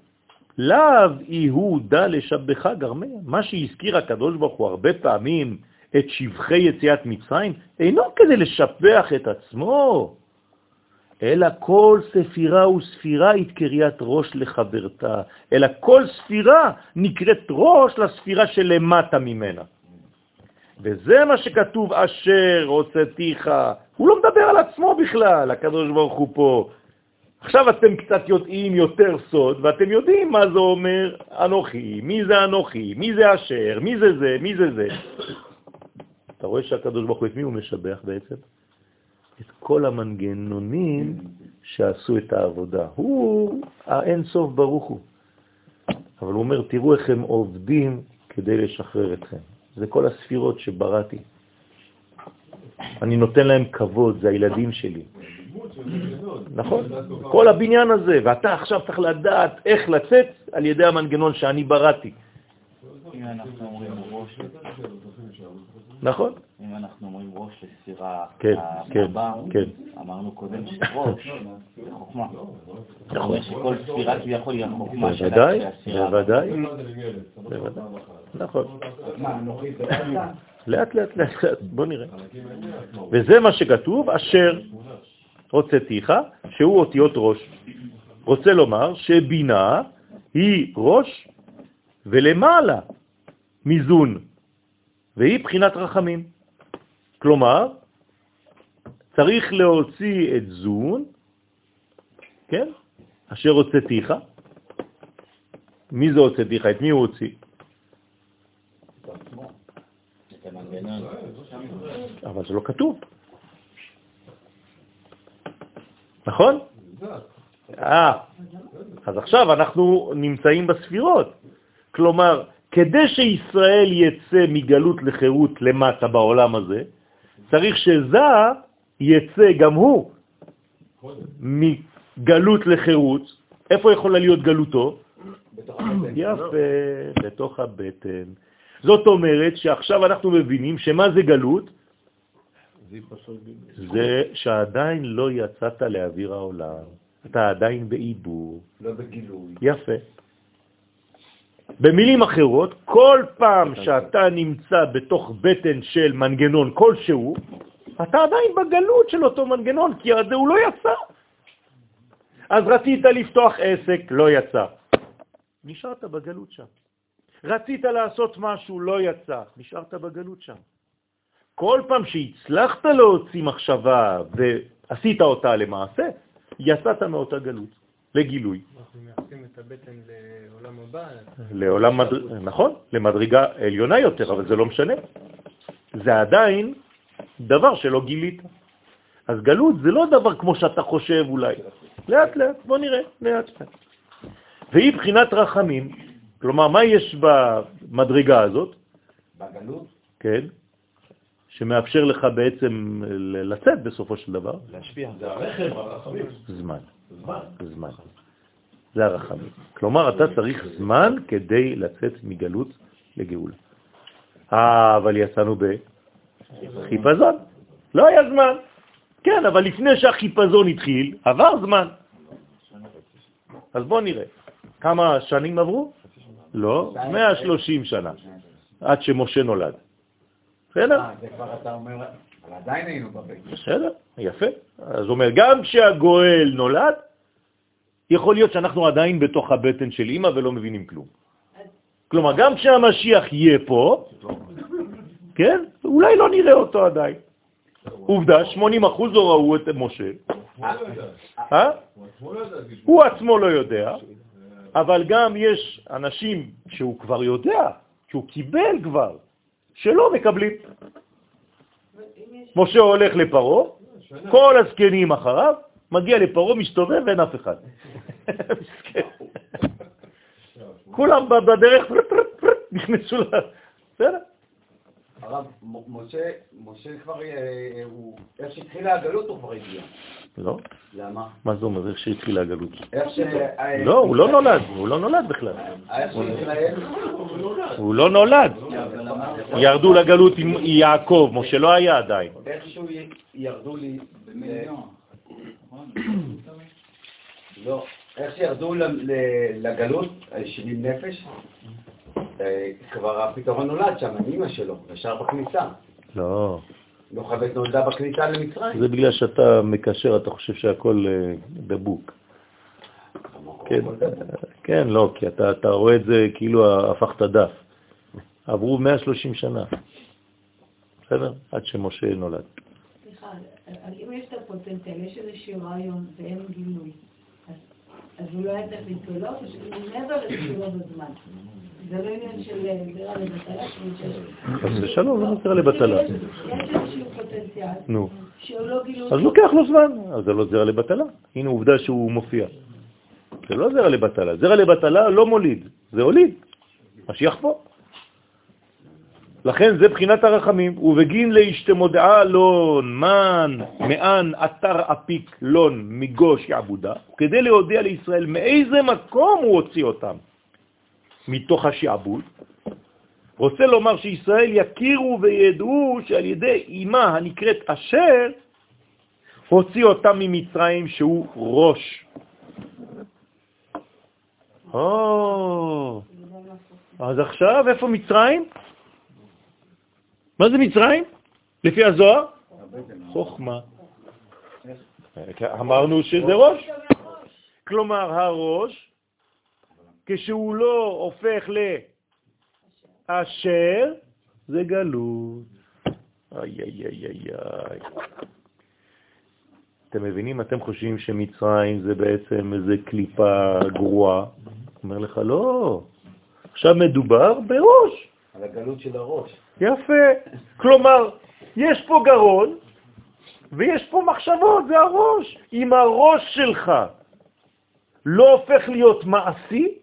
Speaker 1: לאו יהודה לשבחה גרמיה. מה שהזכיר הקדוש ברוך הוא הרבה פעמים את שבחי יציאת מצרים, אינו כדי לשבח את עצמו, אלא כל ספירה וספירה היא ראש לחברתה, אלא כל ספירה נקראת ראש לספירה שלמטה ממנה. וזה מה שכתוב, אשר הוצאתיך. הוא לא מדבר על עצמו בכלל, הקדוש ברוך הוא פה. עכשיו אתם קצת יודעים יותר סוד, ואתם יודעים מה זה אומר אנוכי, מי זה אנוכי, מי זה אשר, מי זה זה, מי זה זה. אתה רואה שהקדוש ברוך הוא, את מי הוא משבח בעצם? את כל המנגנונים שעשו את העבודה. הוא האין סוף ברוך הוא. אבל הוא אומר, תראו איך הם עובדים כדי לשחרר אתכם. זה כל הספירות שבראתי. אני נותן להם כבוד, זה הילדים שלי. נכון, כל הבניין הזה, ואתה עכשיו צריך לדעת איך לצאת על ידי המנגנון שאני בראתי.
Speaker 2: אם אנחנו אומרים ראש,
Speaker 1: נכון?
Speaker 2: אם אנחנו אומרים ראש לספירה
Speaker 1: כן, כן,
Speaker 2: הבאה,
Speaker 1: כן.
Speaker 2: אמרנו קודם שראש זה חוכמה. זאת אומרת שכל ספירה כביכול היא החוכמה של.
Speaker 1: בוודאי, בוודאי, נכון.
Speaker 5: מה, אנוכי זה לא?
Speaker 1: לאט לאט לאט, לאט, בוא נראה. וזה מה שכתוב, אשר הוצאתיך, שהוא אותיות ראש. רוצה לומר שבינה היא ראש ולמעלה מזון, והיא בחינת רחמים. כלומר, צריך להוציא את זון, כן? אשר הוצאתיך. מי זה הוצאתיך? את מי הוא הוציא? אבל זה לא כתוב. נכון? אה, אז עכשיו אנחנו נמצאים בספירות. כלומר, כדי שישראל יצא מגלות לחירות למטה בעולם הזה, צריך שזה יצא גם הוא מגלות לחירות. איפה יכולה להיות גלותו?
Speaker 5: בתוך הבטן.
Speaker 1: יפה, בתוך הבטן. זאת אומרת שעכשיו אנחנו מבינים שמה זה גלות? זה שעדיין לא יצאת לאוויר העולם. אתה עדיין בעיבור.
Speaker 5: לא בגילוי.
Speaker 1: יפה. במילים אחרות, כל פעם שאתה נמצא בתוך בטן של מנגנון כלשהו, אתה עדיין בגלות של אותו מנגנון, כי זה הוא לא יצא. אז רצית לפתוח עסק, לא יצא. נשארת בגלות שם. רצית לעשות משהו, לא יצא. נשארת בגלות שם. כל פעם שהצלחת להוציא מחשבה ועשית אותה למעשה, יצאת מאותה גלות, לגילוי.
Speaker 6: אנחנו מייחסים את הבטן לעולם הבא.
Speaker 1: לעולם, מדר... נכון, למדרגה עליונה יותר, אבל זה לא משנה. זה עדיין דבר שלא גילית. אז גלות זה לא דבר כמו שאתה חושב אולי. לאט לאט, בוא נראה, לאט לאט. והיא בחינת רחמים. כלומר, מה יש במדרגה הזאת?
Speaker 5: בגלות?
Speaker 1: כן, שמאפשר לך בעצם לצאת בסופו של דבר?
Speaker 3: להשפיע.
Speaker 4: זה הרחם, הרחמים.
Speaker 1: זמן.
Speaker 4: זמן.
Speaker 1: זה הרחמים. כלומר, אתה צריך זמן כדי לצאת מגלות לגאולה. אבל יצאנו בחיפזון. לא היה זמן. כן, אבל לפני שהחיפזון התחיל, עבר זמן. אז בואו נראה. כמה שנים עברו? לא, 130 שנה, עד שמשה נולד. בסדר?
Speaker 5: אה, זה כבר אתה אומר, אבל עדיין היינו בבית.
Speaker 1: בסדר, יפה. אז אומר, גם כשהגואל נולד, יכול להיות שאנחנו עדיין בתוך הבטן של אמא ולא מבינים כלום. כלומר, גם כשהמשיח יהיה פה, כן, אולי לא נראה אותו עדיין. עובדה, 80 אחוז לא ראו את משה. אה?
Speaker 4: הוא עצמו לא יודע,
Speaker 1: אבל גם יש אנשים שהוא כבר יודע, שהוא קיבל כבר, שלא מקבלים. משה הולך לפרו, כל הזקנים אחריו, מגיע לפרעה, מסתובב ואין אף אחד. כולם בדרך נכנסו ל... בסדר.
Speaker 5: הרב, משה, משה כבר, אה, הוא, איך שהתחילה הגלות הוא כבר הגיע.
Speaker 1: לא,
Speaker 5: למה?
Speaker 1: מה זה אומר? איך שהתחילה הגלות?
Speaker 5: איך ש... אה,
Speaker 1: לא, הוא לא נולד, הוא לא נולד בכלל. הוא לא נולד. ירדו לגלות עם יעקב, משה לא היה עדיין.
Speaker 5: איכשהו י- ירדו לי... לא, איך שירדו לגלות, אה, 70 נפש, אה, כבר הפתרון נולד שם, עם אמא שלו, ישר בכניסה.
Speaker 1: לא,
Speaker 5: יוכבד נולדה בכניסה למצרים.
Speaker 1: זה בגלל שאתה מקשר, אתה חושב שהכל אה, דבוק. כן, כן, לא, כי אתה רואה את זה כאילו הפכת דף. עברו 130 שנה, בסדר? עד שמשה נולד.
Speaker 7: סליחה, אם יש את הפוטנציאל, יש איזשהו רעיון ואין גילוי, אז- הוא לא היה צריך להתגלות, או שהוא מעבר לתגולו בזמן. זה לא עניין של אה, זרע לבטלה.
Speaker 1: חס ושלום, לא נקרא לבטלה.
Speaker 7: יש איזשהו פוטנציאל,
Speaker 1: נו,
Speaker 7: שהוא לא גילוי...
Speaker 1: אז לוקח לו זמן, אז זה לא זרע לבטלה. הנה עובדה שהוא מופיע. זה לא זרע לבטלה. זרע לבטלה לא מוליד, זה הוליד. משיח פה. לכן זה בחינת הרחמים, ובגין להשתמודעה לון, מן, מאן, אתר אפיק לון, מגוש יעבודה, כדי להודיע לישראל מאיזה מקום הוא הוציא אותם מתוך השעבוד. רוצה לומר שישראל יכירו וידעו שעל ידי אימה הנקראת אשר, הוציא אותם ממצרים שהוא ראש. או, אז עכשיו איפה מצרים? מה זה מצרים? לפי הזוהר? חוכמה. אמרנו שזה ראש. כלומר, הראש, כשהוא לא הופך לאשר, זה גלות. איי, איי, איי, איי. אתם מבינים? אתם חושבים שמצרים זה בעצם איזה קליפה גרועה? אומר לך, לא. עכשיו מדובר בראש.
Speaker 5: על הגלות של הראש.
Speaker 1: יפה. כלומר, יש פה גרון ויש פה מחשבות, זה הראש. אם הראש שלך לא הופך להיות מעשי,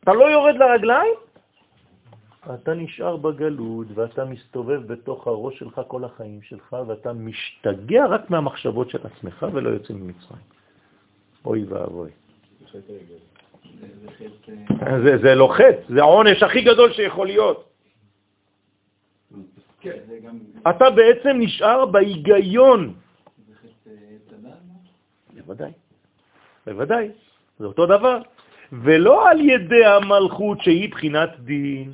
Speaker 1: אתה לא יורד לרגליים, אתה נשאר בגלות ואתה מסתובב בתוך הראש שלך כל החיים שלך ואתה משתגע רק מהמחשבות של עצמך ולא יוצא ממצרים. אוי ואבוי. זה, זה לא חטא, זה העונש הכי גדול שיכול להיות. אתה בעצם נשאר בהיגיון. בוודאי, בוודאי, זה אותו דבר. ולא על ידי המלכות שהיא בחינת דין.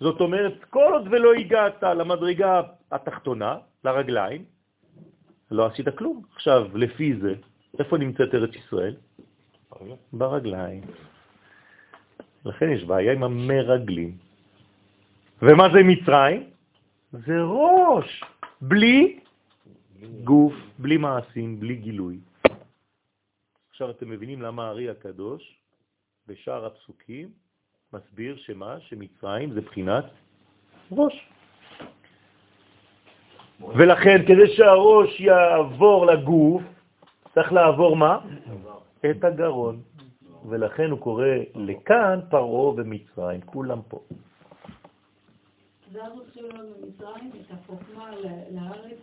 Speaker 1: זאת אומרת, כל עוד ולא הגעת למדרגה התחתונה, לרגליים, לא עשית כלום. עכשיו, לפי זה, איפה נמצאת ארץ ישראל? ברגליים. לכן יש בעיה עם המרגלים. ומה זה מצרים? זה ראש, בלי גוף, בלי מעשים, בלי גילוי. עכשיו אתם מבינים למה הארי הקדוש בשאר הפסוקים מסביר שמה? שמצרים זה בחינת ראש. ולכן כדי שהראש יעבור לגוף, צריך לעבור מה? את הגרון. ולכן הוא קורא לכאן פרעה ומצרים, כולם פה.
Speaker 7: זה את לארץ,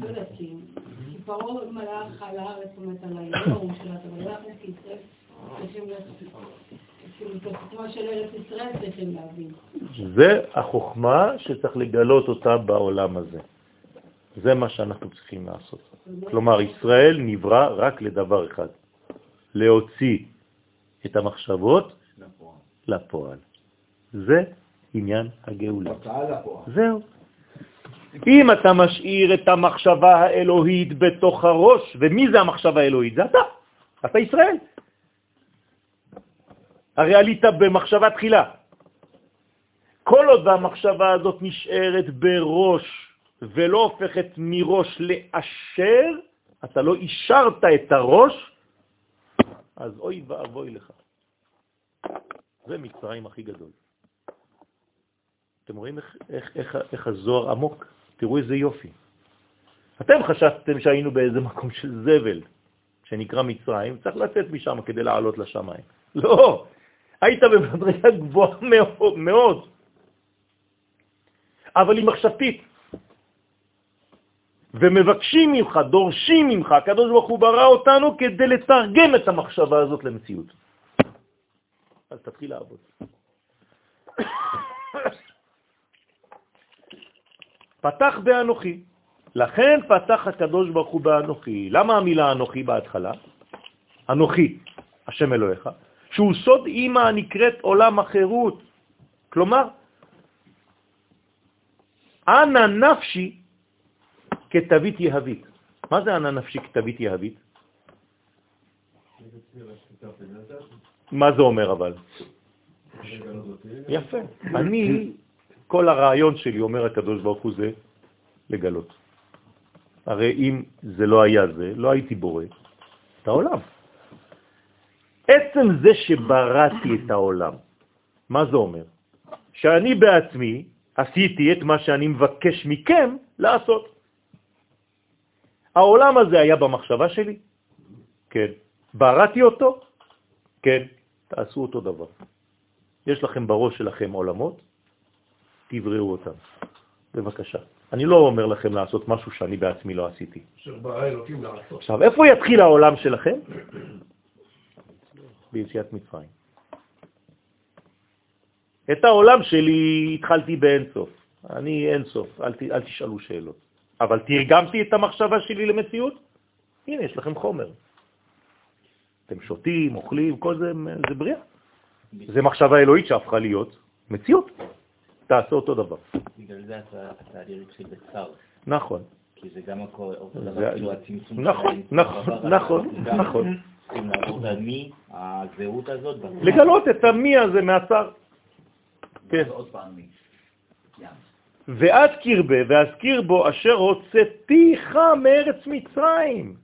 Speaker 7: לא יודעת, כי פרעה מלך על הארץ, זאת אומרת, על את ישראל צריכים
Speaker 1: החוכמה שצריך לגלות אותה בעולם הזה. זה מה שאנחנו צריכים לעשות. כלומר, ישראל נברא רק לדבר אחד, להוציא את המחשבות לפועל. זה עניין הגאולה.
Speaker 5: לפועל.
Speaker 1: זהו. אם אתה משאיר את המחשבה האלוהית בתוך הראש, ומי זה המחשבה האלוהית? זה אתה, אתה ישראל. הרי עלית במחשבה תחילה. כל עוד המחשבה הזאת נשארת בראש ולא הופכת מראש לאשר, אתה לא אישרת את הראש, אז אוי ואבוי לך. זה מצרים הכי גדול. אתם רואים איך, איך, איך, איך הזוהר עמוק? תראו איזה יופי. אתם חשבתם שהיינו באיזה מקום של זבל, שנקרא מצרים, צריך לצאת משם כדי לעלות לשמיים. לא, היית במדרגה גבוהה מאוד, מאוד, אבל היא מחשבתית. ומבקשים ממך, דורשים ממך, הקדוש ברוך הוא ברא אותנו כדי לתרגם את המחשבה הזאת למציאות. אז תתחיל לעבוד. פתח באנוכי. לכן פתח הקדוש ברוך הוא באנוכי. למה המילה אנוכי בהתחלה? אנוכי, השם אלוהיך, שהוא סוד אימא הנקראת עולם החירות. כלומר, אנא נפשי כתווית יהבית. מה זה אנא נפשי כתווית יהבית? מה זה אומר אבל? יפה. אני, כל הרעיון שלי, אומר הקדוש ברוך הוא, זה לגלות. הרי אם זה לא היה זה, לא הייתי בורא את העולם. עצם זה שבראתי את העולם, מה זה אומר? שאני בעצמי עשיתי את מה שאני מבקש מכם לעשות. העולם הזה היה במחשבה שלי? כן. בראתי אותו? כן. תעשו אותו דבר. יש לכם בראש שלכם עולמות, תבראו אותם. בבקשה. אני לא אומר לכם לעשות משהו שאני בעצמי לא עשיתי. עכשיו, איפה יתחיל העולם שלכם? ביציאת מצרים. את העולם שלי התחלתי באינסוף. אני אינסוף, אל, ת, אל תשאלו שאלות. אבל תרגמתי את המחשבה שלי למציאות? הנה, יש לכם חומר. אתם שותים, אוכלים, כל זה, זה בריאה. זה מחשבה אלוהית שהפכה להיות מציאות. תעשה אותו דבר.
Speaker 2: בגלל זה התהליך התחיל בצער.
Speaker 1: נכון.
Speaker 2: כי זה גם אותו דבר, כאילו הצמצום
Speaker 1: נכון, נכון, נכון, נכון.
Speaker 2: צריכים לעבור את המי, הזהות הזאת.
Speaker 1: לגלות את המי הזה מהצער. כן.
Speaker 5: עוד פעם מי.
Speaker 1: ועד קרבה ואזכיר בו אשר הוצאתיך מארץ מצרים.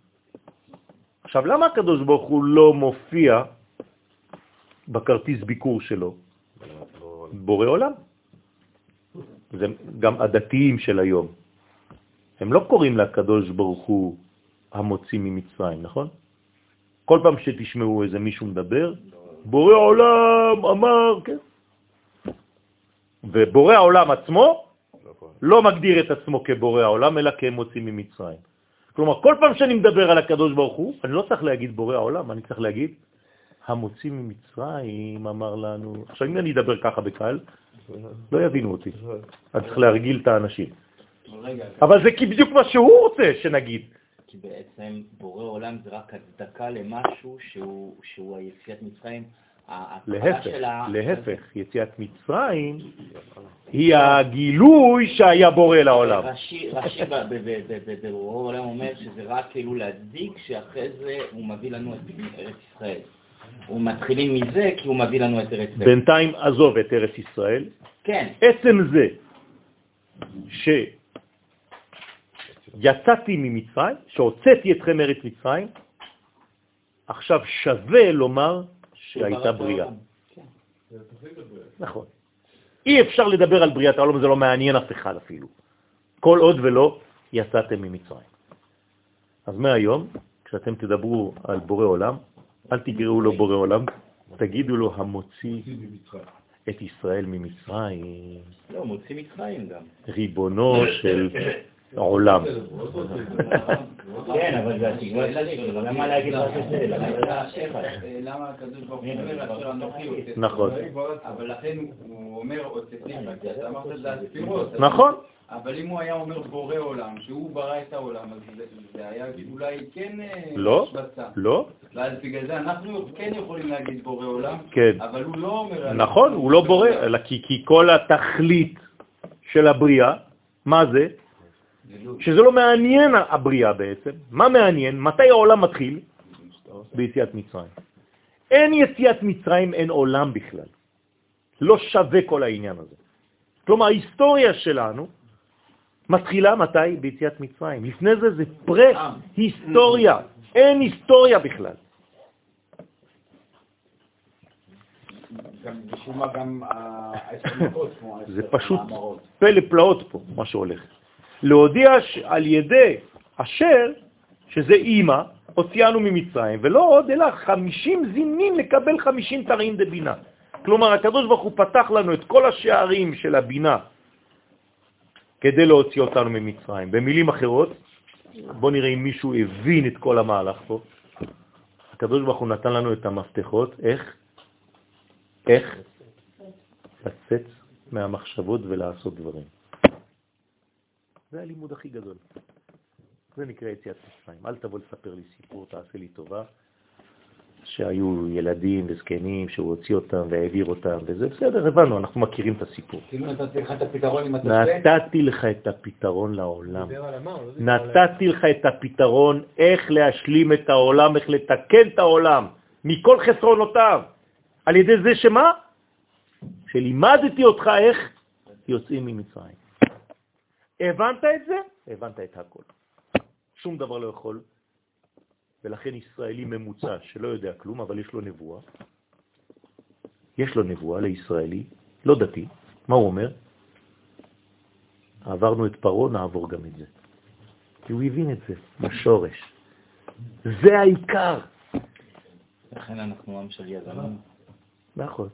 Speaker 1: עכשיו, למה הקדוש ברוך הוא לא מופיע בכרטיס ביקור שלו? בורא עולם. זה גם הדתיים של היום. הם לא קוראים לקדוש ברוך הוא המוציא ממצרים, נכון? כל פעם שתשמעו איזה מישהו מדבר, בורא עולם אמר, כן. ובורא העולם עצמו לא מגדיר את עצמו כבורא העולם, אלא כמוציא ממצרים. כלומר, כל פעם שאני מדבר על הקדוש ברוך הוא, אני לא צריך להגיד בורא העולם, אני צריך להגיד המוציא ממצרים אמר לנו... עכשיו, אם אני אדבר ככה בקהל, לא יבינו אותי. אני צריך להרגיל את האנשים. אבל זה כי בדיוק מה שהוא רוצה שנגיד.
Speaker 2: כי בעצם בורא עולם זה רק הצדקה למשהו שהוא, שהוא היציאת מצרים.
Speaker 1: להפך, להפך, יציאת מצרים היא הגילוי שהיה בורא לעולם.
Speaker 2: רש"י בבורא עולם אומר שזה רק כאילו להצדיק שאחרי זה הוא מביא לנו את ארץ ישראל. הוא מתחילים מזה כי הוא מביא לנו את ארץ ישראל.
Speaker 1: בינתיים עזוב את ארץ ישראל.
Speaker 2: כן.
Speaker 1: עצם זה שיצאתי ממצרים, שהוצאתי אתכם מארץ מצרים, עכשיו שווה לומר שהייתה בריאה.
Speaker 2: כן.
Speaker 1: נכון. אי אפשר לדבר על בריאת העולם, זה לא מעניין אף אחד אפילו. כל עוד ולא יצאתם ממצרים. אז מהיום, כשאתם תדברו על בורא עולם, אל תקראו לו בורא עולם, תגידו לו המוציא את ישראל ממצרים.
Speaker 2: לא, מוציא מצרים גם.
Speaker 1: ריבונו של עולם.
Speaker 2: כן, אבל זה התקווה שלי, למה להגיד רק את זה?
Speaker 5: למה הקדוש ברוך הוא אומר אשר אנוכי הוצאתי?
Speaker 1: נכון.
Speaker 5: אבל לכן הוא אומר הוצאתי, כי אתה אמרת את זה הספירות.
Speaker 1: נכון.
Speaker 5: אבל אם הוא היה אומר בורא עולם, שהוא ברא את העולם, אז זה היה אולי כן
Speaker 1: לא,
Speaker 5: השבצה.
Speaker 1: לא.
Speaker 5: ואז בגלל זה אנחנו כן יכולים להגיד בורא עולם,
Speaker 1: כן.
Speaker 5: אבל הוא לא אומר...
Speaker 1: נכון, הוא לא בורא, אלא כי, כי כל התכלית של הבריאה, מה זה? שזה לא מעניין הבריאה בעצם. מה מעניין? מתי העולם מתחיל? ביציאת מצרים. אין יציאת מצרים, אין עולם בכלל. לא שווה כל העניין הזה. כלומר, ההיסטוריה שלנו מתחילה מתי? ביציאת מצרים. לפני זה זה פרה-היסטוריה. אין היסטוריה בכלל.
Speaker 5: משום מה גם ההסתמכות כמו
Speaker 1: זה פשט פלא פלאות פה, מה שהולך. להודיע על ידי אשר, שזה אימא, הוציאנו ממצרים, ולא עוד אלא חמישים זינים לקבל חמישים תרעים דבינה. כלומר, הקדוש ברוך הוא פתח לנו את כל השערים של הבינה כדי להוציא אותנו ממצרים. במילים אחרות, בואו נראה אם מישהו הבין את כל המהלך פה. הקדוש ברוך הוא נתן לנו את המפתחות, איך? איך? לצאת מהמחשבות ולעשות דברים. זה הלימוד הכי גדול. זה נקרא יציאת מצרים. אל תבוא לספר לי סיפור, תעשה לי טובה, שהיו ילדים וזקנים שהוא הוציא אותם והעביר אותם, וזה בסדר, הבנו, אנחנו מכירים את הסיפור.
Speaker 5: כאילו נתתי לך את הפתרון אם אתה
Speaker 1: נתתי לך את הפתרון לעולם. נתתי לך את הפתרון איך להשלים את העולם, איך לתקן את העולם מכל חסרונותיו. על ידי זה שמה? שלימדתי אותך איך יוצאים ממצרים. הבנת את זה? הבנת את הכל. שום דבר לא יכול, ולכן ישראלי ממוצע שלא יודע כלום, אבל יש לו נבואה, יש לו נבואה לישראלי, לא דתי, מה הוא אומר? עברנו את פרו, נעבור גם את זה. כי הוא הבין את זה, בשורש. זה העיקר.
Speaker 2: לכן אנחנו עם של יזמים.
Speaker 1: נכון.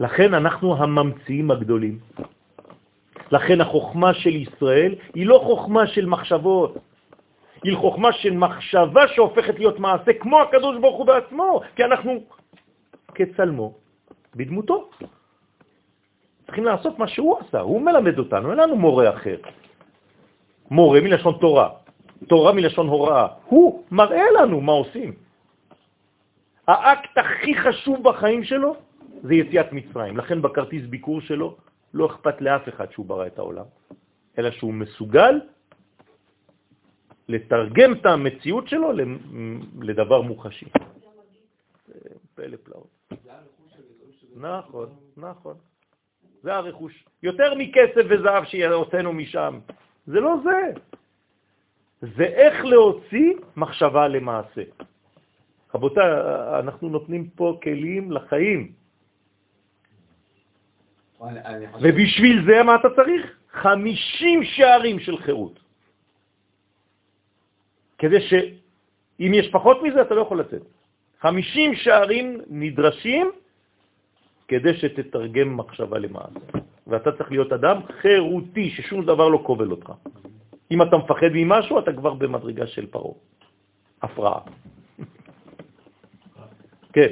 Speaker 1: לכן אנחנו הממציאים הגדולים. לכן החוכמה של ישראל היא לא חוכמה של מחשבות, היא חוכמה של מחשבה שהופכת להיות מעשה כמו הקדוש ברוך הוא בעצמו, כי אנחנו כצלמו, בדמותו. צריכים לעשות מה שהוא עשה, הוא מלמד אותנו, אין לנו מורה אחר. מורה מלשון תורה, תורה מלשון הוראה. הוא מראה לנו מה עושים. האקט הכי חשוב בחיים שלו זה יציאת מצרים. לכן בכרטיס ביקור שלו לא אכפת לאף אחד שהוא ברא את העולם, אלא שהוא מסוגל לתרגם את המציאות שלו לדבר מוחשי. פלא פלאות. נכון, נכון. זה הרכוש. יותר מכסף וזהב שיוצאנו משם. זה לא זה. זה איך להוציא מחשבה למעשה. רבותיי, אנחנו נותנים פה כלים לחיים. ובשביל זה מה אתה צריך? 50 שערים של חירות. כדי שאם יש פחות מזה, אתה לא יכול לצאת. 50 שערים נדרשים כדי שתתרגם מחשבה למעשה. ואתה צריך להיות אדם חירותי, ששום דבר לא כובל אותך. אם אתה מפחד ממשהו, אתה כבר במדרגה של פרו. הפרעה. כן.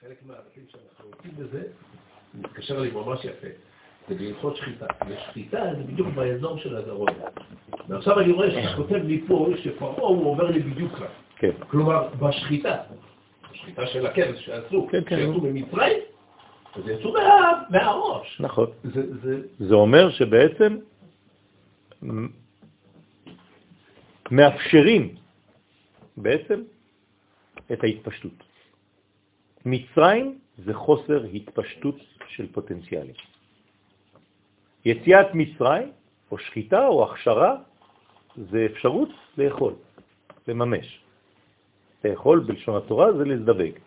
Speaker 9: חלק מהערכים עושים בזה, מתקשר לי ממש יפה. זה בהלכות שחיטה. ושחיטה זה בדיוק באזור של הגרון. ועכשיו אני רואה שאתה כותב לי פה שפרעה הוא עובר לי בדיוק כאן.
Speaker 1: כן.
Speaker 9: כלומר, בשחיטה, בשחיטה של הכבש שעשו,
Speaker 1: כן, כן.
Speaker 9: שיצאו ממצרים, אז יצאו מה, מהראש.
Speaker 1: נכון.
Speaker 9: זה, זה...
Speaker 1: זה אומר שבעצם מאפשרים בעצם את ההתפשטות. מצרים זה חוסר התפשטות של פוטנציאלים. יציאת מצרים, או שחיטה, או הכשרה, זה אפשרות לאכול, לממש. לאכול בלשון התורה זה להזדבק.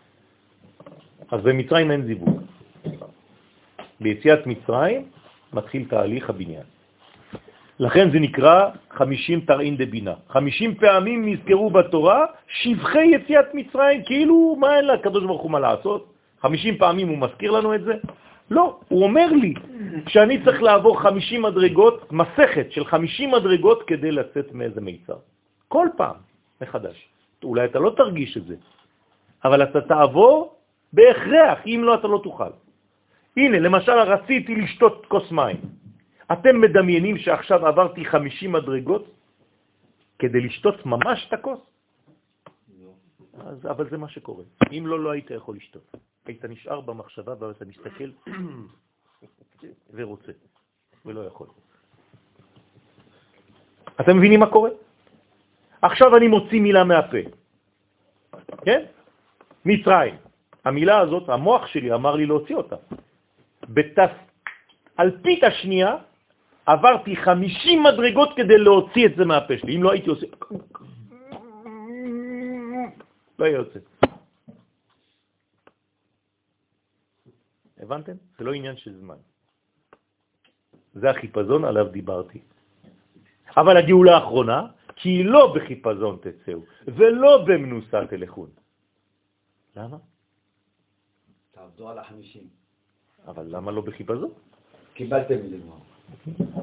Speaker 1: אז במצרים אין זיווג. ביציאת מצרים מתחיל תהליך הבניין. לכן זה נקרא 50 תרעין דבינה. 50 פעמים נזכרו בתורה שבחי יציאת מצרים, כאילו מה אין לקדוש ברוך הוא מה לעשות? 50 פעמים הוא מזכיר לנו את זה? לא, הוא אומר לי שאני צריך לעבור 50 מדרגות, מסכת של 50 מדרגות כדי לצאת מאיזה מיצר. כל פעם מחדש. אולי אתה לא תרגיש את זה, אבל אתה תעבור בהכרח, אם לא אתה לא תוכל. הנה, למשל רציתי לשתות כוס מים. אתם מדמיינים שעכשיו עברתי 50 מדרגות כדי לשתות ממש את הכוס? אז, אבל זה מה שקורה. אם לא, לא היית יכול לשתות. היית נשאר במחשבה ואתה מסתכל ורוצה, ולא יכול. אתם מבינים מה קורה? עכשיו אני מוציא מילה מהפה. כן? מצרים. המילה הזאת, המוח שלי אמר לי להוציא אותה. בתס... אלפית השנייה עברתי 50 מדרגות כדי להוציא את זה מהפה שלי. אם לא הייתי עושה... לא יוצא. הבנתם? זה לא עניין של זמן. זה החיפזון עליו דיברתי. אבל הגאולה האחרונה, כי היא לא בחיפזון תצאו, ולא במנוסה תלכון. למה?
Speaker 5: תעבדו על החמישים.
Speaker 1: אבל למה לא בחיפזון?
Speaker 5: קיבלתם לגמר.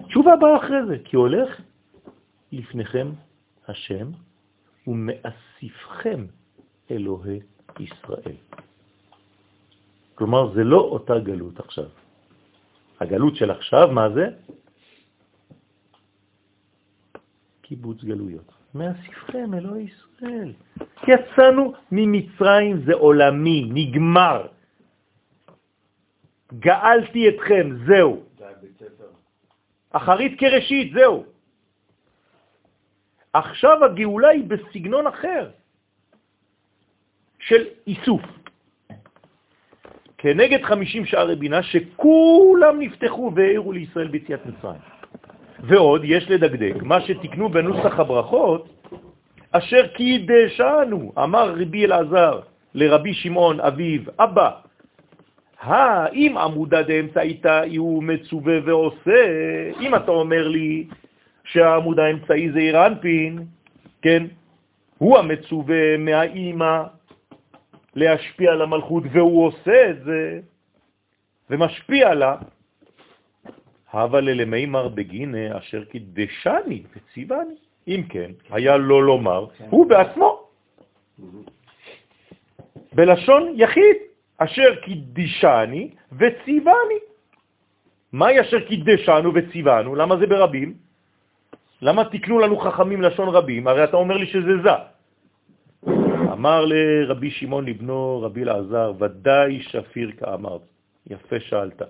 Speaker 1: תשובה באה אחרי זה, כי הולך לפניכם השם ומאסיפכם אלוהי ישראל. כלומר, זה לא אותה גלות עכשיו. הגלות של עכשיו, מה זה? קיבוץ גלויות. מאסיפכם, אלוהי ישראל. יצאנו ממצרים, זה עולמי, נגמר. גאלתי אתכם, זהו. אחרית כראשית, זהו. עכשיו הגאולה היא בסגנון אחר, של איסוף. כנגד 50 שערי בינה שכולם נפתחו והעירו לישראל ביציאת מצרים. ועוד יש לדקדק, מה שתקנו בנוסח הברכות, אשר קידשנו, אמר רבי אלעזר לרבי שמעון אביו, אבא, האם עמודה דאמצעית הוא מצווה ועושה, אם אתה אומר לי שהעמוד האמצעי זה אירנפין, כן, הוא המצווה מהאימא להשפיע על המלכות, והוא עושה את זה, ומשפיע לה, הווה ללמימר בגינה אשר קידשני וציווני. אם כן, היה לו לומר, הוא בעצמו. בלשון יחיד, אשר קידשני וציווני. מהי אשר קידשנו וציוונו? למה זה ברבים? למה תקנו לנו חכמים לשון רבים? הרי אתה אומר לי שזה זה. אמר לרבי שמעון לבנו, רבי אלעזר, ודאי שפיר כאמרת. יפה שאלת.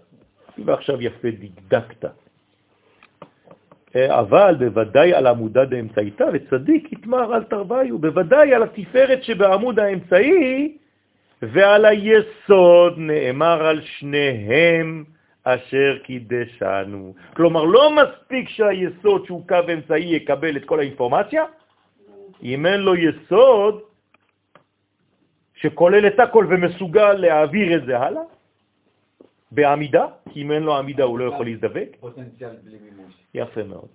Speaker 1: ועכשיו יפה דקדקת. אבל בוודאי על עמודה דאמצעיתה, וצדיק יתמר אל תרוויו, בוודאי על התפארת שבעמוד האמצעי ועל היסוד נאמר על שניהם אשר קידשנו. כלומר, לא מספיק שהיסוד שהוא קו אמצעי יקבל את כל האינפורמציה, אם אין לו יסוד שכולל את הכל ומסוגל להעביר את זה הלאה, בעמידה, כי אם אין לו עמידה הוא לא יכול להזדבק.
Speaker 5: פוטנציאל בלי מימוש.
Speaker 1: יפה מאוד.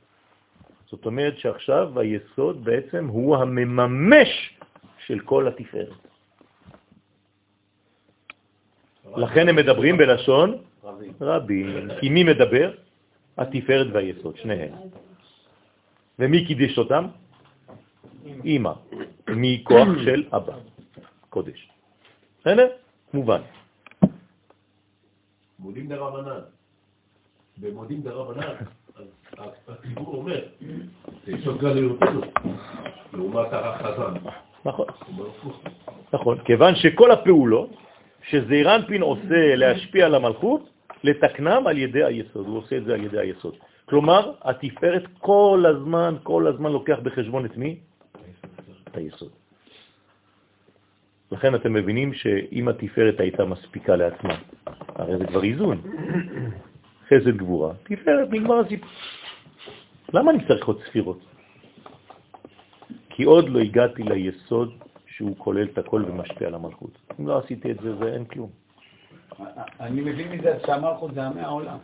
Speaker 1: זאת אומרת שעכשיו היסוד בעצם הוא המממש של כל התפארת. לכן הם מדברים בלשון
Speaker 5: רבים.
Speaker 1: כי מי מדבר? התפארת והיסוד, שניהם. ומי קידש אותם? אמא. מכוח של אבא, קודש. בסדר? מובן.
Speaker 9: מודים דרבנן. במודים דרבנן, אז הציבור אומר, זה יסוד גלויותינו, לעומת הרח חזן.
Speaker 1: נכון. נכון, כיוון שכל הפעולות שזעירנפין עושה להשפיע על המלכות, לתקנם על ידי היסוד, הוא עושה את זה על ידי היסוד. כלומר, התפארת כל הזמן, כל הזמן לוקח בחשבון את מי? את היסוד. לכן אתם מבינים שאם התפארת הייתה מספיקה לעצמה, הרי זה כבר איזון. חסד גבורה, תפארת, נגמר הסיפור. למה אני צריך עוד ספירות? כי עוד לא הגעתי ליסוד שהוא כולל את הכל ומשפיע על המלכות. אם לא עשיתי את זה, זה אין כלום.
Speaker 5: אני מבין מזה שהמלכות זה עמי העולם.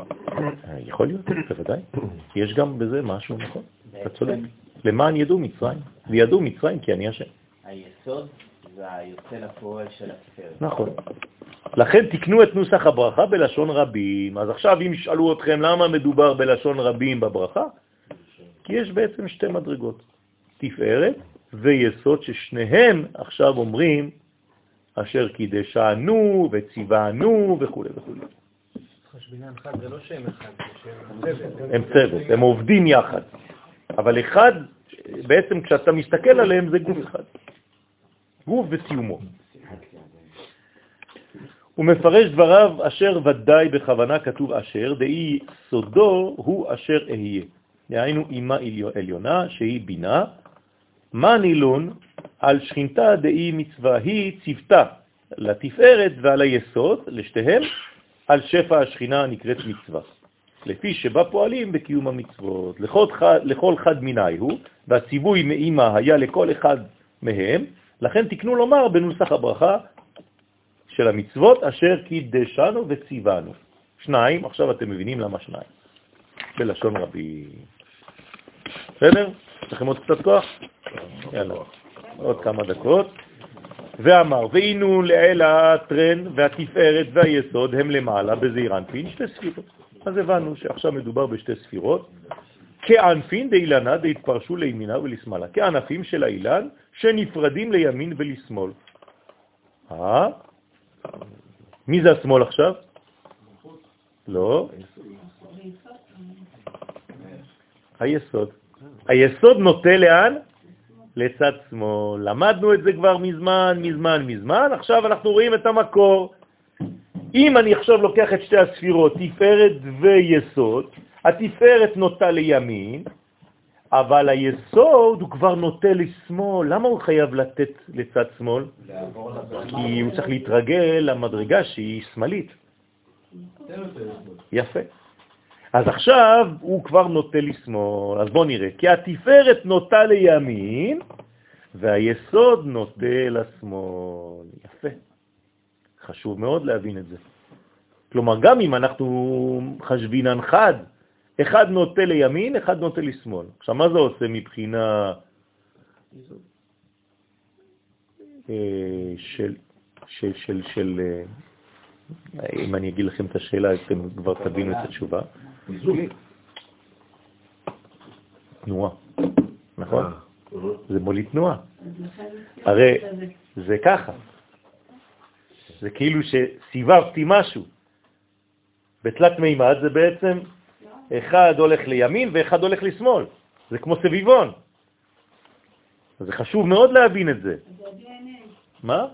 Speaker 1: אה, יכול להיות, בוודאי. יש גם בזה משהו, נכון? אתה צודק. למען ידעו מצרים, וידעו מצרים כי אני השם.
Speaker 2: היסוד זה היוצא לפועל של התפארת.
Speaker 1: נכון. לכן תקנו את נוסח הברכה בלשון רבים. אז עכשיו אם ישאלו אתכם למה מדובר בלשון רבים בברכה, כי יש בעצם שתי מדרגות, תפארת ויסוד ששניהם עכשיו אומרים אשר קידשנו וציוונו וכו' וכו'.
Speaker 6: לא שם אחד, זה שם צוות.
Speaker 1: הם צוות, הם עובדים יחד. אבל אחד, בעצם כשאתה מסתכל עליהם זה גוף אחד. גוף וסיומו. הוא מפרש דבריו אשר ודאי בכוונה כתוב אשר, דאי סודו הוא אשר אהיה. דהיינו אימה עליונה שהיא בינה, מה נילון על שכינתה דאי מצווה היא צוותה לתפארת ועל היסוד, לשתיהם, על שפע השכינה הנקראת מצווה. לפי שבה פועלים בקיום המצוות. לכל לכל חד מיני הוא, והציווי מאמא היה לכל אחד מהם, לכן תקנו לומר בנוסח הברכה של המצוות אשר קידשנו וציוונו. שניים, עכשיו אתם מבינים למה שניים. בלשון רבים. בסדר? יש לכם עוד קצת כוח? יאללה, עוד כמה דקות. ואמר, והינו לעיל הטרן והתפארת והיסוד הם למעלה בזעיר אנפין, שתי ספירות. אז הבנו שעכשיו מדובר בשתי ספירות, כענפין דאילנה דהתפרשו לימינה ולשמאלה, כענפים של האילן שנפרדים לימין ולשמאל. אה? מי זה השמאל עכשיו? לא. היסוד. היסוד נוטה לאן? לצד שמאל. למדנו את זה כבר מזמן, מזמן, מזמן, עכשיו אנחנו רואים את המקור. אם אני עכשיו לוקח את שתי הספירות, תפארת ויסוד, התפארת נוטה לימין, אבל היסוד הוא כבר נוטה לשמאל. למה הוא חייב לתת לצד שמאל? כי הוא צריך להתרגל למדרגה שהיא שמאלית. יפה. אז עכשיו הוא כבר נוטה לשמאל, אז בואו נראה. כי התפארת נוטה לימין, והיסוד נוטה לשמאל. יפה. חשוב מאוד להבין את זה. כלומר, גם אם אנחנו חשבינן חד, אחד נוטה לימין, אחד נוטה לשמאל. עכשיו, מה זה עושה מבחינה אה, של, של, של, של, אה, אם אני אגיד לכם את השאלה, אתם כבר תבינו את התשובה. תנועה, נכון? זה מוליד תנועה. הרי זה ככה. זה כאילו שסיבבתי משהו. בתלת מימד זה בעצם אחד הולך לימין ואחד הולך לשמאל. זה כמו סביבון. זה חשוב מאוד להבין את זה. מה?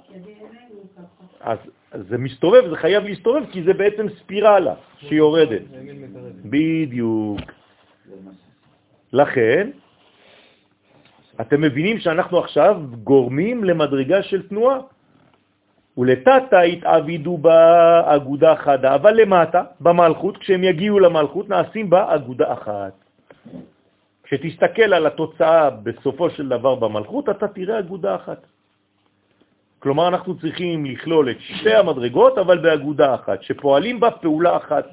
Speaker 1: אז זה מסתובב, זה חייב להסתובב, כי זה בעצם ספירלה שיורדת. בדיוק. לכן, אתם מבינים שאנחנו עכשיו גורמים למדרגה של תנועה. ולתתה התעבידו באגודה חדה, אבל למטה, במלכות, כשהם יגיעו למלכות, נעשים בה אגודה אחת. כשתסתכל על התוצאה בסופו של דבר במלכות, אתה תראה אגודה אחת. כלומר, אנחנו צריכים לכלול את שתי המדרגות, אבל באגודה אחת, שפועלים בה פעולה אחת.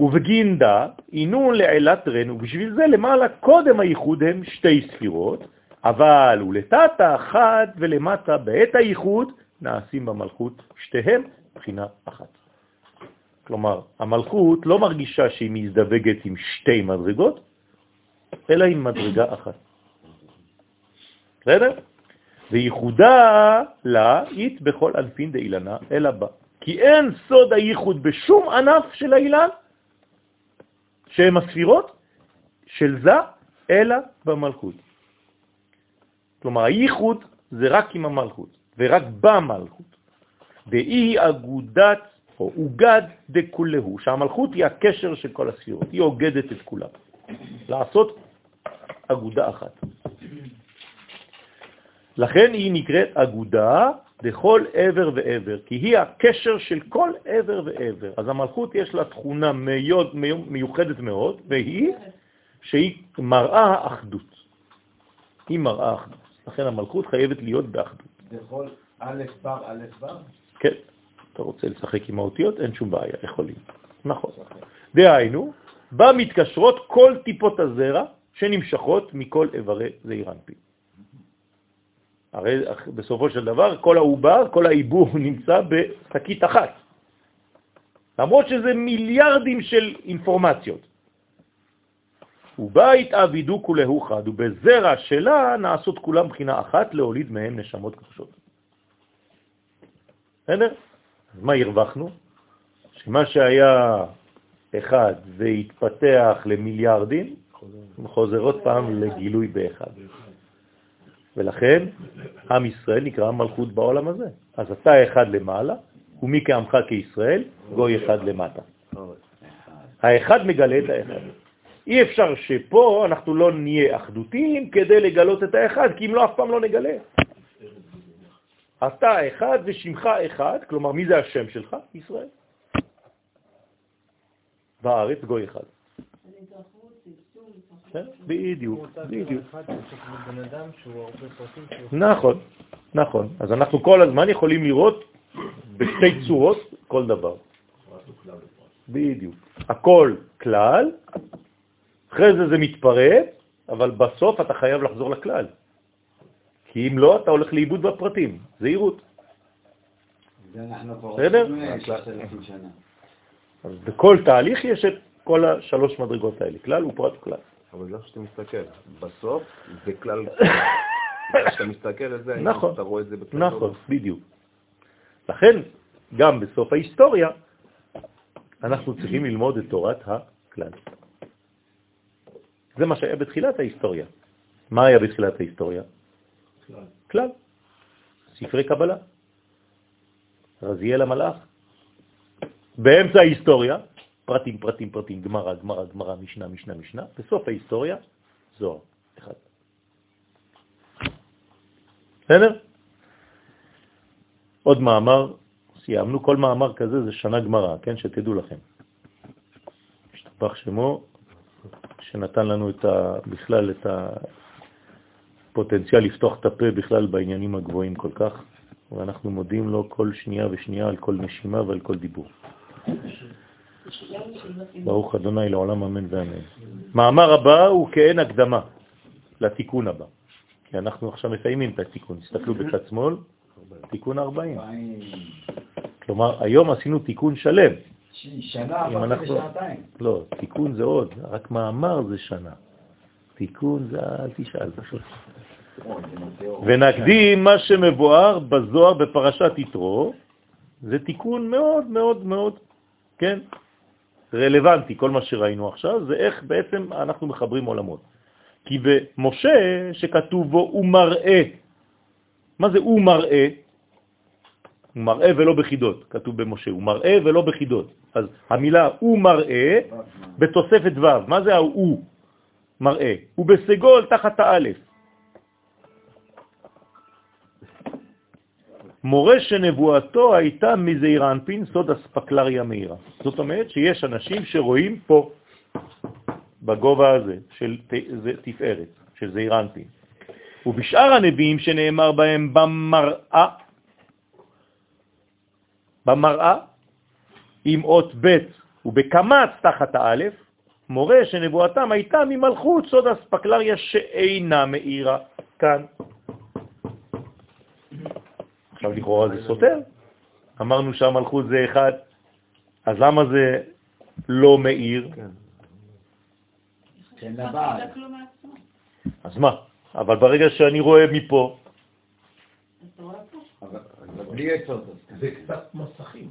Speaker 1: ובגינדה, עינון לעילת רן, ובשביל זה למעלה קודם הייחוד הם שתי ספירות, אבל ולתתה אחת ולמטה בעת הייחוד נעשים במלכות שתיהם בחינה אחת. כלומר, המלכות לא מרגישה שהיא מזדווגת עם שתי מדרגות, אלא עם מדרגה אחת. בסדר? וייחודה לה אית בכל אלפין דאילנה אלא בה. כי אין סוד הייחוד בשום ענף של האילן, שהם הספירות של זה, אלא במלכות. כלומר, הייחוד זה רק עם המלכות, ורק במלכות. דאי אגודת או אוגד דכולהו, שהמלכות היא הקשר של כל הספירות, היא אוגדת את כולם. לעשות אגודה אחת. לכן היא נקראת אגודה לכל עבר ועבר, כי היא הקשר של כל עבר ועבר. אז המלכות יש לה תכונה מיוד, מיוחדת מאוד, והיא שהיא מראה אחדות. היא מראה אחדות. לכן המלכות חייבת להיות באחדות.
Speaker 5: לכל א' בר א' בר?
Speaker 1: כן. אתה רוצה לשחק עם האותיות? אין שום בעיה, יכולים. נכון. דהיינו, בה מתקשרות כל טיפות הזרע שנמשכות מכל איברי זעיר אנפין. הרי בסופו של דבר כל העובר, כל העיבור נמצא בשקית אחת. למרות שזה מיליארדים של אינפורמציות. ובה התאבידו כולהו חד, ובזרע שלה נעשות כולם בחינה אחת להוליד מהם נשמות קדושות. בסדר? אז מה הרווחנו? שמה שהיה אחד והתפתח למיליארדים, חוזר עוד פעם לגילוי באחד. ולכן עם ישראל נקרא מלכות בעולם הזה. אז אתה אחד למעלה, ומי כעמך כישראל, גוי אחד למטה. האחד מגלה את האחד. אי אפשר שפה אנחנו לא נהיה אחדותיים כדי לגלות את האחד, כי אם לא, אף פעם לא נגלה. אתה אחד ושמך אחד, כלומר, מי זה השם שלך? ישראל. בארץ גוי אחד. כן? בדיוק, בדיוק. נכון, נכון. אז אנחנו כל הזמן יכולים לראות בשתי צורות כל דבר. בדיוק. הכל כלל, אחרי זה זה מתפרט, אבל בסוף אתה חייב לחזור לכלל. כי אם לא, אתה הולך לאיבוד בפרטים. זהירות.
Speaker 5: זה אנחנו כבר
Speaker 1: בסדר?
Speaker 5: עושים 6,000 שנה.
Speaker 1: אז בכל תהליך יש את כל השלוש מדרגות האלה, כלל ופרט וכלל.
Speaker 3: אבל זה איך שאתה מסתכל. בסוף זה כלל... כשאתה מסתכל על זה,
Speaker 1: נכון.
Speaker 3: אתה רואה את זה בכלל.
Speaker 1: נכון, בדיוק. לכן, גם בסוף ההיסטוריה, אנחנו צריכים ללמוד את תורת הכלל. זה מה שהיה בתחילת ההיסטוריה. מה היה בתחילת ההיסטוריה?
Speaker 9: כלל.
Speaker 1: כלל. ספרי קבלה. רזיאל המלאך. באמצע ההיסטוריה, פרטים, פרטים, פרטים, גמרא, גמרא, גמרא, משנה, משנה, משנה. בסוף ההיסטוריה, זוהר. אחד. בסדר? עוד מאמר, סיימנו, כל מאמר כזה זה שנה גמרא, כן? שתדעו לכם. השתבח שמו, שנתן לנו את ה, בכלל את הפוטנציאל לפתוח את הפה בכלל בעניינים הגבוהים כל כך, ואנחנו מודים לו כל שנייה ושנייה על כל נשימה ועל כל דיבור. ברוך אדוני לעולם אמן ואמן. מאמר הבא הוא כאין הקדמה לתיקון הבא. כי אנחנו עכשיו מסיימים את התיקון. תסתכלו בצד שמאל, תיקון 40. כלומר, היום עשינו תיקון שלם.
Speaker 5: שנה עברתי
Speaker 1: אנחנו-
Speaker 5: בשנתיים.
Speaker 1: לא, תיקון זה עוד, רק מאמר זה שנה. תיקון זה, אל תשאל. ונקדים מה שמבואר בזוהר בפרשת יתרו, זה תיקון מאוד מאוד מאוד, כן, רלוונטי, כל מה שראינו עכשיו, זה איך בעצם אנחנו מחברים עולמות. כי במשה שכתוב בו הוא מראה, מה זה הוא מראה? הוא מראה ולא בחידות, כתוב במשה, הוא מראה ולא בחידות. אז המילה הוא מראה בתוספת ו', מה זה ההוא מראה? הוא בסגול תחת האלף. מורה שנבואתו הייתה מזעיר אנפין, סוד אספקלריה מהירה. זאת אומרת שיש אנשים שרואים פה, בגובה הזה, של תפארת, של זעיר אנפין. ובשאר הנביאים שנאמר בהם במראה, במראה, עם אות ב' ובקמץ תחת האלף, מורה שנבואתם הייתה ממלכות סוד אספקלריה שאינה מאירה כאן. עכשיו לכאורה זה סותר. אמרנו שהמלכות זה אחד, אז למה זה לא מאיר?
Speaker 5: כן.
Speaker 7: תסתכלו מעצמו.
Speaker 1: אז מה? אבל ברגע שאני רואה מפה,
Speaker 5: אבל בלי עצות.
Speaker 9: זה קצת מסכים.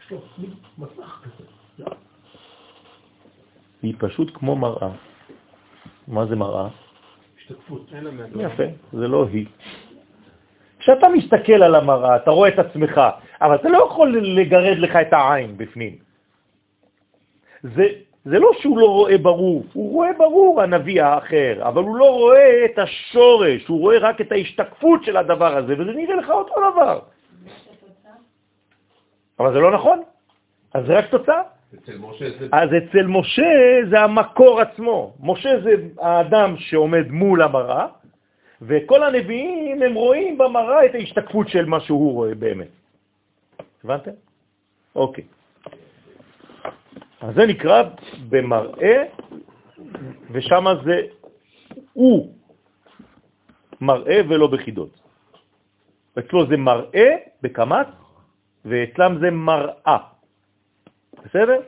Speaker 9: יש לו מסך כזה. לא?
Speaker 1: היא פשוט כמו מראה. מה זה מראה?
Speaker 9: השתקפות.
Speaker 1: יפה, זה לא היא. כשאתה מסתכל על המראה, אתה רואה את עצמך, אבל אתה לא יכול לגרד לך את העין בפנים. זה, זה לא שהוא לא רואה ברור, הוא רואה ברור, הנביא האחר, אבל הוא לא רואה את השורש, הוא רואה רק את ההשתקפות של הדבר הזה, וזה נראה לך אותו דבר. אבל זה לא נכון, אז זה רק תוצאה.
Speaker 9: אצל משה זה...
Speaker 1: אז אצל משה זה המקור עצמו. משה זה האדם שעומד מול המראה, וכל הנביאים הם רואים במראה את ההשתקפות של מה שהוא רואה באמת. הבנתם? אוקיי. אז זה נקרא במראה, ושם זה הוא מראה ולא בחידות. אצלו זה מראה בקמץ, ואצלם זה מראה. בסדר?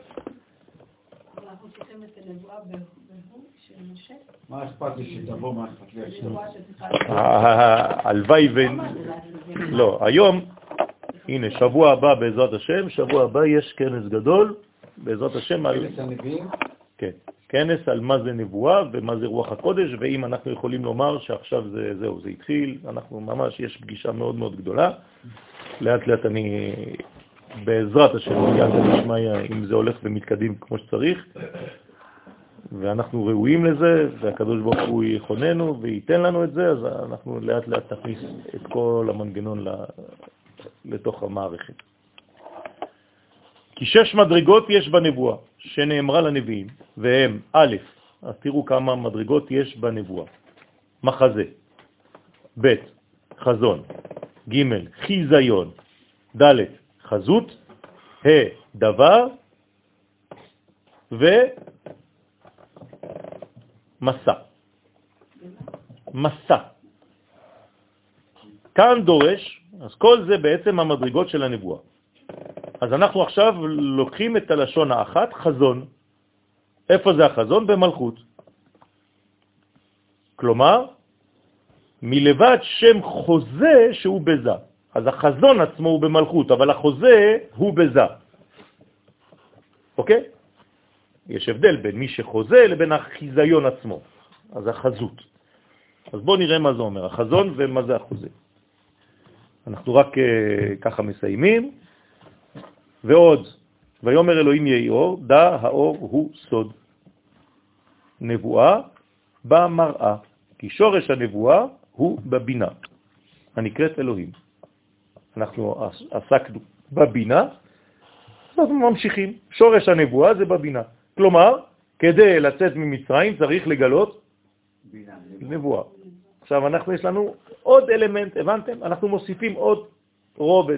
Speaker 5: מה אכפת לי שתבוא, מה אכפת לי עכשיו?
Speaker 7: נבואה שצריכה...
Speaker 1: ה- הלוואי ו... לא, היום, הנה, שבוע הבא בעזרת השם, שבוע הבא יש כנס גדול, בעזרת השם, על... כן, כנס על מה זה נבואה ומה זה רוח הקודש, ואם אנחנו יכולים לומר שעכשיו זה, זהו, זה התחיל, אנחנו ממש, יש פגישה מאוד מאוד גדולה. לאט לאט אני, בעזרת השם, מיד נשמע אם זה הולך ומתקדם כמו שצריך, ואנחנו ראויים לזה, והקדוש ברוך הוא יכוננו וייתן לנו את זה, אז אנחנו לאט לאט נכניס את כל המנגנון לתוך המערכת. כי שש מדרגות יש בנבואה, שנאמרה לנביאים, והם א', אז תראו כמה מדרגות יש בנבואה. מחזה, ב', חזון, ג', חיזיון, ד', חזות, ה', דבר, ומסע. מסע. כאן דורש, אז כל זה בעצם המדרגות של הנבואה. אז אנחנו עכשיו לוקחים את הלשון האחת, חזון. איפה זה החזון? במלכות. כלומר, מלבד שם חוזה שהוא בזה. אז החזון עצמו הוא במלכות, אבל החוזה הוא בזה. אוקיי? יש הבדל בין מי שחוזה לבין החיזיון עצמו, אז החזות. אז בואו נראה מה זה אומר, החזון ומה זה החוזה. אנחנו רק uh, ככה מסיימים. ועוד, ויומר אלוהים יהי אור, דע האור הוא סוד. נבואה במראה, כי שורש הנבואה הוא בבינה, הנקראת אלוהים. אנחנו עסקנו בבינה, אנחנו ממשיכים. שורש הנבואה זה בבינה. כלומר, כדי לצאת ממצרים צריך לגלות בינה, נבואה. עכשיו, אנחנו, יש לנו עוד אלמנט, הבנתם? אנחנו מוסיפים עוד רובד,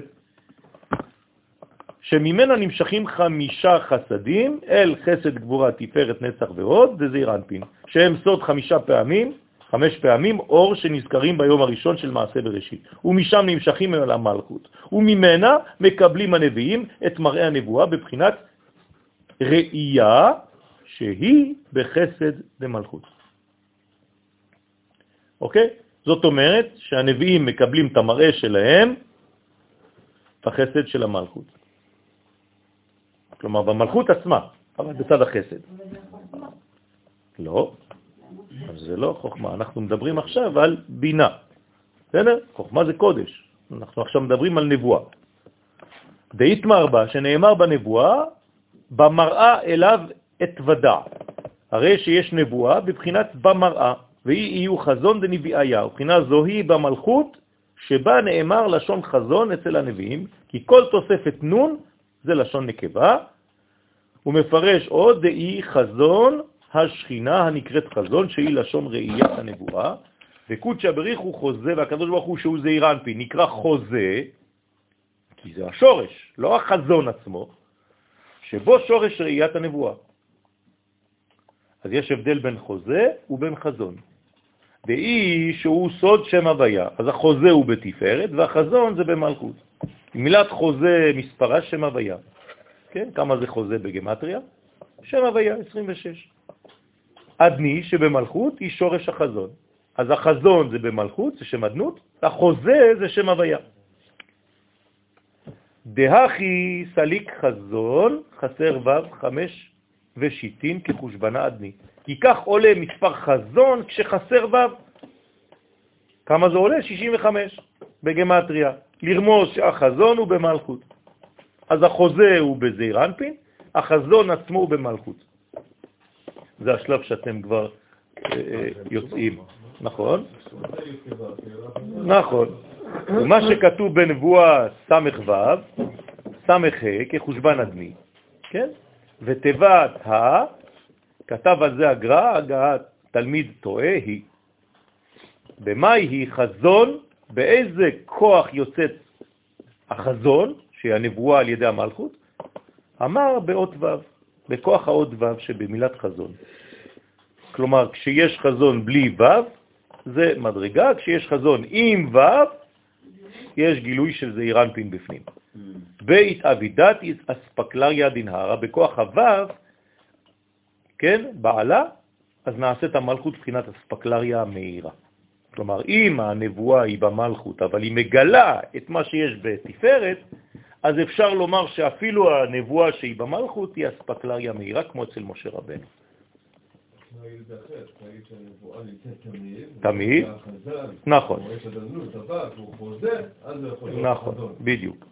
Speaker 1: שממנה נמשכים חמישה חסדים, אל חסד גבורה תפארת נצח ועוד, וזעיר אנפין, שהם סוד חמישה פעמים, חמש פעמים אור שנזכרים ביום הראשון של מעשה בראשית, ומשם נמשכים אל המלכות, וממנה מקבלים הנביאים את מראה הנבואה בבחינת ראייה שהיא בחסד למלכות. אוקיי? זאת אומרת שהנביאים מקבלים את המראה שלהם בחסד של המלכות. כלומר, במלכות עצמה, אבל בצד החסד. לא, אז זה לא חוכמה. אנחנו מדברים עכשיו על בינה. בסדר? חוכמה זה קודש. אנחנו עכשיו מדברים על נבואה. דאיתמר בה, שנאמר בנבואה, במראה אליו אתוודע. הרי שיש נבואה בבחינת במראה, והיא יהיו חזון דנביאיה, ובחינה זוהי במלכות, שבה נאמר לשון חזון אצל הנביאים, כי כל תוספת נון זה לשון נקבה, הוא מפרש עוד דאי חזון השכינה הנקראת חזון, שהיא לשון ראיית הנבואה, וקודשא בריך הוא חוזה, והקדוש ברוך הוא שהוא זעיר אנפי, נקרא חוזה, כי זה השורש, לא החזון עצמו, שבו שורש ראיית הנבואה. אז יש הבדל בין חוזה ובין חזון. ואי שהוא סוד שם הוויה, אז החוזה הוא בתפארת והחזון זה במלכות. מילת חוזה מספרה שם הוויה. כן? כמה זה חוזה בגמטריה? שם הוויה, 26. אדני שבמלכות היא שורש החזון. אז החזון זה במלכות, זה שם אדנות, החוזה זה שם הוויה. דהכי סליק חזון, חסר ו' חמש ושיטין כחושבנה אדני. כי כך עולה מספר חזון כשחסר ו'. כמה זה עולה? 65 בגמטריה. לרמוז שהחזון הוא במלכות. אז החוזה הוא בזעיר אנפין, החזון עצמו הוא במלכות. זה השלב שאתם כבר אה, אה, יוצאים, נכון? נכון. ומה שכתוב בנבואה ס"ו, ס"ה, כחושבן אדמי, כן? ותיבת ה, כתב על זה הגר"א, תלמיד טועה היא. במה היא חזון? באיזה כוח יוצאת החזון, שהיא הנבואה על ידי המלכות? אמר באות ו', בכוח האות ו' שבמילת חזון. כלומר, כשיש חזון בלי ו', זה מדרגה, כשיש חזון עם ו', יש גילוי של זעיר אנפין בפנים. בית אבידת אספקלריה דנהרה, בכוח הו', כן, בעלה, אז נעשית המלכות בחינת אספקלריה המהירה. כלומר, אם הנבואה היא במלכות, אבל היא מגלה את מה שיש בתפארת, אז אפשר לומר שאפילו הנבואה שהיא במלכות היא אספקלריה מהירה, כמו אצל משה רבנו. תמיד, נכון. נכון, בדיוק.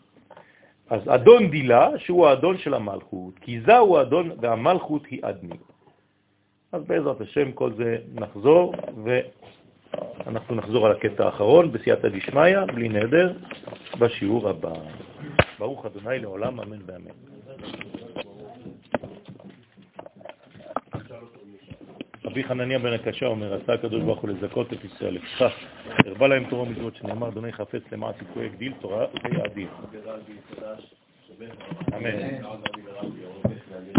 Speaker 1: אז אדון דילה, שהוא האדון של המלכות, כי זהו האדון והמלכות היא אדמי. אז בעזרת השם כל זה נחזור, ואנחנו נחזור על הקטע האחרון בסייעתא דשמיא, בלי נדר, בשיעור הבא. ברוך אדוני לעולם, אמן ואמן. רבי חנניה בן הקשה אומר, עשה הקדוש ברוך הוא לזכות את ישראל, לפיכך הרבה להם תורה מצוות שנאמר, אדוני חפץ למעט סיכוי הגדיל תורה ויעדיל. אמן.